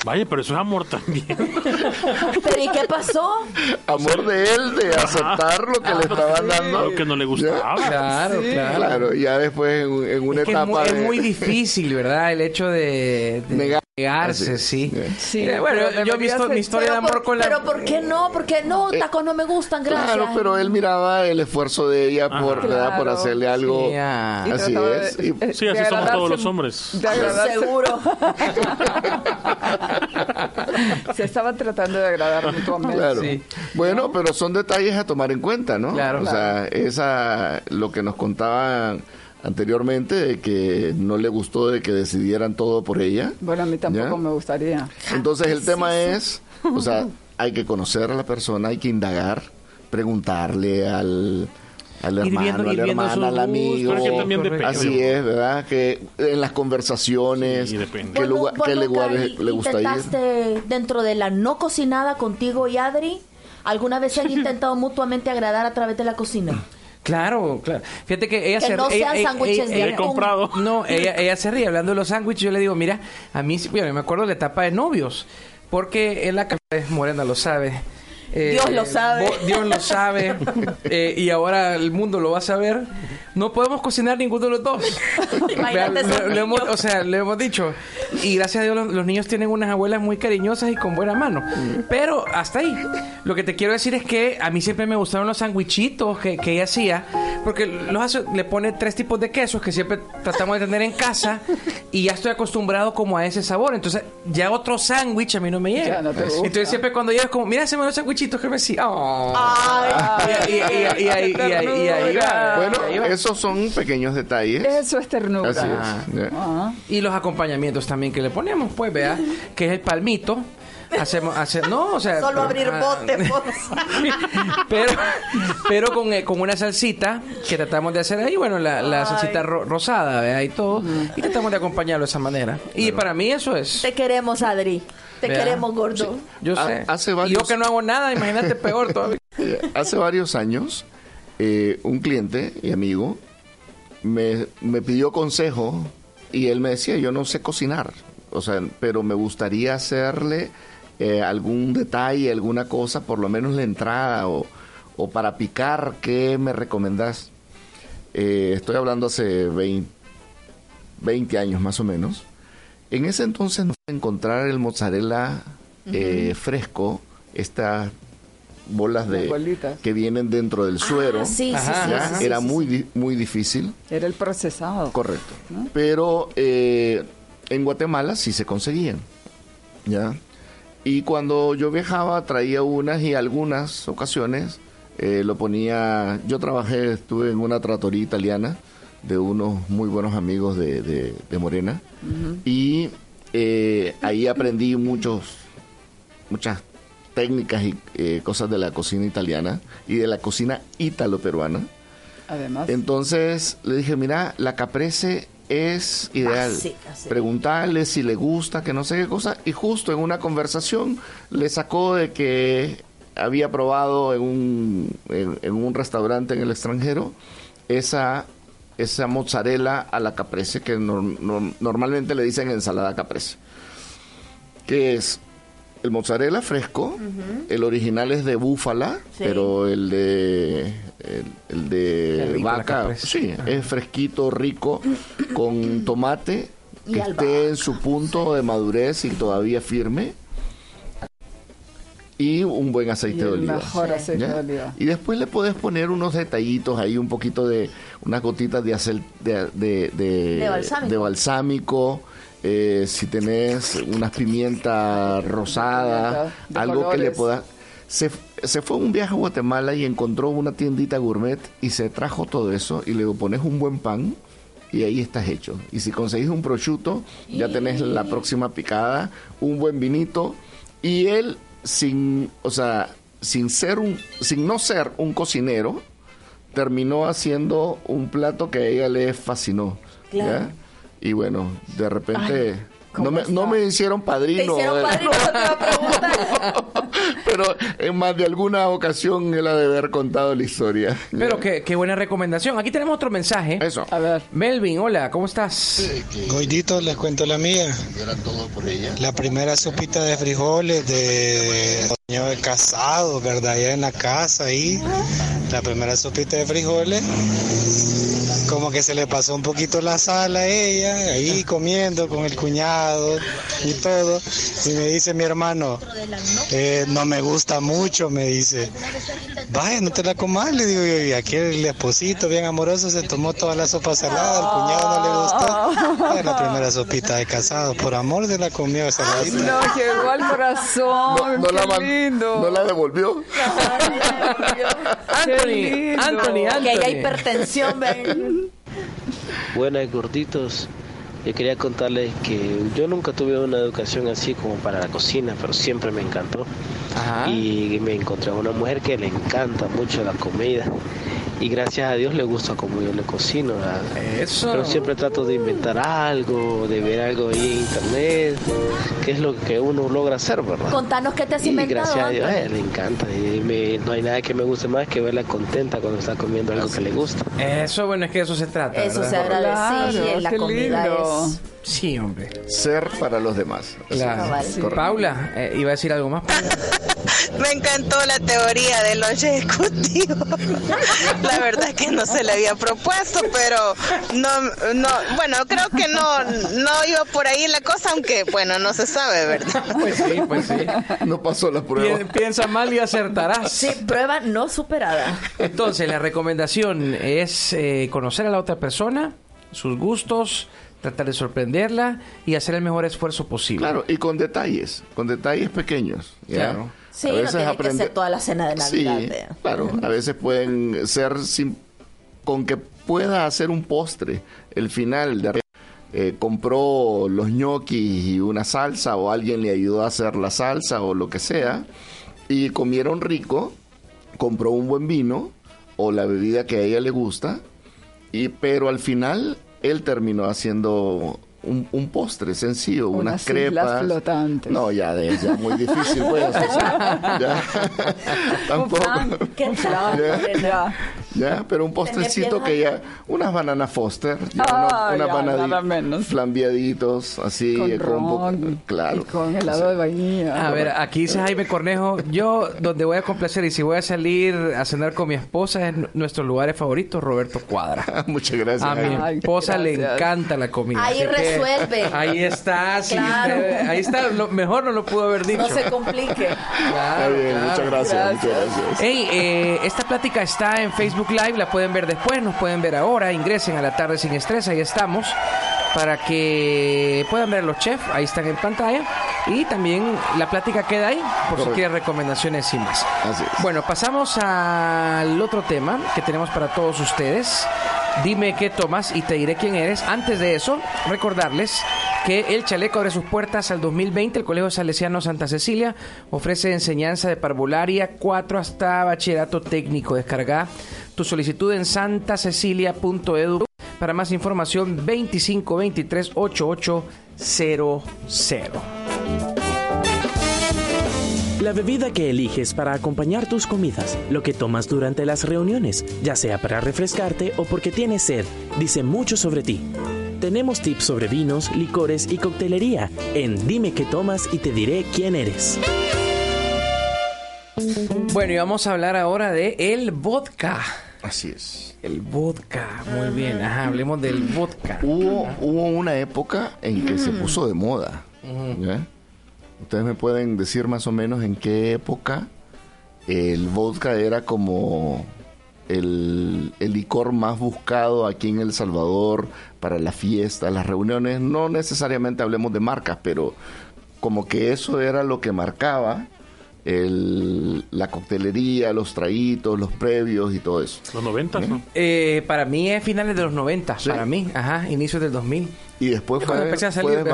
Vaya, pero eso es amor también. ¿Pero y qué pasó? Amor de él, de aceptar lo que le estaban dando. Lo que no le gustaba. Claro, claro. Claro, ya después en, en una Es que es etapa es muy difícil, ¿verdad? El hecho de, de Negarse, sí. Sí, Eh, bueno, pero yo histo- ser- mi historia de amor por, con la... pero ¿por qué no? Porque no, tacos no me gustan, gracias. Claro, pero él miraba el esfuerzo de ella por, por Claro. hacerle algo. Sí, ah. Así es. de- Y- eh, Sí, así somos todos los hombres. de Seguro. Se estaban tratando de agradar mutuamente. Claro. Sí. Bueno, pero son detalles a tomar en cuenta, ¿no? Claro. O sea, esa, lo que nos contaban anteriormente de que no le gustó de que decidieran todo por ella. Bueno, a mí tampoco ¿Ya? me gustaría. Entonces el tema es, o sea, hay que conocer a la persona, hay que indagar, preguntarle al, al hermano, viendo- a la hermana, al amigo. depende. Así es, ¿verdad? Que en las conversaciones, Sí, qué, ¿Vos nu- lugar, qué lugares le gusta ir. dentro de la no cocinada contigo y Adri? ¿Alguna vez se han intentado mutuamente agradar a través de la cocina? Claro, claro. Fíjate que ella Que se no ella- sean ella- sándwiches ella- de ella- atún. comprado. No, ella, ella se ríe hablando de los sándwiches. Yo le digo, mira, a mí, bueno, me acuerdo de la etapa de novios, porque en la cabeza Morena lo sabe. Eh, Dios lo sabe. vos- Dios lo sabe. eh, y ahora el mundo lo va a saber. No podemos cocinar ninguno de los dos. Imagínate le- le hemos- o sea, le hemos dicho. Y gracias a Dios los, los niños tienen unas abuelas muy cariñosas y con buena mano. Pero hasta ahí. Lo que te quiero decir es que a mí siempre me gustaron los sandwichitos que, que ella hacía. Porque los hace- le pone tres tipos de quesos que siempre tratamos de tener en casa. Y ya estoy acostumbrado como a ese sabor. Entonces ya otro sándwich a mí no me llega. No. Entonces siempre cuando llegas como, mira, se me los bichitos que me siguen. Y, Bueno, esos son pequeños detalles. Eso es ternura. Así es. Ah. Y los acompañamientos también que le ponemos, pues vea, que es el palmito, Hacemos, hace, no, o sea, Solo abrir ah, bote, pues. pero, pero con, eh, con una salsita que tratamos de hacer ahí, bueno, la, la salsita ro- rosada, vea, y todo, y tratamos de acompañarlo de esa manera. Y para mí eso es, Te queremos, Adri. Te queremos, gordo. yo Ha- sé. hace Y yo varios- que no hago nada, imagínate peor todavía. Hace varios años, eh, un cliente y amigo me, me pidió consejo y él me decía, yo no sé cocinar, o sea, pero me gustaría hacerle eh, algún detalle, alguna cosa, por lo menos la entrada o, o para picar, ¿qué me recomendás? Eh, estoy hablando hace 20, 20 años más o menos. En ese entonces no encontrar el mozzarella eh, fresco, esta bolas de bolitas. que vienen dentro del suero. sí, sí, ¿ya? sí, sí, Era muy muy difícil. Era el procesado. Correcto. Pero eh, en Guatemala sí se conseguían. ¿Ya? Y cuando yo viajaba traía unas y algunas ocasiones eh, lo ponía... Yo trabajé, estuve en una tratoría italiana de unos muy buenos amigos de, de- de Morena y eh, ahí aprendí muchos muchas técnicas y eh, cosas de la cocina italiana y de la cocina ítalo-peruana. Además. Entonces le dije, mira, la caprese es ideal. Preguntarle si le gusta, que no sé qué cosa. Y justo en una conversación le sacó de que había probado en un, en, en un restaurante en el extranjero esa, esa mozzarella a la caprese, que nor- nor- normalmente le dicen ensalada caprese. Que es el mozzarella fresco, el original es de búfala, Sí. pero el de el, de vaca, sí, es fresquito, rico, con tomate Y que albahaca. esté en su punto de madurez y todavía firme. Y un buen aceite Y de oliva. mejor aceite ¿Ya? de oliva. Y después le puedes poner unos detallitos ahí, un poquito de, unas gotitas de, de, de- De balsámico. Eh, si tenés unas pimientas rosadas, algo que le colores. pueda... Se, se fue un viaje a Guatemala y encontró una tiendita gourmet y se trajo todo eso y le pones un buen pan y ahí estás hecho. Y si conseguís un prosciutto, ya tenés la próxima picada, un buen vinito y él sin, o sea, sin ser un, sin no ser un cocinero, terminó haciendo un plato que a ella le fascinó. Claro. ¿ya? Y bueno, de repente ¿cómo no, me, no me hicieron padrino. Te hicieron padrino, no te iba a preguntar. pero en más de alguna ocasión él ha de haber contado la historia. Pero qué, qué buena recomendación. Aquí tenemos otro mensaje. Eso. A ver. Melvin, hola, ¿cómo estás? Goidito, les cuento la mía. La primera sopita de frijoles de año de casado, ¿verdad? Allá en la casa ahí. La primera sopita de frijoles. Como que se le pasó un poquito la sal a ella, ahí comiendo con el cuñado y todo. Y me dice mi hermano, eh, no me gusta mucho, me dice. Vaya, no te la comas, le digo yo. Y aquí el esposito bien amoroso se tomó toda la sopa salada, al cuñado no le gustó. La primera sopita de casado, por amor se la comió saladita. No, llegó al corazón. No, la lindo. no la devolvió. Qué Anthony, lindo. Anthony, Anthony. Que haya hipertensión, ven. Buenas gorditos. Yo quería contarles que yo nunca tuve una educación así como para la cocina, pero siempre me encantó. Y me encontré a una mujer que le encanta mucho la comida. Y gracias a Dios le gusta como yo le cocino. ¿verdad? Eso. Pero siempre trato de inventar algo, de ver algo ahí en internet, que es lo que uno logra hacer, ¿verdad? Contanos qué te has Y inventado. gracias a Dios, eh, le encanta. Y me- no hay nada que me guste más que verla contenta cuando está comiendo algo que le gusta. Eso, bueno, es que de eso se trata. Eso ¿verdad? se agradece Claro, y la qué comida lindo. es. Sí, hombre. Ser para los demás. Claro. Correcto. Paula, eh, iba a decir algo más. Paula? Me encantó la teoría del lonche ejecutivo. La verdad es que no se le había propuesto, pero no, no, bueno, creo que no, no iba por ahí la cosa, aunque bueno, no se sabe, ¿verdad? Pues sí, pues sí. No pasó la prueba. Pi- Piensa mal y acertarás. Sí, prueba no superada. Entonces, la recomendación es eh, conocer a la otra persona, sus gustos, tratar de sorprenderla y hacer el mejor esfuerzo posible. Claro, y con detalles, con detalles pequeños. ¿ya? Claro. Sí, A no veces tiene que ser toda la cena de Sí, Navidad. eh. claro, a veces pueden ser sin- con que pueda hacer un postre, el final de eh, compró los ñoquis y una salsa o alguien le ayudó a hacer la salsa o lo que sea y comieron rico, compró un buen vino o la bebida que a ella le gusta y pero al final él terminó haciendo un, un postre sencillo, unas, Unas islas crepas. flotantes. No, ya, de, ya muy difícil, pues. o sea, ya. Tampoco. ¿Qué tal? Ya. Ya, pero un postrecito que ya, unas bananas Foster, ya, Ah, unas ya, bananas nada menos. flambeaditos, así, Con eh, con un poco- claro. Con helado de vainilla. A ver, aquí dice Jaime Cornejo, yo donde voy a complacer y si voy a salir a cenar con mi esposa es nu- nuestros lugares favoritos, Roberto Cuadra. Muchas gracias. A mi Ay, esposa le gracias. encanta la comida. Ahí resuelve. Ahí está, sí, Claro. ahí está, lo mejor no lo pudo haber dicho. No se complique. Está bien, muchas gracias, muchas gracias. Hey, eh, esta plática está en Facebook Live, la pueden ver después, nos pueden ver ahora, ingresen a la tarde sin estrés, ahí estamos, para que puedan ver a los chefs, ahí están en pantalla, y también la plática queda ahí, por si Correcto. quieren recomendaciones sin más. Así es. Bueno, pasamos al otro tema que tenemos para todos ustedes. Dime qué tomas y te diré quién eres. Antes de eso, recordarles que el chaleco abre sus puertas al 2020. El Colegio Salesiano Santa Cecilia ofrece enseñanza de parvularia 4 hasta bachillerato técnico. Descarga tu solicitud en santacecilia.edu. Para más información, 2523 8800. La bebida que eliges para acompañar tus comidas, lo que tomas durante las reuniones, ya sea para refrescarte o porque tienes sed, dice mucho sobre ti. Tenemos tips sobre vinos, licores y coctelería en Dime qué tomas y te diré quién eres. Bueno, y vamos a hablar ahora de el vodka. Así es. El vodka, muy bien. Ajá, hablemos del vodka. Hubo, hubo una época en que se puso de moda. ¿ya? Ustedes me pueden decir más o menos en qué época el vodka era como el, el licor más buscado aquí en El Salvador para las fiestas, las reuniones. No necesariamente hablemos de marcas, pero como que eso era lo que marcaba el, la coctelería, los traguitos, los previos y todo eso. Los 90, ¿no? Eh, para mí es finales de los 90, para mí, ajá, inicios del 2000. Y después Cuando fue, empecé a fue salir,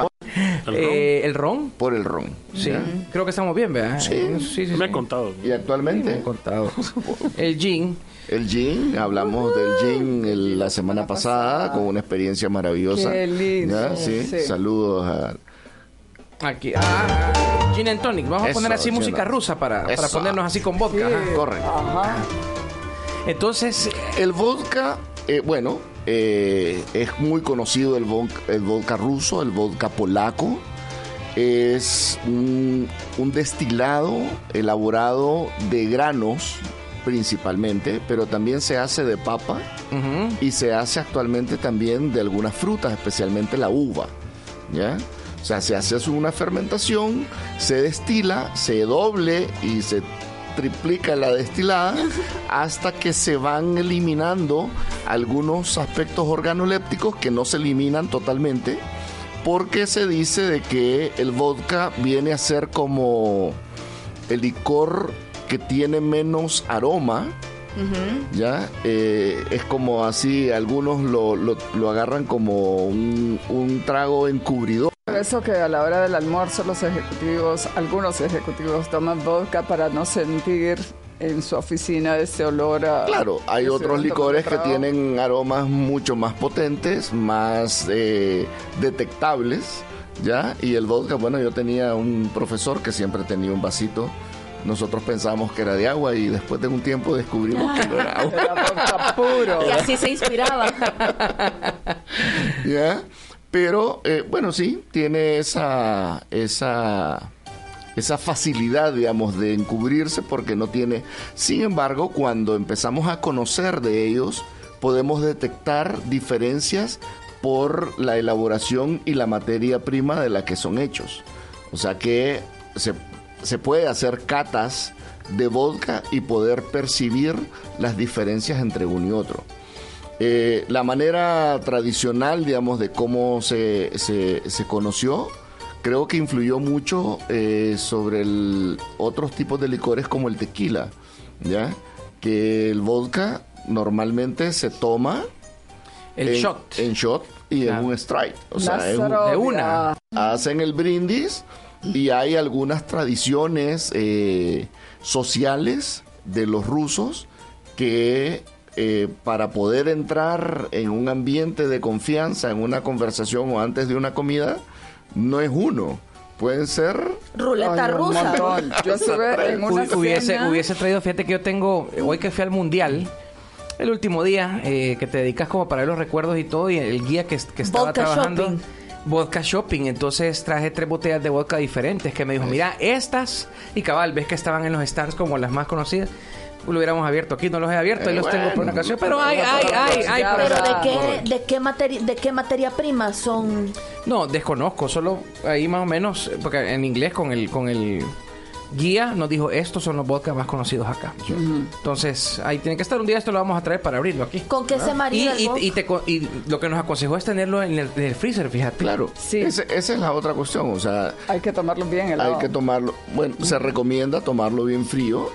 ¿El, eh, ¿El ron? por el ron. Sí, ¿ya? creo que estamos bien, ¿verdad? Sí. Sí, sí, Me sí. ha contado. Y actualmente Me han contado. El gin. El gin, hablamos del gin el- la semana pasada con una experiencia maravillosa. Qué lindo, ¿Ya? Sí, sí. saludos a... Aquí. Ah, gin and tonic. Vamos a poner así música rusa para, para ponernos así con vodka. ajá. Correcto. Ajá. Entonces, El vodka, eh, bueno, eh, es muy conocido el vodka, el vodka ruso, el vodka polaco. Es un, un destilado elaborado de granos principalmente, pero también se hace de papa y se hace actualmente también de algunas frutas, especialmente la uva. ¿Ya? O sea, se hace una fermentación, se destila, se doble y se triplica la destilada hasta que se van eliminando algunos aspectos organolépticos que no se eliminan totalmente porque se dice de que el vodka viene a ser como el licor que tiene menos aroma ¿ya? Eh, es como así, algunos lo, lo- lo agarran como un, un trago encubridor. Por eso que a la hora del almuerzo los ejecutivos, algunos ejecutivos toman vodka para no sentir en su oficina ese olor a... Claro, hay otros licores que tienen aromas mucho más potentes, más eh, detectables, ¿ya? Y el vodka, bueno, yo tenía un profesor que siempre tenía un vasito. Nosotros pensábamos que era de agua y después de un tiempo descubrimos que no era agua. Era vodka puro. Y así se inspiraba. ¿Ya? Pero, eh, bueno, sí, tiene esa, esa, esa facilidad, digamos, de encubrirse porque no tiene... Sin embargo, cuando empezamos a conocer de ellos, podemos detectar diferencias por la elaboración y la materia prima de la que son hechos. O sea que se, se puede hacer catas de vodka y poder percibir las diferencias entre uno y otro. Eh, la manera tradicional, digamos, de cómo se, se, se conoció, creo que influyó mucho eh, sobre el- otros tipos de licores como el tequila, ¿ya? Que el vodka normalmente se toma El en, shot. en shot y Claro. en un strike. O sea, en de una. hacen el brindis y hay algunas tradiciones eh, sociales de los rusos que eh, para poder entrar en un ambiente de confianza, en una conversación o antes de una comida, no es uno. Pueden ser Ruleta Ay, un rusa. montón. Yo estuve en una Hu- hubiese, cena- hubiese traído, fíjate que yo tengo, hoy que fui al mundial, el último día eh, que te dedicas como para ver los recuerdos y todo, y el guía que, que estaba Vodka trabajando. shopping. Vodka shopping, entonces traje tres botellas de vodka diferentes que me dijo, mira, estas, y cabal, ves que estaban en los stands como las más conocidas, lo hubiéramos abierto aquí, no los he abierto, ahí los tengo por una ocasión, pero hay, hay, hay, hay, Pero. ¿de qué, de qué, materi- de qué materia prima son? No, desconozco, solo ahí más o menos, porque en inglés con el, con el guía nos dijo, estos son los vodka más conocidos acá. Entonces, ahí tiene que estar un día, esto lo vamos a traer para abrirlo aquí. ¿Con qué se Y, marida el y- y te y lo que nos aconsejó es tenerlo en el, en el freezer, fíjate. Claro, ese- esa es la otra cuestión, o sea, Hay que tomarlo bien hay helado. que tomarlo, bueno, se recomienda tomarlo bien frío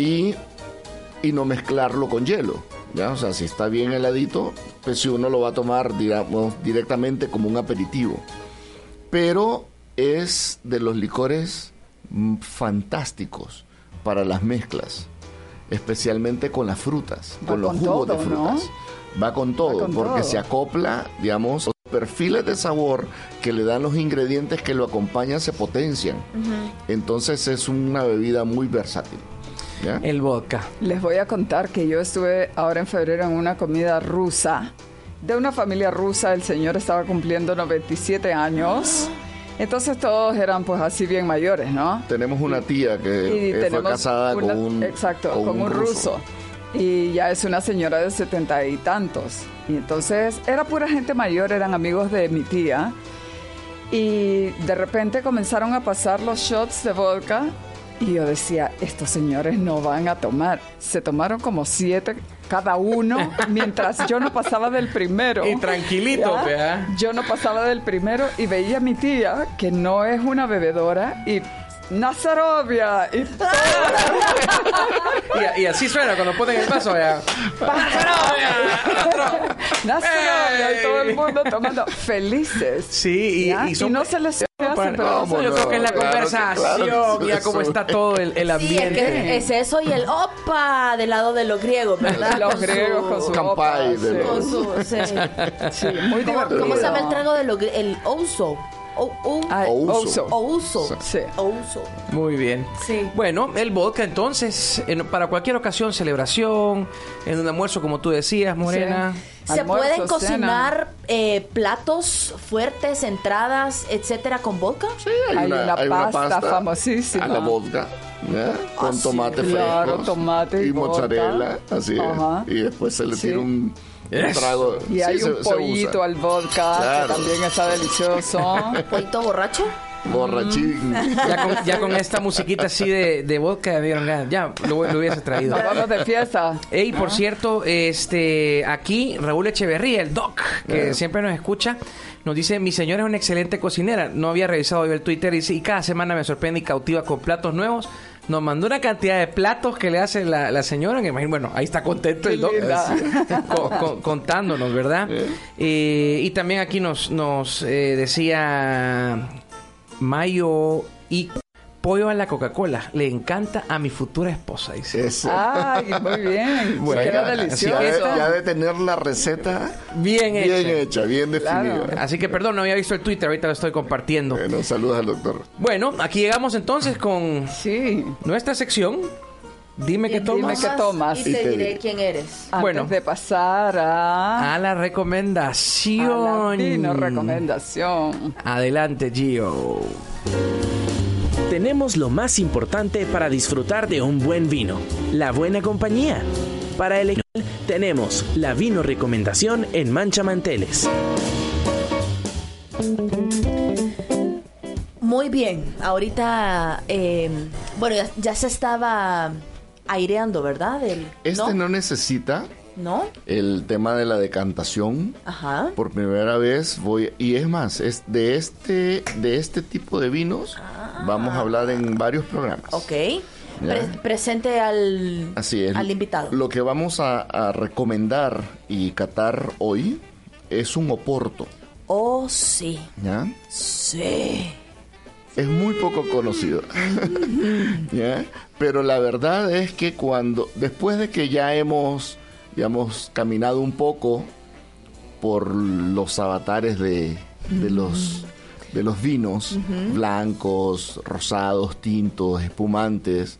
y, y no mezclarlo con hielo, ¿ya? O sea, si está bien heladito, pues si uno lo va a tomar, digamos, directamente como un aperitivo. Pero es de los licores mm, fantásticos para las mezclas, especialmente con las frutas, Va con los con jugos de frutas. Va con todo, con porque todo. se acopla, digamos, los perfiles de sabor que le dan los ingredientes que lo acompañan se potencian. Entonces es una bebida muy versátil. ¿Ya? El vodka. Les voy a contar que yo estuve ahora en febrero en una comida rusa, de una familia rusa, el señor estaba cumpliendo 97 años, entonces todos eran pues así bien mayores, ¿no? Tenemos una tía que Y eh, fue tenemos casada una- con un exacto, con, un ruso. Y ya es una señora de setenta y tantos. Y entonces era pura gente mayor, eran amigos de mi tía. Y de repente comenzaron a pasar los shots de vodka. Y yo decía, estos señores no van a tomar. Se tomaron como siete cada uno, mientras yo no pasaba del primero. Y tranquilito, ¿Ya? Yo no pasaba del primero y veía a mi tía, que no es una bebedora, y Nazarovia, y Y, y así suena cuando ponen el vaso, vea. Nazarovia, y todo el mundo tomando felices. Sí, y, ¿Ya? y son- no se les hace, pero no, yo creo que es la Claro conversación, claro que ya eso cómo es. está todo el, el Sí, es, ambiente. que es eso y el opa del lado de los griegos, ¿verdad? Los Con griegos con su Campai opa, sí. Con su, sí. Sí, muy ¿Cómo, divertido. cómo se llama el trago de los El ouso. O, o, ouso. Sí. Ouso. Muy bien. Sí. Bueno, el vodka entonces, en- para cualquier ocasión, celebración, en un almuerzo, como tú decías, Morena. ¿Se Almuerzo, pueden cocinar eh, platos fuertes, entradas, etcétera, con vodka? Hay una pasta famosísima. A la vodka. Con Ah, sí, tomate claro, tomate y mozzarella, así es. Y después se le Sí. tira un, un Eso. trago. Y Sí, hay un se pollito al vodka, Claro. que también está delicioso. ¿Pollito borracho? Borrachín. Ya con, ya con esta musiquita así de, de vodka, ya vieron ganas. Ya lo, lo hubiese traído. Vamos de fiesta. Ey, por cierto, este, aquí Raúl Echeverría, el doc, que siempre nos escucha, nos dice, mi señora es una excelente cocinera. No había revisado hoy el Twitter y dice, y cada semana me sorprende y cautiva con platos nuevos. Nos mandó una cantidad de platos que le hace la, la señora, que imagino, bueno, ahí está contento el doc, linda. co- co- contándonos, ¿verdad? Eh, y también aquí nos, nos eh, decía Mayo y pollo a la Coca-Cola. Le encanta a mi futura esposa, dice. Eso. Ay, muy bien. Bueno, Queda delicioso. Ya de, ya de tener la receta Bien hecha. bien hecha, bien definida. Claro. Así que perdón, no había visto el Twitter, ahorita lo estoy compartiendo. Bueno, saludos al doctor. Bueno, aquí llegamos entonces con Sí. nuestra sección. Dime qué Dime tomas. qué tomas. Y te Y te diré diré. quién eres. Antes Bueno. de pasar a, A la a recomendación. la vino recomendación. Adelante, Gio. Tenemos lo más importante para disfrutar de un buen vino, la buena compañía. Para elegir tenemos la vino recomendación en Mancha Manteles. Muy bien. Ahorita, eh, bueno, ya, ya se estaba aireando, ¿verdad? El, Este ¿no? no necesita ¿No? el tema de la decantación. Ajá. Por primera vez voy y es más, es de este de este tipo de vinos vamos a hablar en varios programas. Ok. Ya. Pre- presente al, Así es. al invitado. Lo que vamos a, a recomendar y catar hoy es un oporto, Oh, sí. ¿ya? Sí. Es muy poco conocido. ¿Ya? Pero la verdad es que cuando, después de que ya hemos, digamos, caminado un poco por los avatares de, de los de los vinos blancos, rosados, tintos, espumantes,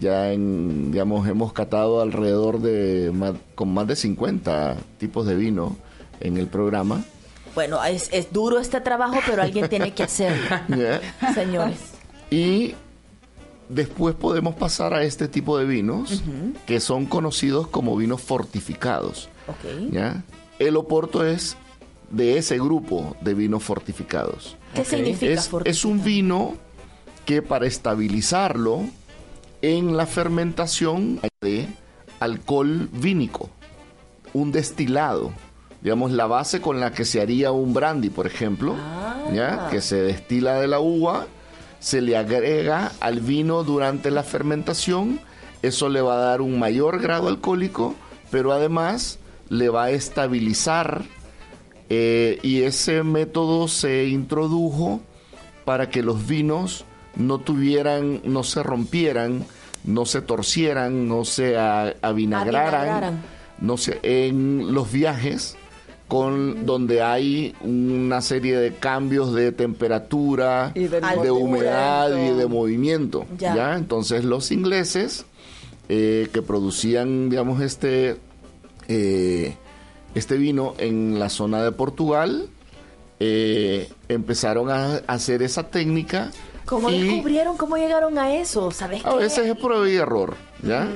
Ya en, digamos, hemos catado alrededor de más- con más de 50 tipos de vino en el programa. Bueno, es, es duro este trabajo, pero alguien tiene que hacerlo, señores. Y después podemos pasar a este tipo de vinos que son conocidos como vinos fortificados. Ok. ¿ya? El Oporto es de ese grupo de vinos fortificados. ¿Qué significa Es, fortificado? es un vino que para estabilizarlo en la fermentación de alcohol vínico, un destilado, digamos la base con la que se haría un brandy, por ejemplo, ¿ya? que se destila de la uva, se le agrega al vino durante la fermentación, eso le va a dar un mayor grado alcohólico, pero además le va a estabilizar eh, y ese método se introdujo para que los vinos no tuvieran, no se rompieran, no se torcieran, no se a- avinagraran, Avinagraran. no se, en los viajes con donde hay una serie de cambios de temperatura, Y de humedad y de movimiento. Ya. ¿ya? Entonces los ingleses eh, que producían, digamos, este eh, este vino en la zona de Portugal eh, empezaron a hacer esa técnica ¿Cómo y descubrieron? ¿Cómo llegaron a eso? ¿Sabes a veces es prueba y error, ¿ya?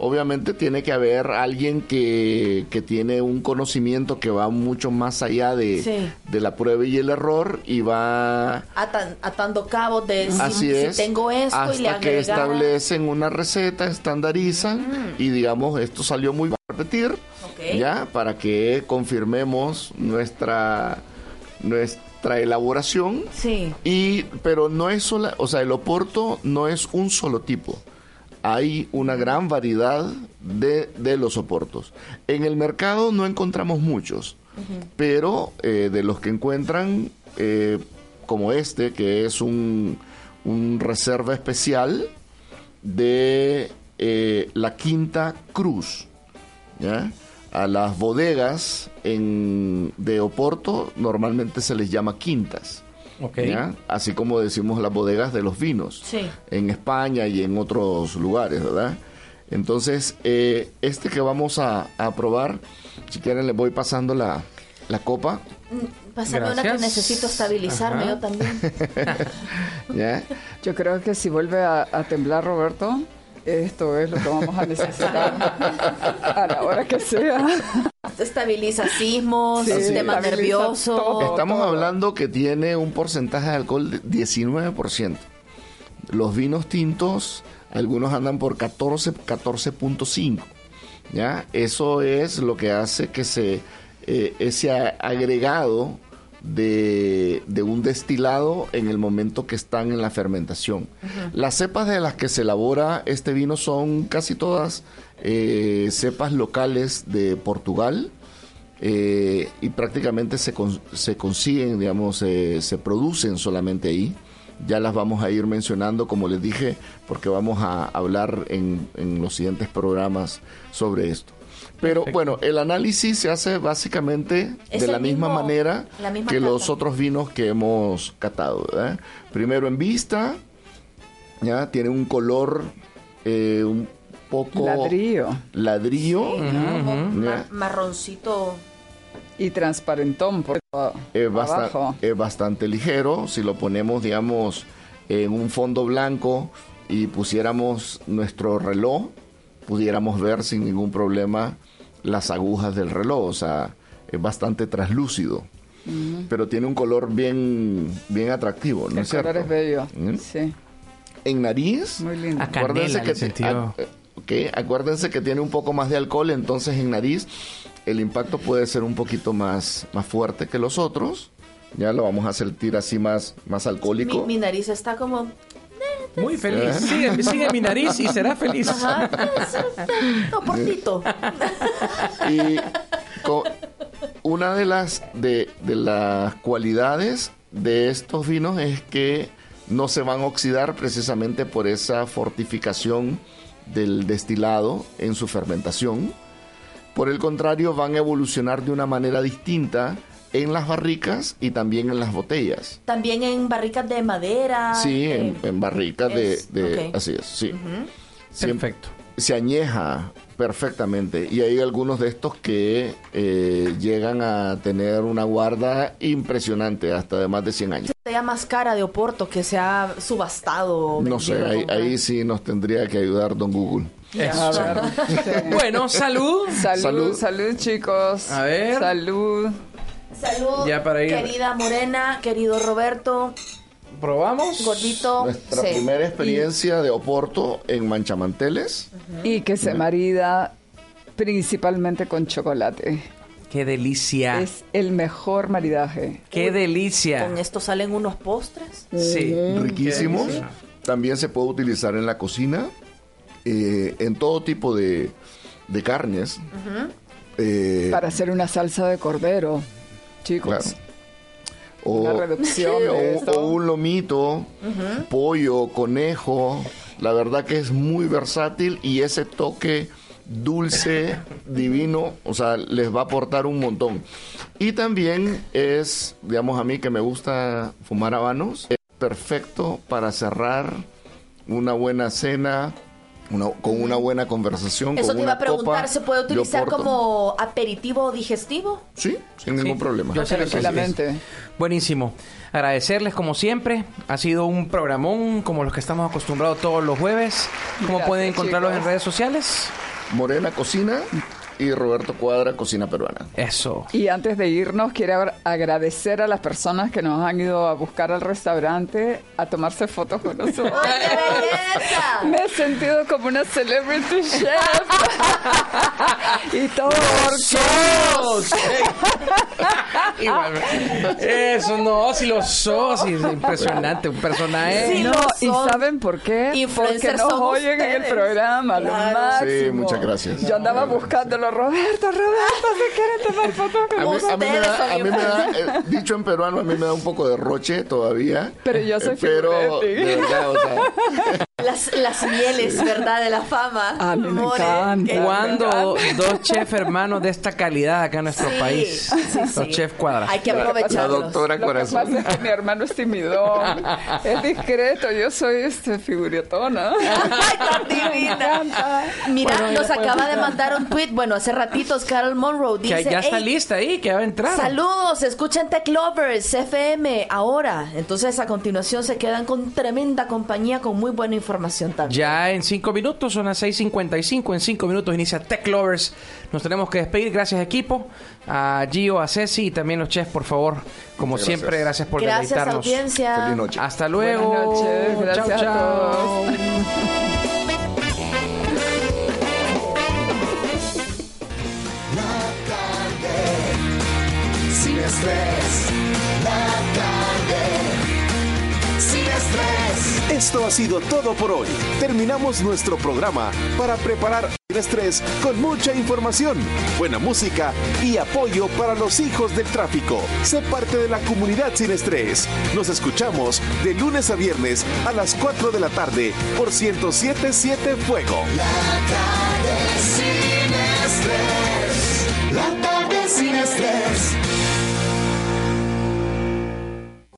Obviamente tiene que haber alguien que, que tiene un conocimiento que va mucho más allá de, Sí. de la prueba y el error y va Atan- atando cabos de si, Así si es. tengo esto hasta y le que agregara- establecen una receta, estandarizan y digamos esto salió muy a repetir, Ya para que confirmemos nuestra nuestra elaboración. Sí. Y pero no es sola, o sea, el oporto no es un solo tipo. Hay una gran variedad de, de los oportos. En el mercado no encontramos muchos pero eh, de los que encuentran, eh, como este, que es un, un reserva especial de eh, la Quinta Cruz, ¿ya? A las bodegas en, de Oporto normalmente se les llama quintas. Ok. ¿ya? Así como decimos las bodegas de los vinos Sí. en España y en otros lugares, ¿verdad? Entonces, eh, este que vamos a, a probar, si quieren les voy pasando la, la copa. Mm, Pásame una que necesito estabilizarme Ajá. yo también. ¿ya? Yo creo que si vuelve a, a temblar Roberto, esto es lo que vamos a necesitar a la hora que sea. Estabiliza sismos, Sí, sistema estabiliza nervioso. Estamos hablando que tiene un porcentaje de alcohol de 19%. Los vinos tintos, algunos andan por 14, 14.5. ¿Ya? Eso es lo que hace que se eh, ese agregado de, de un destilado en el momento que están en la fermentación. Las cepas de las que se elabora este vino son casi todas eh, cepas locales de Portugal eh, y prácticamente se, con- se consiguen, digamos, eh, se producen solamente ahí. Ya las vamos a ir mencionando, como les dije, porque vamos a hablar en, en los siguientes programas sobre esto. Pero bueno, el análisis se hace básicamente Es de la misma manera la misma que los otros vinos que hemos catado. ¿verdad? Primero en vista, ya tiene un color eh, un poco Ladrillo. ladrillo, marroncito. Y transparentón por es, basta- abajo. es bastante ligero. Si lo ponemos, digamos, en un fondo blanco y pusiéramos nuestro reloj, pudiéramos ver sin ningún problema las agujas del reloj. O sea, es bastante traslúcido. Mm. Pero tiene un color bien, bien atractivo, ¿no El es cierto? color es bello. ¿Mm? Sí. En nariz, Muy lindo. Acuérdense que, acuérdense que tiene un poco más de alcohol, entonces en nariz el impacto puede ser un poquito más, más fuerte que los otros. Ya lo vamos a sentir así más, más Mi, alcohólico. mi nariz está como... Muy feliz. Sigue, sigue mi nariz y será feliz. Ajá. No, portito. Y una de las, de, de las cualidades de estos vinos es que no se van a oxidar precisamente por esa fortificación del destilado en su fermentación. Por el contrario, van a evolucionar de una manera distinta en las barricas y también en las botellas. También en barricas de madera. Sí, eh, en, en barricas de... es- de- ok. Así es, sí. Perfecto. Se añeja perfectamente y hay algunos de estos que eh, llegan a tener una guarda impresionante, hasta de más de 100 años. botella más cara de Oporto que se ha subastado. No sé, ahí, ahí sí nos tendría que ayudar don Google. A ver. Bueno, salud. Salud, Salud. salud, chicos. A ver. Salud. Salud, Ya para ir- querida Morena, querido Roberto, ¿Probamos? gordito. Nuestra sí. primera experiencia de Oporto en Manchamanteles. Y que se marida principalmente con chocolate. Qué delicia. Es el mejor maridaje. Qué delicia. Con esto salen unos postres. Sí. riquísimo. Qué delicia. También se puede utilizar en la cocina, eh, en todo tipo de, de carnes. Eh, Para hacer una salsa de cordero, chicos. Claro. o, Una reducción de o un lomito, pollo, conejo. La verdad que es muy versátil y ese toque dulce, divino, o sea, les va a aportar un montón. Y también es, digamos a mí que me gusta fumar habanos, es perfecto para cerrar una buena cena, una- con una buena conversación. Eso con te iba una a preguntar, copa ¿se puede de utilizar como aperitivo o digestivo? Sí, sin ningún problema. Yo sé que. Buenísimo. Agradecerles como siempre. Ha sido un programón como los que estamos acostumbrados todos los jueves. ¿Cómo Gracias, pueden encontrarlos chicos. en redes sociales? Morena Cocina y Roberto Cuadra Cocina Peruana. Eso. Y antes de irnos, quiero agra- agradecer a las personas que nos han ido a buscar al restaurante a tomarse fotos con nosotros. Me he sentido como una celebrity chef. y todo por sos. Eso no, si lo sos, es impresionante, un personaje. Sí, no, ¿y saben por qué? Porque nos oyen en el programa, lo máximo. Sí, muchas gracias. Yo andaba buscándolo, Roberto, Roberto, se quieren tomar fotos con A mí, a mí me da, a mí me da, eh, dicho en peruano, a mí me da un poco de roche todavía. Pero yo soy Eh, Pero, de verdad, o sea, Las, las mieles, ¿verdad? De la fama. A mí me encanta. que- Cuando dos chefs hermanos de esta calidad acá en nuestro Sí, país, sí, los sí. chefs cuadras. Hay que la aprovecharlos. doctora Lo que Corazón. pasa es que mi hermano es timidón, es discreto, yo soy este figuretona. Ay, tan divina. Mira, Bueno, nos acaba de mandar un tweet, bueno, hace ratitos, Carol Monroe Que dice, ya está "Ey, lista ahí, que va a entrar. Saludos, escuchen Tech Lovers FM ahora. Entonces a continuación se quedan con tremenda compañía con muy buena información también. Ya en cinco minutos, son las 6.55. En cinco minutos inicia Tech Lovers. Nos tenemos que despedir. Gracias, equipo. A Gio, a Ceci y también los chefs, por favor. Como Muchas siempre, gracias. gracias por Gracias deleitarnos. audiencia. Feliz noche. Hasta luego. Buenas noches, gracias Chao, a chao. todos. Sin estrés, la tarde. Esto ha sido todo por hoy. Terminamos nuestro programa para preparar estrés con mucha información, buena música y apoyo para los hijos del tráfico. Sé parte de la comunidad sin estrés. Nos escuchamos de lunes a viernes a las 4 de la tarde por 1077 Fuego. tarde sin estrés. La tarde sin estrés.